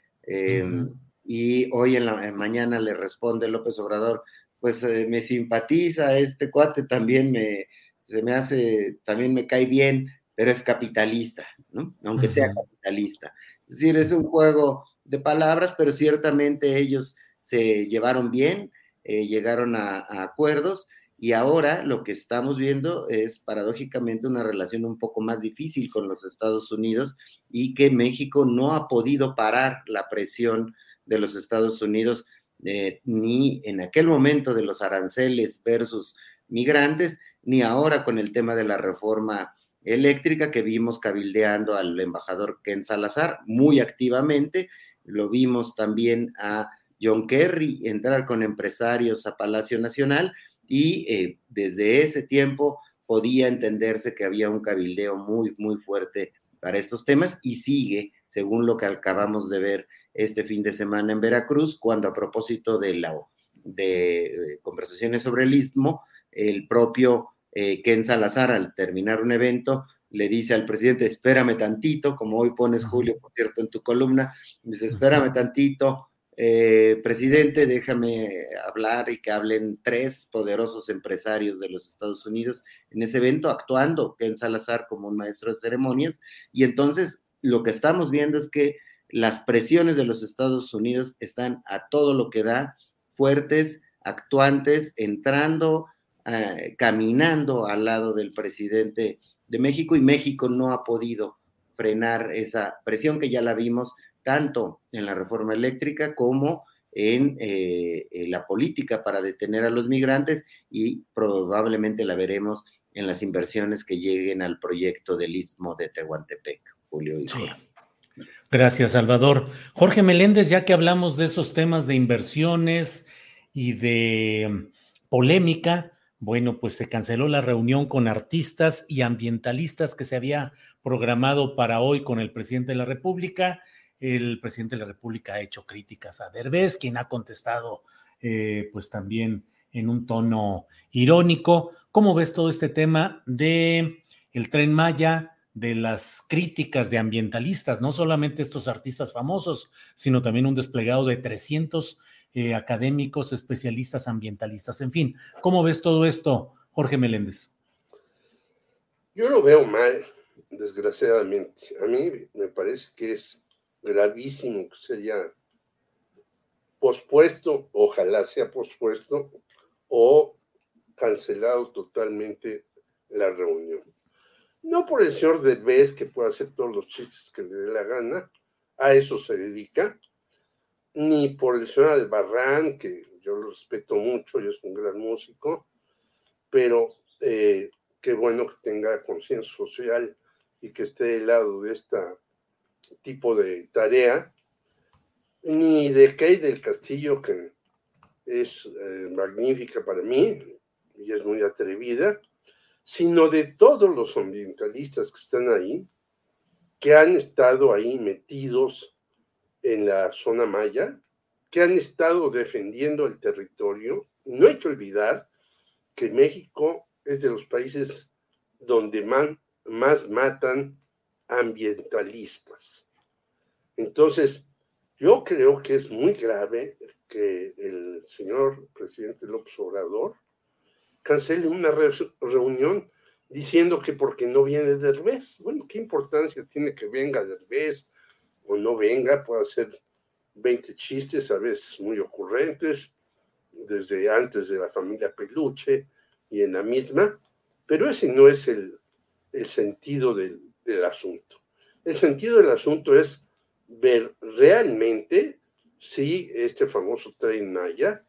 Y hoy en la mañana le responde López Obrador, pues eh, me simpatiza, este cuate también me, se me hace, también me cae bien, pero es capitalista, ¿no? Aunque sea capitalista. Es decir, es un juego de palabras, pero ciertamente ellos se llevaron bien, eh, llegaron a, acuerdos y ahora lo que estamos viendo es paradójicamente una relación un poco más difícil con los Estados Unidos y que México no ha podido parar la presión de los Estados Unidos eh, ni en aquel momento de los aranceles versus migrantes, ni ahora con el tema de la reforma eléctrica que vimos cabildeando al embajador Ken Salazar muy activamente. Lo vimos también a John Kerry entrar con empresarios a Palacio Nacional y eh, desde ese tiempo podía entenderse que había un cabildeo muy, muy fuerte para estos temas y sigue, según lo que acabamos de ver este fin de semana en Veracruz, cuando a propósito de, la, de eh, conversaciones sobre el istmo, el propio eh, Ken Salazar, al terminar un evento, le dice al presidente, espérame tantito, como hoy pones, Julio, por cierto, en tu columna, dice, espérame tantito, eh, presidente, déjame hablar y que hablen tres poderosos empresarios de los Estados Unidos en ese evento, actuando Ken Salazar como un maestro de ceremonias. Y entonces lo que estamos viendo es que las presiones de los Estados Unidos están a todo lo que da, fuertes, actuantes, entrando, eh, caminando al lado del presidente de México y México no ha podido frenar esa presión que ya la vimos tanto en la reforma eléctrica como en, eh, la política para detener a los migrantes y probablemente la veremos en las inversiones que lleguen al proyecto del Istmo de Tehuantepec, Y Gracias, Salvador. Jorge Meléndez, ya que hablamos de esos temas de inversiones y de mm, polémica, bueno, pues se canceló la reunión con artistas y ambientalistas que se había programado para hoy con el presidente de la República. el presidente de la República ha hecho críticas a Derbez, quien ha contestado eh, pues también en un tono irónico. ¿Cómo ves todo este tema de el tren Maya, de las críticas de ambientalistas, no solamente estos artistas famosos, sino también un desplegado de 300 eh, académicos, especialistas ambientalistas, en fin, ¿cómo ves todo esto, Jorge Meléndez? Yo lo veo mal, desgraciadamente. A mí me parece que es gravísimo que se haya pospuesto, ojalá sea pospuesto, o cancelado totalmente la reunión. No por el señor Derbez, que puede hacer todos los chistes que le dé la gana, a eso se dedica, ni por el señor Albarrán, que yo lo respeto mucho y es un gran músico, pero eh, qué bueno que tenga conciencia social y que esté del lado de este tipo de tarea, ni de Kay del Castillo, que es eh, magnífica para mí y es muy atrevida, sino de todos los ambientalistas que están ahí, que han estado ahí metidos en la zona maya, que han estado defendiendo el territorio. No hay que olvidar que México es de los países donde más matan ambientalistas. Entonces, yo creo que es muy grave que el señor presidente López Obrador cancele una reunión diciendo que porque no viene Derbez. Bueno, ¿qué importancia tiene que venga Derbez o no venga? Puede hacer 20 chistes, a veces muy ocurrentes, desde antes de la familia Peluche y en la misma, pero ese no es el, el sentido del, del asunto. El sentido del asunto es ver realmente si este famoso tren Maya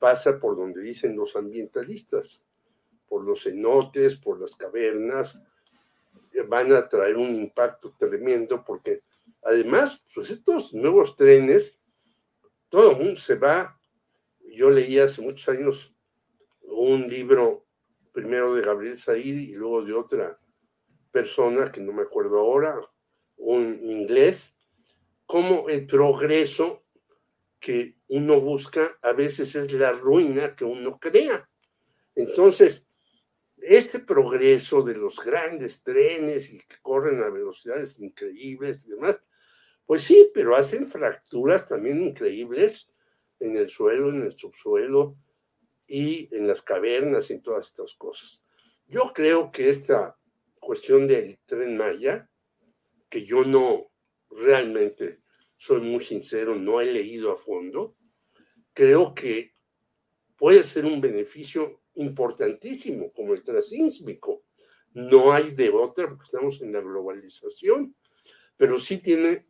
pasa por donde dicen los ambientalistas, por los cenotes, por las cavernas, eh, van a traer un impacto tremendo porque además, pues estos nuevos trenes, todo el mundo se va. Yo leí hace muchos años un libro, primero de Gabriel Said y luego de otra persona que no me acuerdo ahora, un inglés, como el progreso que uno busca a veces es la ruina que uno crea. Entonces, este progreso de los grandes trenes y que corren a velocidades increíbles y demás, pues sí, pero hacen fracturas también increíbles en el suelo, en el subsuelo y en las cavernas y en todas estas cosas. Yo creo que esta cuestión del tren Maya, que yo no realmente soy muy sincero, no he leído a fondo, creo que puede ser un beneficio importantísimo como el transísmico. No hay de otra porque estamos en la globalización, pero sí tiene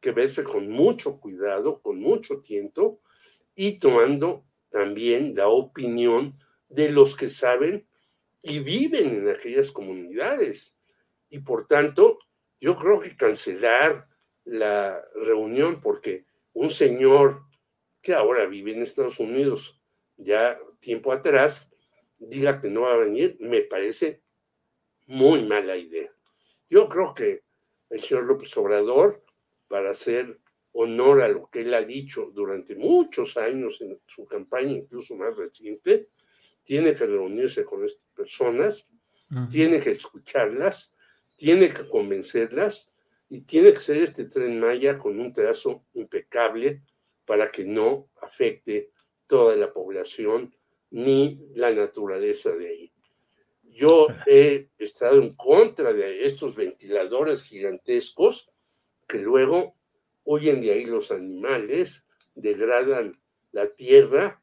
que verse con mucho cuidado, con mucho tiempo y tomando también la opinión de los que saben y viven en aquellas comunidades. Y por tanto, yo creo que cancelar la reunión porque un señor que ahora vive en Estados Unidos ya tiempo atrás diga que no va a venir, me parece muy mala idea. Yo creo que el señor López Obrador, para hacer honor a lo que él ha dicho durante muchos años en su campaña, incluso más reciente, tiene que reunirse con estas personas, tiene que escucharlas, tiene que convencerlas y tiene que ser este tren Maya con un trazo impecable para que no afecte toda la población ni la naturaleza de ahí. Yo he estado en contra de estos ventiladores gigantescos que luego huyen de ahí los animales, degradan la tierra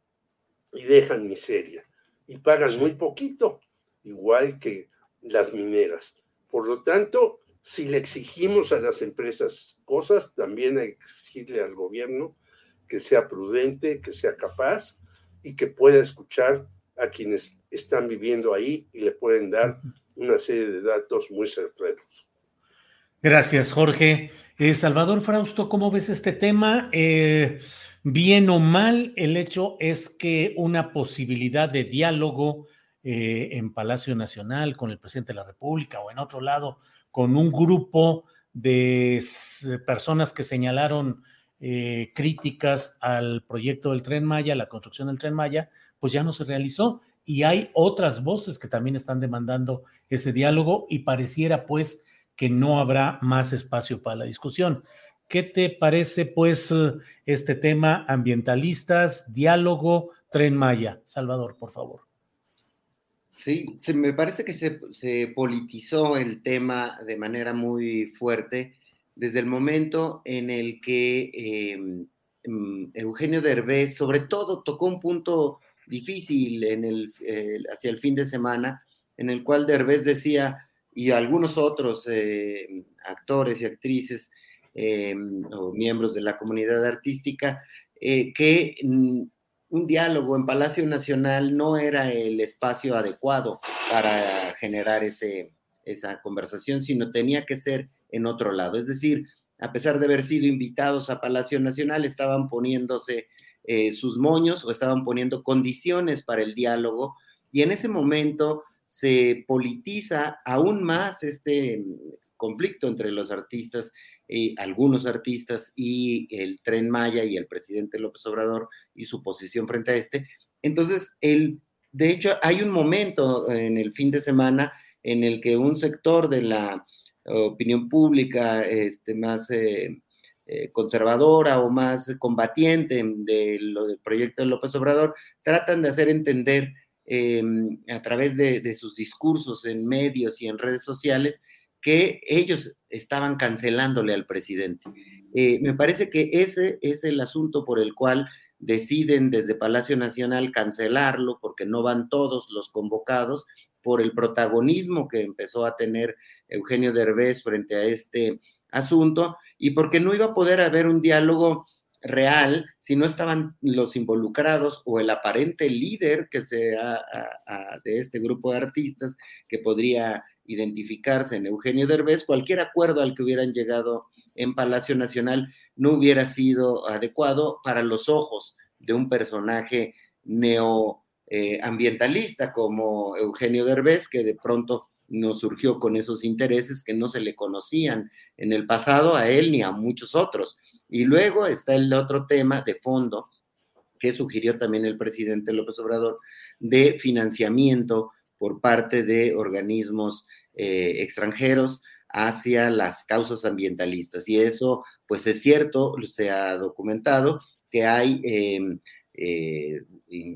y dejan miseria. Y pagan muy poquito, igual que las mineras. Por lo tanto, si le exigimos a las empresas cosas, también hay que exigirle al gobierno que sea prudente, que sea capaz y que pueda escuchar a quienes están viviendo ahí y le pueden dar una serie de datos muy certeros. Gracias, Jorge. Eh, Salvador Frausto, ¿cómo ves este tema? Eh, bien o mal, el hecho es que una posibilidad de diálogo eh, en Palacio Nacional con el presidente de la República o en otro lado con un grupo de personas que señalaron eh, críticas al proyecto del tren Maya, la construcción del tren Maya, pues ya no se realizó. Y hay otras voces que también están demandando ese diálogo y pareciera pues que no habrá más espacio para la discusión. ¿Qué te parece pues este tema ambientalistas, diálogo, tren Maya? Salvador, por favor. Sí, se, me parece que se, politizó el tema de manera muy fuerte desde el momento en el que em, em, Eugenio Derbez, sobre todo, tocó un punto difícil hacia el fin de semana, en el cual Derbez decía, y algunos otros eh, actores y actrices em, o miembros de la comunidad artística, eh, que mm, un diálogo en Palacio Nacional no era el espacio adecuado para generar ese, esa conversación, sino tenía que ser en otro lado. Es decir, a pesar de haber sido invitados a Palacio Nacional, estaban poniéndose eh, sus moños o estaban poniendo condiciones para el diálogo y en ese momento se politiza aún más este conflicto entre los artistas, eh, algunos artistas y el tren Maya y el presidente López Obrador y su posición frente a este. Entonces, el, de hecho, hay un momento en el fin de semana en el que un sector de la opinión pública este, más eh, eh, conservadora o más combatiente de lo del proyecto de López Obrador tratan de hacer entender em, a través de, de sus discursos en medios y en redes sociales que ellos estaban cancelándole al presidente. Eh, me parece que ese es el asunto por el cual deciden desde Palacio Nacional cancelarlo porque no van todos los convocados por el protagonismo que empezó a tener Eugenio Derbez frente a este asunto y porque no iba a poder haber un diálogo real si no estaban los involucrados o el aparente líder que sea de este grupo de artistas que podría identificarse en Eugenio Derbez, cualquier acuerdo al que hubieran llegado en Palacio Nacional no hubiera sido adecuado para los ojos de un personaje neoambientalista como Eugenio Derbez, que de pronto nos surgió con esos intereses que no se le conocían en el pasado a él ni a muchos otros. Y luego está el otro tema de fondo que sugirió también el presidente López Obrador de financiamiento por parte de organismos eh, extranjeros hacia las causas ambientalistas. Y eso, pues es cierto, se ha documentado que hay em, eh,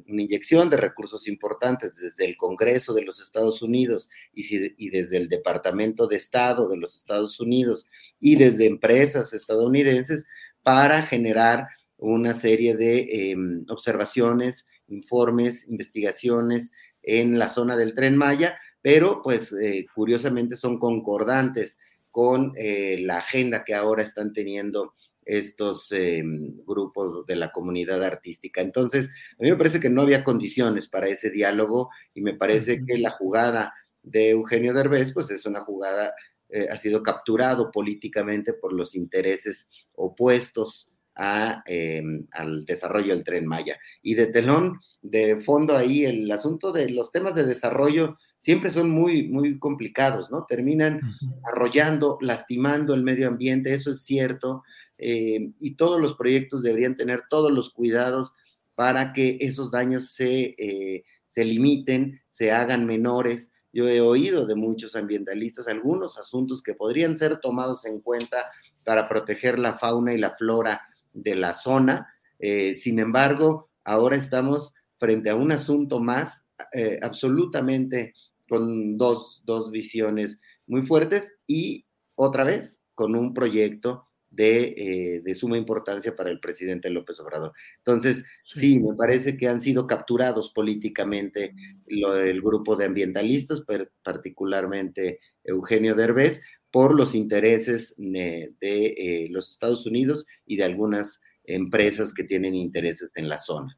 una inyección de recursos importantes desde el Congreso de los Estados Unidos y, desde el Departamento de Estado de los Estados Unidos y desde empresas estadounidenses para generar una serie de em, observaciones, informes, investigaciones en la zona del tren Maya, pero pues eh, curiosamente son concordantes con eh, la agenda que ahora están teniendo estos em, grupos de la comunidad artística. Entonces, a mí me parece que no había condiciones para ese diálogo y me parece que la jugada de Eugenio Derbez, pues es una jugada, eh, ha sido capturado políticamente por los intereses opuestos a, em, al desarrollo del tren Maya. Y de telón, de fondo ahí, el asunto de los temas de desarrollo siempre son muy, muy complicados, ¿no? Terminan arrollando, lastimando el medio ambiente, eso es cierto, eh, y todos los proyectos deberían tener todos los cuidados para que esos daños se, eh, se limiten, se hagan menores. Yo he oído de muchos ambientalistas algunos asuntos que podrían ser tomados en cuenta para proteger la fauna y la flora de la zona. Eh, sin embargo, ahora estamos frente a un asunto más eh, absolutamente con dos, dos, visiones muy fuertes y otra vez con un proyecto de, eh, de, suma importancia para el presidente López Obrador. Entonces, sí. me parece que han sido capturados políticamente lo, el grupo de ambientalistas, particularmente Eugenio Derbez, por los intereses de, eh, los Estados Unidos y de algunas empresas que tienen intereses en la zona.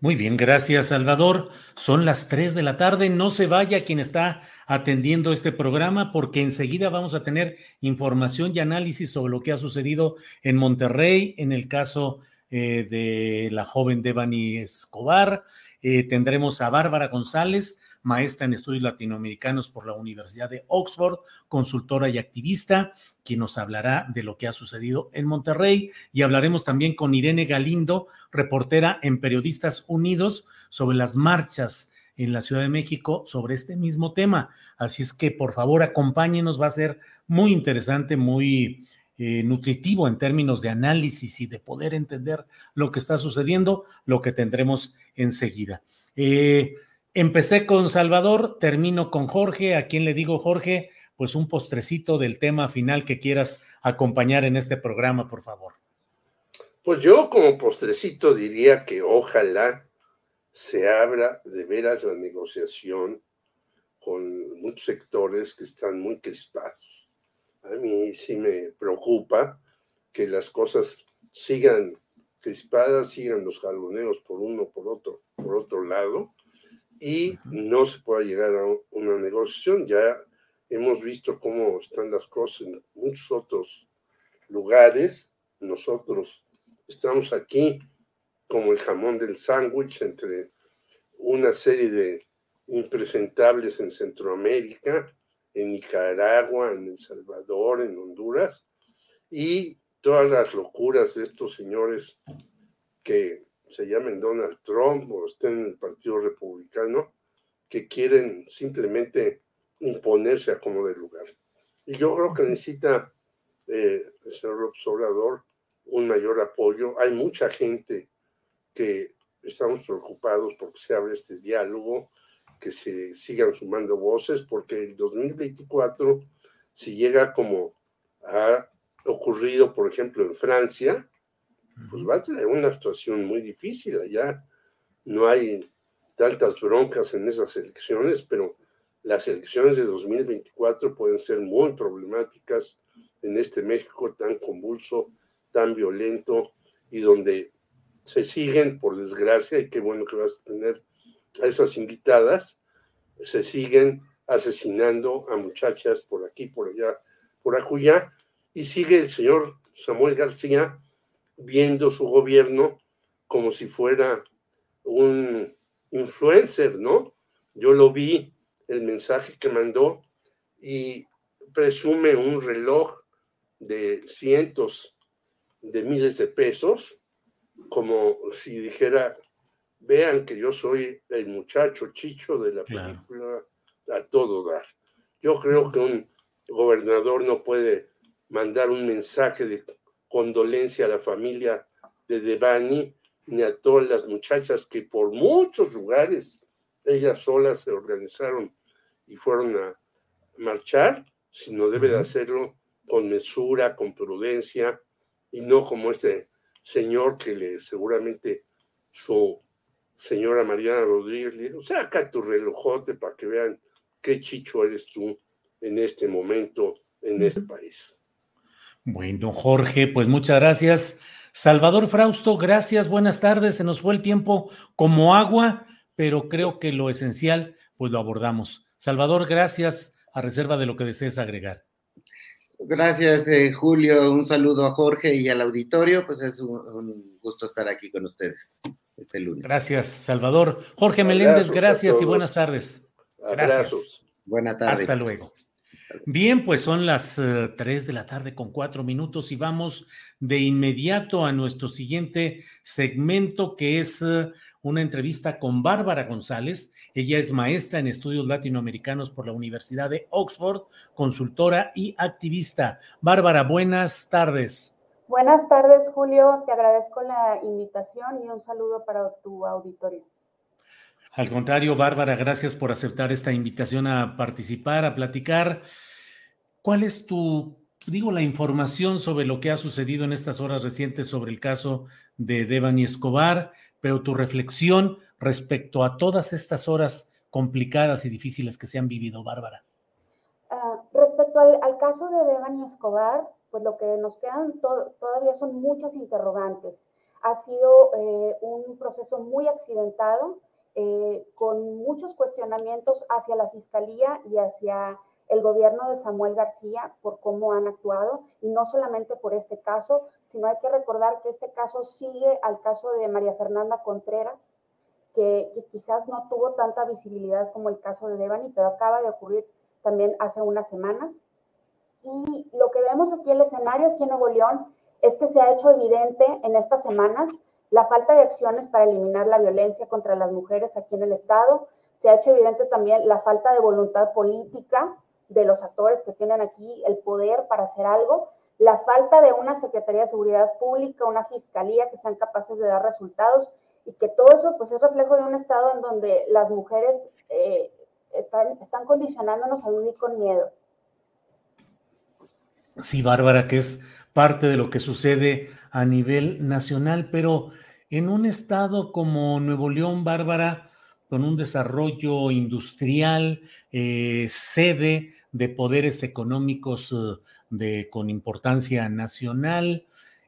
Muy bien, gracias Salvador. Son las 3 de la tarde. No se vaya quien está atendiendo este programa porque enseguida vamos a tener información y análisis sobre lo que ha sucedido en Monterrey, en el caso eh, de la joven Devani Escobar. Eh, tendremos a Bárbara González maestra en estudios latinoamericanos por la Universidad de Oxford, consultora y activista, quien nos hablará de lo que ha sucedido en Monterrey. Y hablaremos también con Irene Galindo, reportera en Periodistas Unidos, sobre las marchas en la Ciudad de México sobre este mismo tema. Así es que por favor acompáñenos, va a ser muy interesante, muy eh, nutritivo en términos de análisis y de poder entender lo que está sucediendo, lo que tendremos enseguida. Eh, empecé con Salvador, termino con Jorge, a quien le digo Jorge, pues un postrecito del tema final que quieras acompañar en este programa, por favor. Pues yo como postrecito diría que ojalá se abra de veras la negociación con muchos sectores que están muy crispados. A mí sí me preocupa que las cosas sigan crispadas, sigan los jaloneos por uno, por otro, por otro lado, y no se pueda llegar a una negociación. Ya hemos visto cómo están las cosas en muchos otros lugares. Nosotros estamos aquí como el jamón del sándwich entre una serie de impresentables en Centroamérica, en Nicaragua, en El Salvador, en Honduras, y todas las locuras de estos señores que se llamen Donald Trump o estén en el Partido Republicano, que quieren simplemente imponerse a como de lugar. Y yo creo que necesita eh, el señor Obrador un mayor apoyo. Hay mucha gente que estamos preocupados porque se abre este diálogo, que se sigan sumando voces, porque el 2024, si llega como ha ocurrido, por ejemplo, en Francia, pues va a tener una situación muy difícil allá. No hay tantas broncas en esas elecciones, pero las elecciones de 2024 pueden ser muy problemáticas en este México tan convulso, tan violento y donde se siguen, por desgracia, y qué bueno que vas a tener a esas invitadas, se siguen asesinando a muchachas por aquí, por allá, por acullá, y sigue el señor Samuel García viendo su gobierno como si fuera un influencer, ¿no? Yo lo vi, el mensaje que mandó, y presume un reloj de cientos de miles de pesos, como si dijera, vean que yo soy el muchacho chicho de la película a todo dar. Yo creo que un gobernador no puede mandar un mensaje de condolencia a la familia de Devani ni a todas las muchachas que por muchos lugares ellas solas se organizaron y fueron a marchar, sino debe de hacerlo con mesura, con prudencia y no como este señor que le seguramente su señora Mariana Rodríguez le dijo, saca tu relojote para que vean qué chicho eres tú en este momento en este país. Bueno, Jorge, pues muchas gracias. Salvador Frausto, gracias, buenas tardes. Se nos fue el tiempo como agua, pero creo que lo esencial, pues lo abordamos. Salvador, gracias a reserva de lo que desees agregar. Gracias, eh, Julio. Un saludo a Jorge y al auditorio. Pues es un, gusto estar aquí con ustedes este lunes. Gracias, Salvador. Jorge Meléndez, gracias y buenas tardes. Gracias. Buenas tardes. Hasta luego. Bien, pues son las 3 eh, de la tarde con cuatro minutos y vamos de inmediato a nuestro siguiente segmento que es eh, una entrevista con Bárbara González. Ella es maestra en estudios latinoamericanos por la Universidad de Oxford, consultora y activista. Bárbara, buenas tardes. Buenas tardes, Julio. Te agradezco la invitación y un saludo para tu auditorio. Al contrario, Bárbara, gracias por aceptar esta invitación a participar, a platicar. ¿Cuál es tu, digo, la información sobre lo que ha sucedido en estas horas recientes sobre el caso de Devani Escobar, pero tu reflexión respecto a todas estas horas complicadas y difíciles que se han vivido, Bárbara? Ah, respecto al, caso de Devani Escobar, pues lo que nos quedan todavía son muchas interrogantes. Ha sido eh, un proceso muy accidentado eh, con muchos cuestionamientos hacia la Fiscalía y hacia el gobierno de Samuel García por cómo han actuado, y no solamente por este caso, sino hay que recordar que este caso sigue al caso de María Fernanda Contreras, que, quizás no tuvo tanta visibilidad como el caso de Devani, pero acaba de ocurrir también hace unas semanas. Y lo que vemos aquí en el escenario, aquí en Nuevo León, es que se ha hecho evidente en estas semanas la falta de acciones para eliminar la violencia contra las mujeres aquí en el Estado. Se ha hecho evidente también la falta de voluntad política de los actores que tienen aquí el poder para hacer algo, la falta de una Secretaría de Seguridad Pública, una Fiscalía que sean capaces de dar resultados y que todo eso pues es reflejo de un estado en donde las mujeres eh, están, están condicionándonos a vivir con miedo. Sí, Bárbara, que es parte de lo que sucede a nivel nacional, pero en un estado como Nuevo León, Bárbara, con un desarrollo industrial, eh, sede de poderes económicos eh, de, con importancia nacional,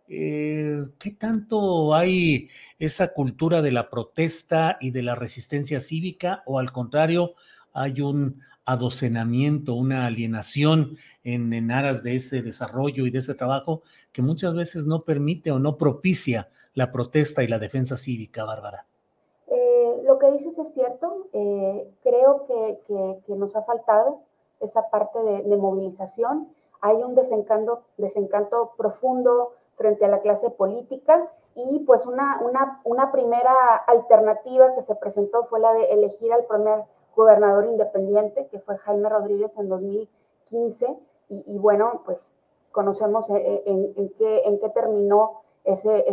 eh, ¿qué tanto hay esa cultura de la protesta y de la resistencia cívica o al contrario hay un adocenamiento, una alienación en, en, aras de ese desarrollo y de ese trabajo que muchas veces no permite o no propicia la protesta y la defensa cívica, Bárbara? Eh, lo que dices es cierto. Eh, creo que, que, nos ha faltado esa parte de, de movilización. Hay un desencanto, desencanto profundo frente a la clase política y pues una, una, una, primera alternativa que se presentó fue la de elegir al primer gobernador independiente, que fue Jaime Rodríguez en 2015, y, bueno, pues conocemos en, en, en, qué, terminó ese,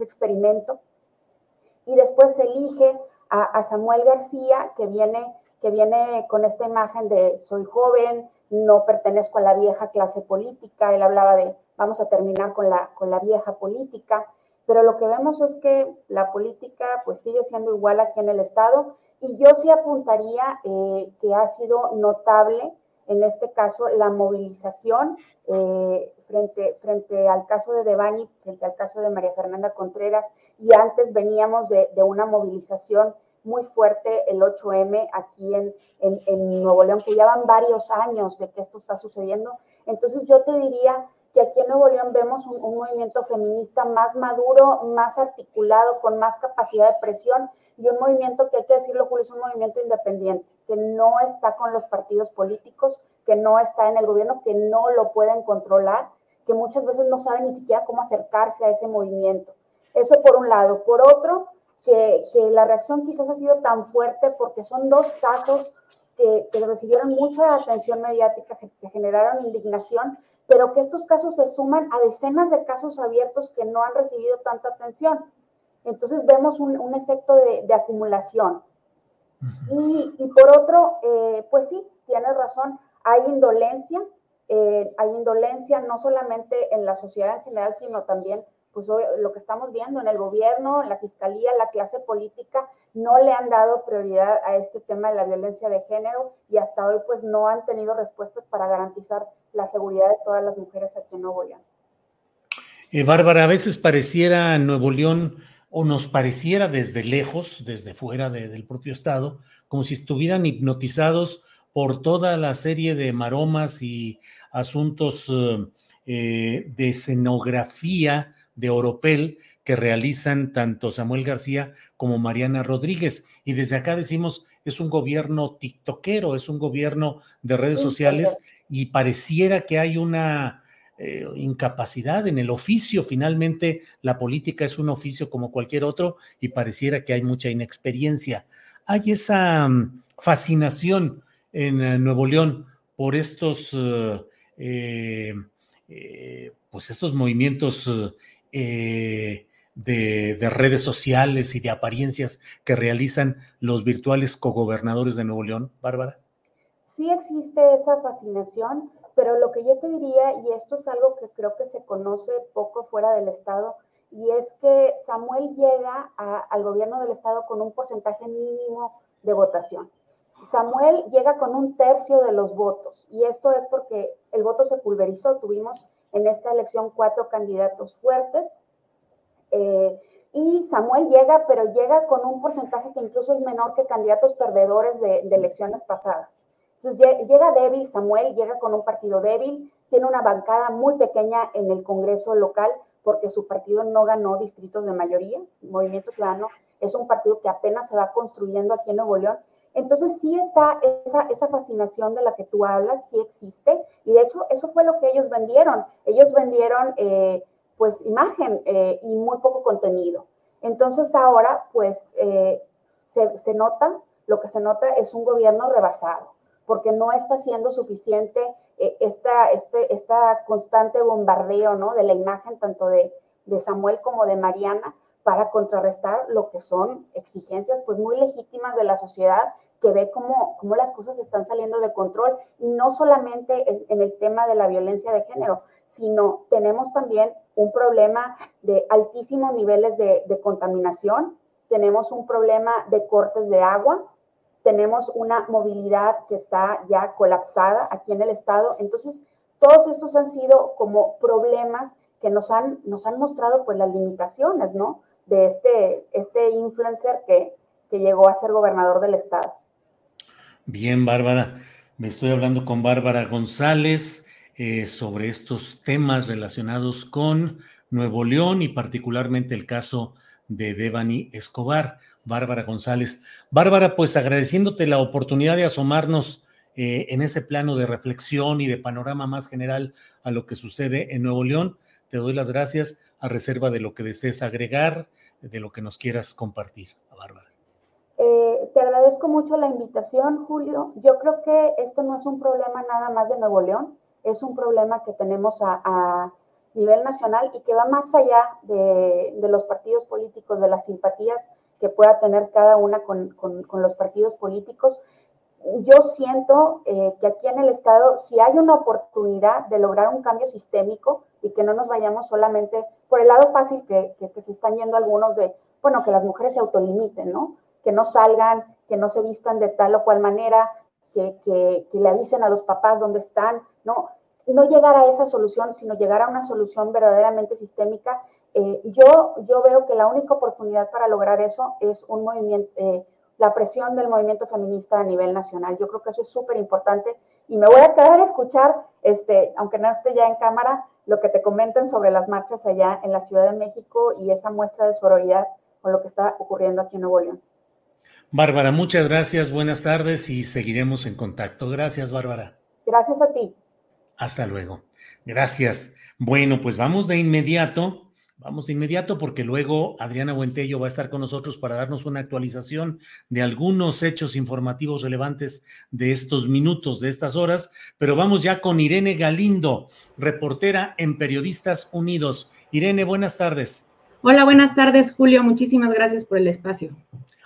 experimento. Y después se elige a, Samuel García, que viene, que viene con esta imagen de soy joven, no pertenezco a la vieja clase política, él hablaba de vamos a terminar con la vieja política, pero lo que vemos es que la política pues sigue siendo igual aquí en el Estado y yo sí apuntaría eh, que ha sido notable en este caso la movilización eh, frente, al caso de Devani, frente al caso de María Fernanda Contreras y antes veníamos de, de una movilización muy fuerte el 8M aquí en, en, en, Nuevo León, que ya van varios años de que esto está sucediendo. Entonces yo te diría que aquí en Nuevo León vemos un, movimiento feminista más maduro, más articulado, con más capacidad de presión y un movimiento que hay que decirlo, Julio, es un movimiento independiente, que no está con los partidos políticos, que no está en el gobierno, que no lo pueden controlar, que muchas veces no saben ni siquiera cómo acercarse a ese movimiento. Eso por un lado. Por otro, que, que la reacción quizás ha sido tan fuerte porque son dos casos que, que recibieron mucha atención mediática, que, generaron indignación, pero que estos casos se suman a decenas de casos abiertos que no han recibido tanta atención. Entonces vemos un, un efecto de, de acumulación. y, y, por otro, eh, pues sí, tienes razón, hay indolencia, eh, hay indolencia no solamente en la sociedad en general, sino también pues lo que estamos viendo en el gobierno, en la fiscalía, la clase política, no le han dado prioridad a este tema de la violencia de género y hasta hoy pues no han tenido respuestas para garantizar la seguridad de todas las mujeres aquí en Nuevo León. Eh, Bárbara, a veces pareciera Nuevo León o nos pareciera desde lejos, desde fuera de, del propio estado, como si estuvieran hipnotizados por toda la serie de maromas y asuntos eh, de escenografía de Oropel que realizan tanto Samuel García como Mariana Rodríguez. Y desde acá decimos, es un gobierno tiktokero, es un gobierno de redes sociales y pareciera que hay una eh, incapacidad en el oficio. Finalmente, la política es un oficio como cualquier otro y pareciera que hay mucha inexperiencia. Hay esa um, fascinación en uh, Nuevo León por estos, eh, eh, pues estos movimientos eh, de, de, redes sociales y de apariencias que realizan los virtuales cogobernadores de Nuevo León, Bárbara? Sí existe esa fascinación, pero lo que yo te diría, y esto es algo que creo que se conoce poco fuera del Estado, y es que Samuel llega al gobierno del Estado con un porcentaje mínimo de votación. Samuel llega con un tercio de los votos, y esto es porque el voto se pulverizó, tuvimos en esta elección cuatro candidatos fuertes. Eh, y Samuel llega, pero llega con un porcentaje que incluso es menor que candidatos perdedores de, elecciones pasadas. Entonces llega débil, Samuel llega con un partido débil, tiene una bancada muy pequeña en el Congreso local porque su partido no ganó distritos de mayoría, Movimiento Ciudadano es un partido que apenas se va construyendo aquí en Nuevo León. Entonces sí está esa, fascinación de la que tú hablas, sí existe, y de hecho eso fue lo que ellos vendieron. Ellos vendieron eh, pues imagen eh, y muy poco contenido. Entonces ahora pues eh, se, nota, lo que se nota es un gobierno rebasado porque no está siendo suficiente eh, esta, este, constante bombardeo ¿no? de la imagen tanto de, Samuel como de Mariana para contrarrestar lo que son exigencias pues muy legítimas de la sociedad que ve cómo, cómo las cosas están saliendo de control y no solamente en el tema de la violencia de género, sino tenemos también un problema de altísimos niveles de, de contaminación, tenemos un problema de cortes de agua, tenemos una movilidad que está ya colapsada aquí en el estado. Entonces, todos estos han sido como problemas que nos han, nos han mostrado pues las limitaciones, ¿no? De este, este influencer que, que llegó a ser gobernador del estado. Bien, Bárbara. Me estoy hablando con Bárbara González eh, sobre estos temas relacionados con Nuevo León y particularmente el caso de Devani Escobar. Bárbara González. Bárbara, pues agradeciéndote la oportunidad de asomarnos eh, en ese plano de reflexión y de panorama más general a lo que sucede en Nuevo León. Te doy las gracias a reserva de lo que desees agregar, de lo que nos quieras compartir. Bárbara. Eh, te agradezco mucho la invitación, Julio. Yo creo que esto no es un problema nada más de Nuevo León, es un problema que tenemos a, nivel nacional y que va más allá de, de los partidos políticos, de las simpatías que pueda tener cada una con, con, los partidos políticos. Yo siento eh, que aquí en el Estado, si hay una oportunidad de lograr un cambio sistémico y que no nos vayamos solamente por el lado fácil que, que, se están yendo algunos de, bueno, que las mujeres se autolimiten, ¿no? Que no salgan, que no se vistan de tal o cual manera, que, que, le avisen a los papás dónde están, ¿no? No llegar a esa solución, sino llegar a una solución verdaderamente sistémica eh, yo, yo veo que la única oportunidad para lograr eso es un movimiento, eh, la presión del movimiento feminista a nivel nacional. Yo creo que eso es súper importante y me voy a quedar a escuchar, este, aunque no esté ya en cámara, lo que te comenten sobre las marchas allá en la Ciudad de México y esa muestra de sororidad con lo que está ocurriendo aquí en Nuevo León. Bárbara, muchas gracias, buenas tardes y seguiremos en contacto. Gracias, Bárbara. Gracias a ti. Hasta luego. Gracias. Bueno, pues vamos de inmediato Vamos de inmediato porque luego Adriana Buentello va a estar con nosotros para darnos una actualización de algunos hechos informativos relevantes de estos minutos, de estas horas. Pero vamos ya con Irene Galindo, reportera en Periodistas Unidos. Irene, buenas tardes. Hola, buenas tardes, Julio. Muchísimas gracias por el espacio.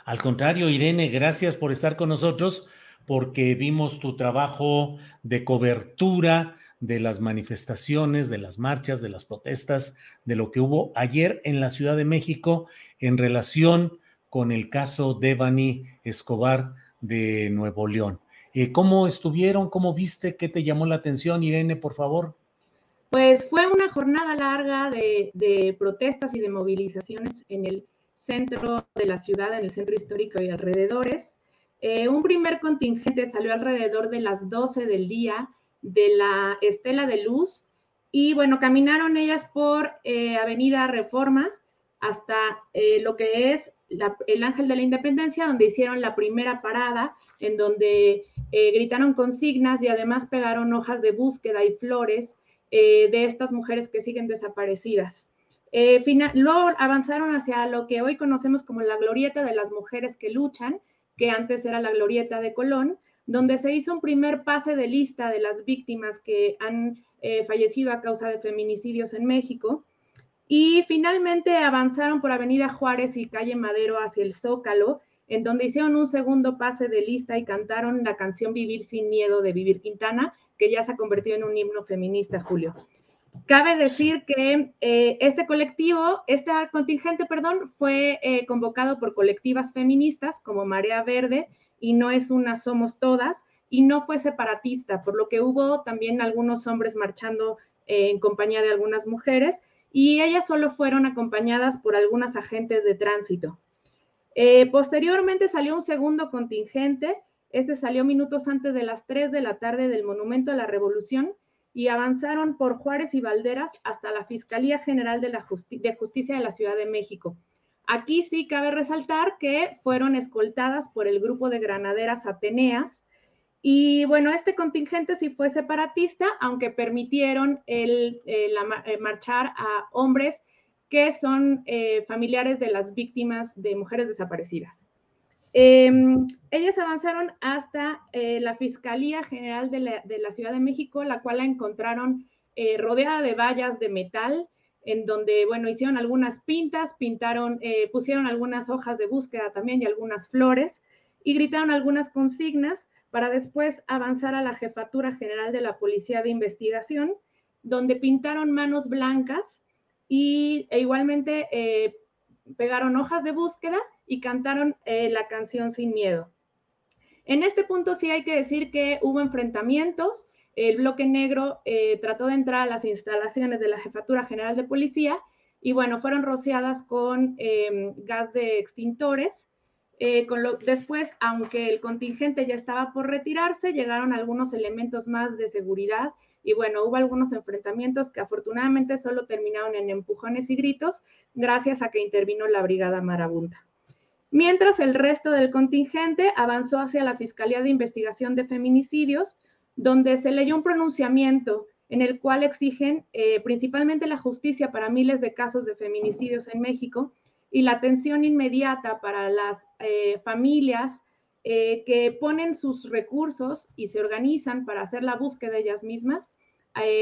Al contrario, Irene, gracias por estar con nosotros porque vimos tu trabajo de cobertura de las manifestaciones, de las marchas, de las protestas, de lo que hubo ayer en la Ciudad de México en relación con el caso de Bani Escobar de Nuevo León. Eh, ¿Cómo estuvieron? ¿Cómo viste? ¿Qué te llamó la atención, Irene, por favor? Pues fue una jornada larga de, protestas y de movilizaciones en el centro de la ciudad, en el centro histórico y alrededores. Eh, un primer contingente salió alrededor de las 12 del día de la Estela de Luz. Y bueno, caminaron ellas por eh, Avenida Reforma hasta eh, lo que es el Ángel de la Independencia, donde hicieron la primera parada, en donde eh, gritaron consignas y además pegaron hojas de búsqueda y flores de estas mujeres que siguen desaparecidas. luego avanzaron hacia lo que hoy conocemos como la glorieta de las mujeres que luchan, que antes era la glorieta de Colón, donde se hizo un primer pase de lista de las víctimas que han eh, fallecido a causa de feminicidios en México. Y finalmente avanzaron por Avenida Juárez y Calle Madero hacia el Zócalo, en donde hicieron un segundo pase de lista y cantaron la canción Vivir sin Miedo de Vivir Quintana, que ya se ha convertido en un himno feminista, Julio. Cabe decir que eh, este colectivo, este contingente, perdón, fue eh, convocado por colectivas feministas como Marea Verde, y no es una somos todas y no fue separatista, por lo que hubo también algunos hombres marchando eh, en compañía de algunas mujeres y ellas solo fueron acompañadas por algunas agentes de tránsito. Eh, posteriormente salió un segundo contingente, este salió minutos antes de las 3 de la tarde del Monumento a la Revolución y avanzaron por Juárez y Valderas hasta la Fiscalía General de, la de Justicia de la Ciudad de México. Aquí sí cabe resaltar que fueron escoltadas por el grupo de granaderas Ateneas. Y bueno, este contingente sí fue separatista, aunque permitieron el, eh, eh, marchar a hombres que son eh, familiares de las víctimas de mujeres desaparecidas. Em, ellas avanzaron hasta la Fiscalía General de la, de la, Ciudad de México, la cual la encontraron rodeada de vallas de metal en donde, bueno, hicieron algunas pintas, pintaron, eh, pusieron algunas hojas de búsqueda también y algunas flores y gritaron algunas consignas para después avanzar a la Jefatura General de la Policía de Investigación, donde pintaron manos blancas y e igualmente eh, pegaron hojas de búsqueda y cantaron eh, la canción Sin Miedo. En este punto sí hay que decir que hubo enfrentamientos, el bloque negro eh, trató de entrar a las instalaciones de la Jefatura General de Policía y bueno, fueron rociadas con em, gas de extintores. Eh, después, aunque el contingente ya estaba por retirarse, llegaron algunos elementos más de seguridad y bueno, hubo algunos enfrentamientos que afortunadamente solo terminaron en empujones y gritos gracias a que intervino la Brigada Marabunta. Mientras el resto del contingente avanzó hacia la Fiscalía de Investigación de Feminicidios, donde se leyó un pronunciamiento en el cual exigen eh, principalmente la justicia para miles de casos de feminicidios en México y la atención inmediata para las eh, familias eh, que ponen sus recursos y se organizan para hacer la búsqueda de ellas mismas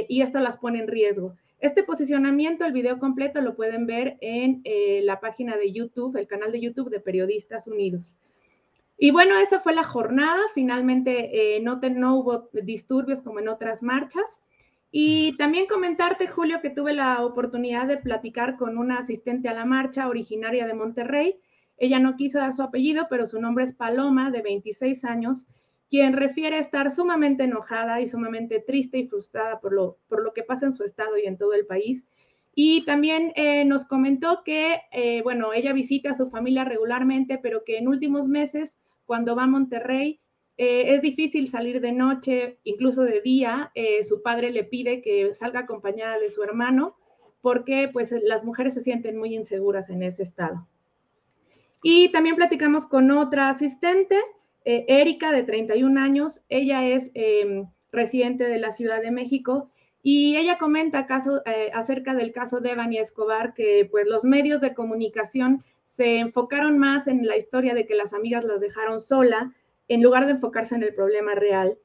y esto las pone en riesgo. Este posicionamiento, el video completo, lo pueden ver en la página de YouTube, el canal de YouTube de Periodistas Unidos. Y bueno, esa fue la jornada. Finalmente eh, no, no hubo disturbios como en otras marchas. Y también comentarte, Julio, que tuve la oportunidad de platicar con una asistente a la marcha originaria de Monterrey. Ella no quiso dar su apellido, pero su nombre es Paloma, de 26 años, quien refiere estar sumamente enojada y sumamente triste y frustrada por lo, por lo que pasa en su estado y en todo el país. Y también eh, nos comentó que, eh, bueno, ella visita a su familia regularmente, pero que en últimos meses cuando va a Monterrey, eh, es difícil salir de noche, incluso de día. Eh, su padre le pide que salga acompañada de su hermano porque pues las mujeres se sienten muy inseguras en ese estado. Y también platicamos con otra asistente, eh, Erika, de 31 años. Ella es em, residente de la Ciudad de México y ella comenta caso, acerca del caso de Evany Escobar, que pues los medios de comunicación se enfocaron más en la historia de que las amigas las dejaron sola, en lugar de enfocarse en el problema real.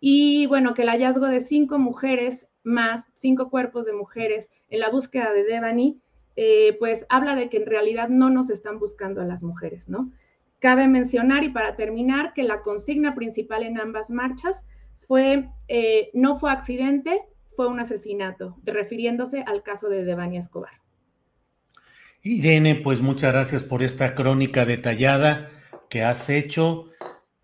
Y bueno, que el hallazgo de cinco mujeres más, cinco cuerpos de mujeres en la búsqueda de Devani, eh, pues habla de que en realidad no nos están buscando a las mujeres, ¿no? Cabe mencionar y para terminar que la consigna principal en ambas marchas fue, eh, no fue accidente, fue un asesinato, refiriéndose al caso de Devani Escobar. Irene, pues muchas gracias por esta crónica detallada que has hecho.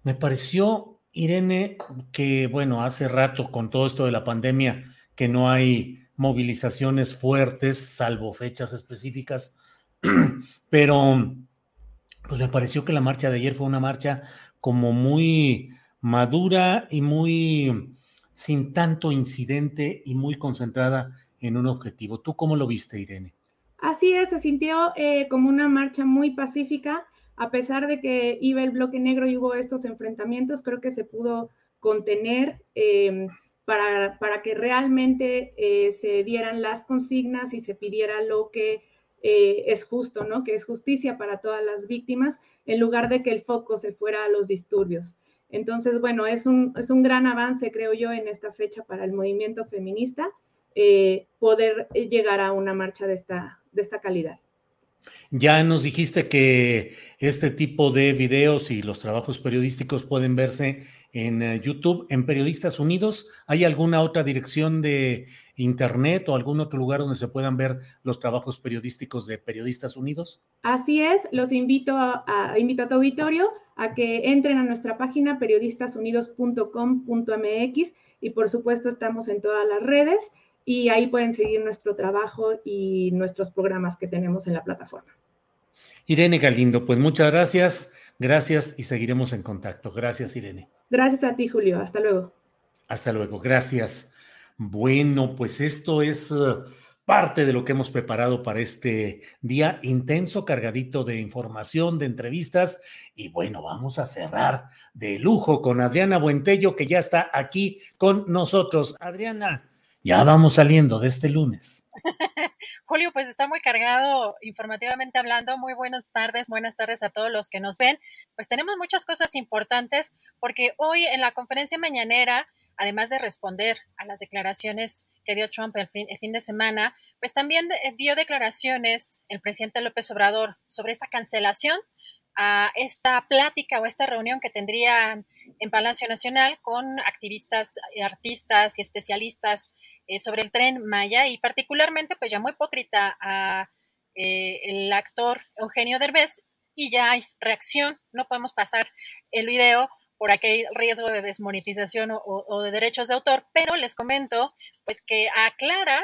Me pareció, Irene, que bueno, hace rato con todo esto de la pandemia, que no hay movilizaciones fuertes, salvo fechas específicas, pero pues me pareció que la marcha de ayer fue una marcha como muy madura y muy sin tanto incidente y muy concentrada en un objetivo. ¿Tú cómo lo viste, Irene? Así es, se sintió eh, como una marcha muy pacífica, a pesar de que iba el bloque negro y hubo estos enfrentamientos, creo que se pudo contener em, para, para, que realmente eh, se dieran las consignas y se pidiera lo que eh, es justo, ¿no? Que es justicia para todas las víctimas, en lugar de que el foco se fuera a los disturbios. Entonces, bueno, es un, es un gran avance, creo yo, en esta fecha para el movimiento feminista, poder llegar a una marcha de esta, de esta calidad. Ya nos dijiste que este tipo de videos y los trabajos periodísticos pueden verse en eh, YouTube, en Periodistas Unidos. ¿Hay alguna otra dirección de internet o algún otro lugar donde se puedan ver los trabajos periodísticos de Periodistas Unidos? Así es, los invito a, a invito a tu auditorio a que entren a nuestra página periodistasunidos.com.mx y por supuesto estamos en todas las redes y ahí pueden seguir nuestro trabajo y nuestros programas que tenemos en la plataforma. Irene Galindo, pues muchas gracias, gracias y seguiremos en contacto. Gracias, Irene. Gracias a ti, Julio. Hasta luego. Hasta luego, gracias. Bueno, pues esto es uh, parte de lo que hemos preparado para este día intenso, cargadito de información, de entrevistas. Y bueno, vamos a cerrar de lujo con Adriana Buentello, que ya está aquí con nosotros. Adriana, ya vamos saliendo de este lunes. Julio, pues está muy cargado informativamente hablando. Muy buenas tardes, buenas tardes a todos los que nos ven. Pues tenemos muchas cosas importantes porque hoy en la conferencia mañanera, además de responder a las declaraciones que dio Trump el fin, de semana, pues también dio declaraciones el presidente López Obrador sobre esta cancelación a esta plática o esta reunión que tendrían en Palacio Nacional con activistas, artistas y especialistas eh, sobre el tren Maya y particularmente pues llamó hipócrita eh, el actor Eugenio Derbez y ya hay reacción, no podemos pasar el video por aquel riesgo de desmonetización o, de derechos de autor, pero les comento pues que aclara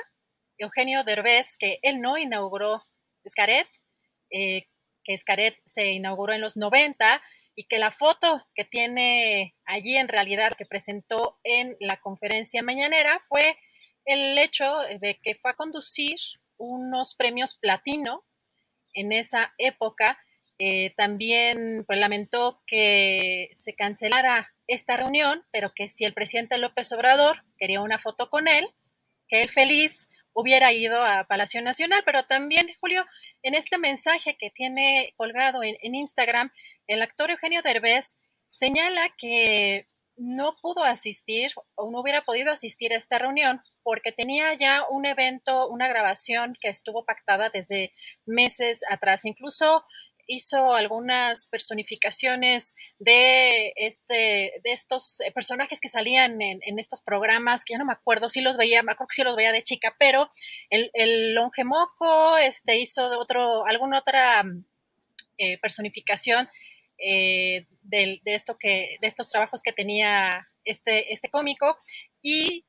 Eugenio Derbez que él no inauguró Escaret, eh, que Escaret se inauguró en los 90 y que la foto que tiene allí en realidad que presentó en la conferencia mañanera fue el hecho de que fue a conducir unos premios platino en esa época eh, también lamentó que se cancelara esta reunión, pero que si el presidente López Obrador quería una foto con él, que él feliz hubiera ido a Palacio Nacional, pero también, Julio, en este mensaje que tiene colgado en, Instagram, el actor Eugenio Derbez señala que no pudo asistir o no hubiera podido asistir a esta reunión porque tenía ya un evento, una grabación que estuvo pactada desde meses atrás. Incluso hizo algunas personificaciones de este de estos eh, personajes que salían en, estos programas que ya no me acuerdo si los veía me acuerdo que sí los veía de chica pero el, el longemoco este hizo otro alguna otra eh, personificación eh, de, esto que de estos trabajos que tenía este este cómico y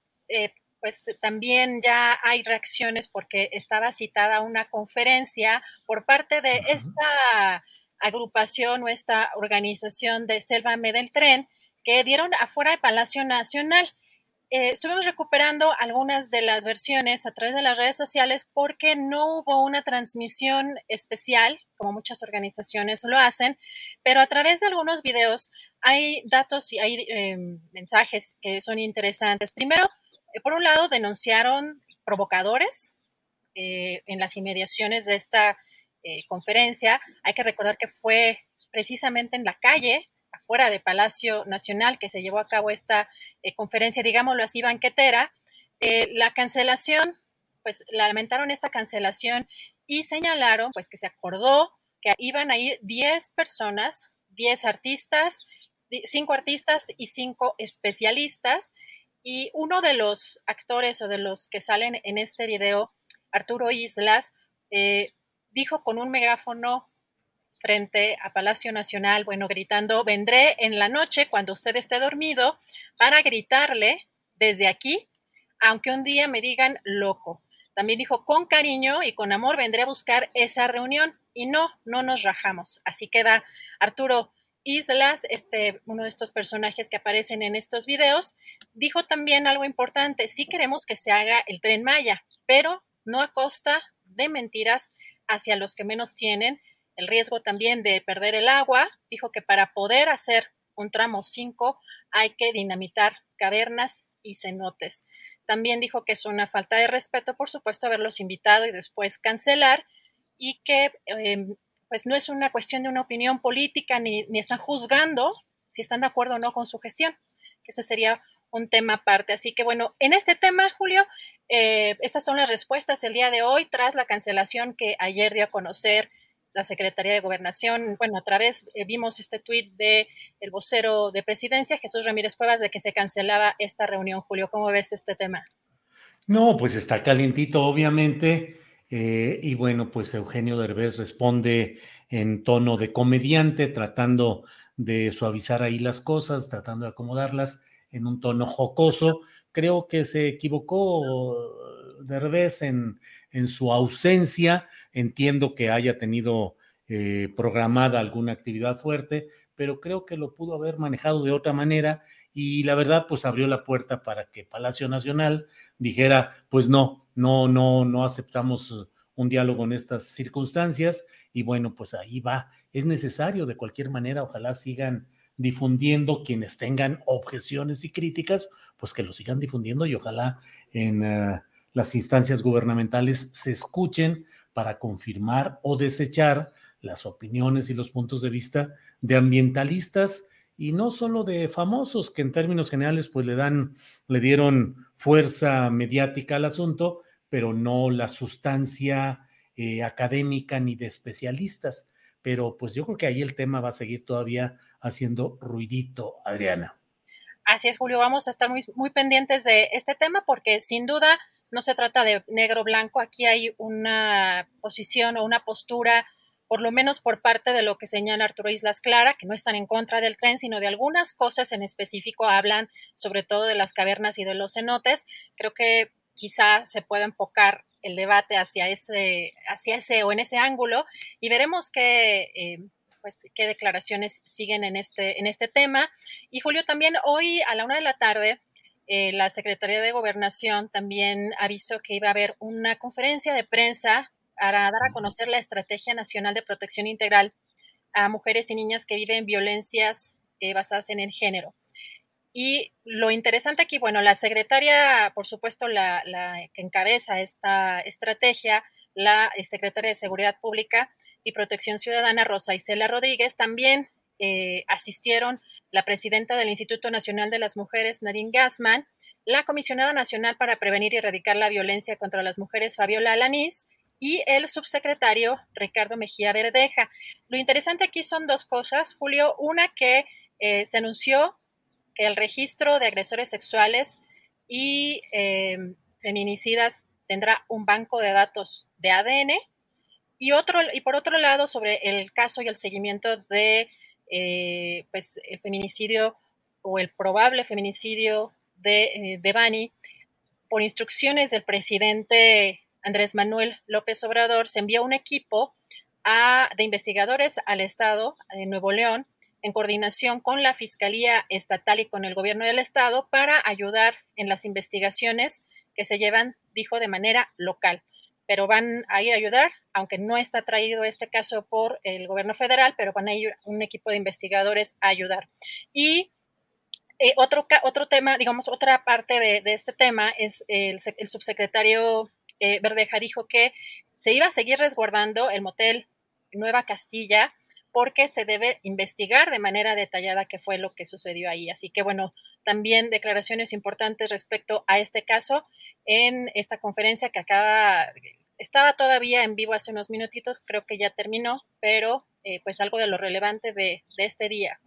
pues también ya hay reacciones porque estaba citada una conferencia por parte de esta agrupación o esta organización de Selva del Tren que dieron afuera del Palacio Nacional. Eh, estuvimos recuperando algunas de las versiones a través de las redes sociales porque no hubo una transmisión especial, como muchas organizaciones lo hacen, pero a través de algunos videos hay datos y hay eh, mensajes que son interesantes. Primero, por un lado, denunciaron provocadores eh, en las inmediaciones de esta eh, conferencia. Hay que recordar que fue precisamente en la calle, afuera de Palacio Nacional, que se llevó a cabo esta conferencia, digámoslo así, banquetera. la cancelación, pues lamentaron esta cancelación y señalaron pues que se acordó que iban a ir 10 personas, 10 artistas, 5 artistas y 5 especialistas y uno de los actores o de los que salen en este video, Arturo Islas, eh, dijo con un megáfono frente a Palacio Nacional, bueno, gritando, vendré en la noche cuando usted esté dormido para gritarle desde aquí, aunque un día me digan loco. También dijo, con cariño y con amor vendré a buscar esa reunión. Y no, no nos rajamos. Así queda Arturo Islas, este, uno de estos personajes que aparecen en estos videos, dijo también algo importante, sí queremos que se haga el tren Maya, pero no a costa de mentiras hacia los que menos tienen, el riesgo también de perder el agua, dijo que para poder hacer un tramo 5 hay que dinamitar cavernas y cenotes. También dijo que es una falta de respeto, por supuesto, haberlos invitado y después cancelar y que em, pues no es una cuestión de una opinión política ni, están juzgando si están de acuerdo o no con su gestión, que ese sería un tema aparte. Así que bueno, en este tema, Julio, eh, estas son las respuestas el día de hoy tras la cancelación que ayer dio a conocer la Secretaría de Gobernación. Bueno, otra vez eh, vimos este tuit de el vocero de presidencia, Jesús Ramírez Cuevas, de que se cancelaba esta reunión. Julio, ¿cómo ves este tema? No, pues está calientito, obviamente. Eh, y bueno, pues Eugenio Derbez responde en tono de comediante, tratando de suavizar ahí las cosas, tratando de acomodarlas en un tono jocoso. Creo que se equivocó Derbez en, en su ausencia. Entiendo que haya tenido eh, programada alguna actividad fuerte, pero creo que lo pudo haber manejado de otra manera y la verdad pues abrió la puerta para que Palacio Nacional dijera pues no, no, no, no aceptamos un diálogo en estas circunstancias y bueno pues ahí va, es necesario de cualquier manera, ojalá sigan difundiendo quienes tengan objeciones y críticas, pues que lo sigan difundiendo y ojalá en eh, las instancias gubernamentales se escuchen para confirmar o desechar las opiniones y los puntos de vista de ambientalistas y no solo de famosos que en términos generales pues le dan le dieron fuerza mediática al asunto, pero no la sustancia eh, académica ni de especialistas. Pero pues yo creo que ahí el tema va a seguir todavía haciendo ruidito, Adriana. Así es, Julio, vamos a estar muy, muy pendientes de este tema porque sin duda no se trata de negro blanco, aquí hay una posición o una postura por lo menos por parte de lo que señala Arturo Islas Clara, que no están en contra del tren, sino de algunas cosas en específico, hablan sobre todo de las cavernas y de los cenotes. Creo que quizá se pueda enfocar el debate hacia ese, hacia ese o en ese ángulo y veremos qué, eh, pues, qué declaraciones siguen en este, en este tema. Y Julio, también hoy a la una de la tarde, eh, la Secretaría de Gobernación también avisó que iba a haber una conferencia de prensa para dar a conocer la Estrategia Nacional de Protección Integral a mujeres y niñas que viven violencias eh, basadas en el género. Y lo interesante aquí, bueno, la secretaria, por supuesto, la, que encabeza esta estrategia, la eh, secretaria de Seguridad Pública y Protección Ciudadana, Rosa Isela Rodríguez, también eh, asistieron la presidenta del Instituto Nacional de las Mujeres, Nadine Gassman, la comisionada nacional para prevenir y erradicar la violencia contra las mujeres, Fabiola Alanís, y el subsecretario Ricardo Mejía Verdeja. Lo interesante aquí son dos cosas, Julio. Una que eh, se anunció que el registro de agresores sexuales y eh, feminicidas tendrá un banco de datos de ADN. Y, otro, y por otro lado, sobre el caso y el seguimiento de eh, pues, el feminicidio o el probable feminicidio de, de Bani, por instrucciones del presidente Andrés Manuel López Obrador, se envió un equipo de investigadores al Estado de Nuevo León en coordinación con la Fiscalía Estatal y con el Gobierno del Estado para ayudar en las investigaciones que se llevan, dijo, de manera local. Pero van a ir a ayudar, aunque no está traído este caso por el gobierno federal, pero van a ir un equipo de investigadores a ayudar. Y eh, otro, otro tema, digamos, otra parte de, este tema es el, el subsecretario eh, Verdeja dijo que se iba a seguir resguardando el motel Nueva Castilla porque se debe investigar de manera detallada qué fue lo que sucedió ahí. Así que bueno, también declaraciones importantes respecto a este caso en esta conferencia que acaba, estaba todavía en vivo hace unos minutitos, creo que ya terminó, pero eh, pues algo de lo relevante de, este día.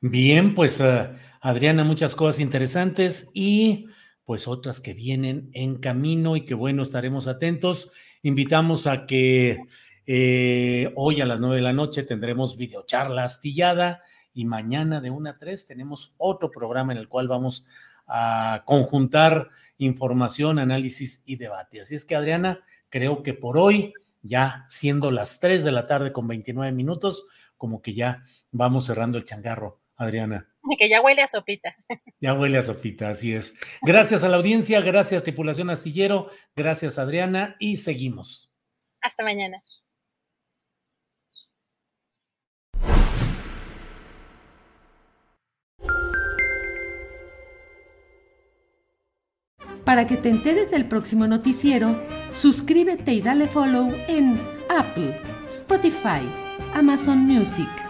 Bien, pues eh, Adriana, muchas cosas interesantes y pues otras que vienen en camino y que bueno, estaremos atentos. Invitamos a que eh, hoy a las nueve de la noche tendremos videocharla astillada y mañana de una a tres tenemos otro programa en el cual vamos a conjuntar información, análisis y debate. Así es que Adriana, creo que por hoy, ya siendo las tres de la tarde con 29 minutos, como que ya vamos cerrando el changarro, Adriana. Que ya huele a sopita. Ya huele a sopita, así es. Gracias a la audiencia, gracias tripulación astillero, gracias Adriana y seguimos. Hasta mañana. Para que te enteres del próximo noticiero, suscríbete y dale follow en Apple, Spotify, Amazon Music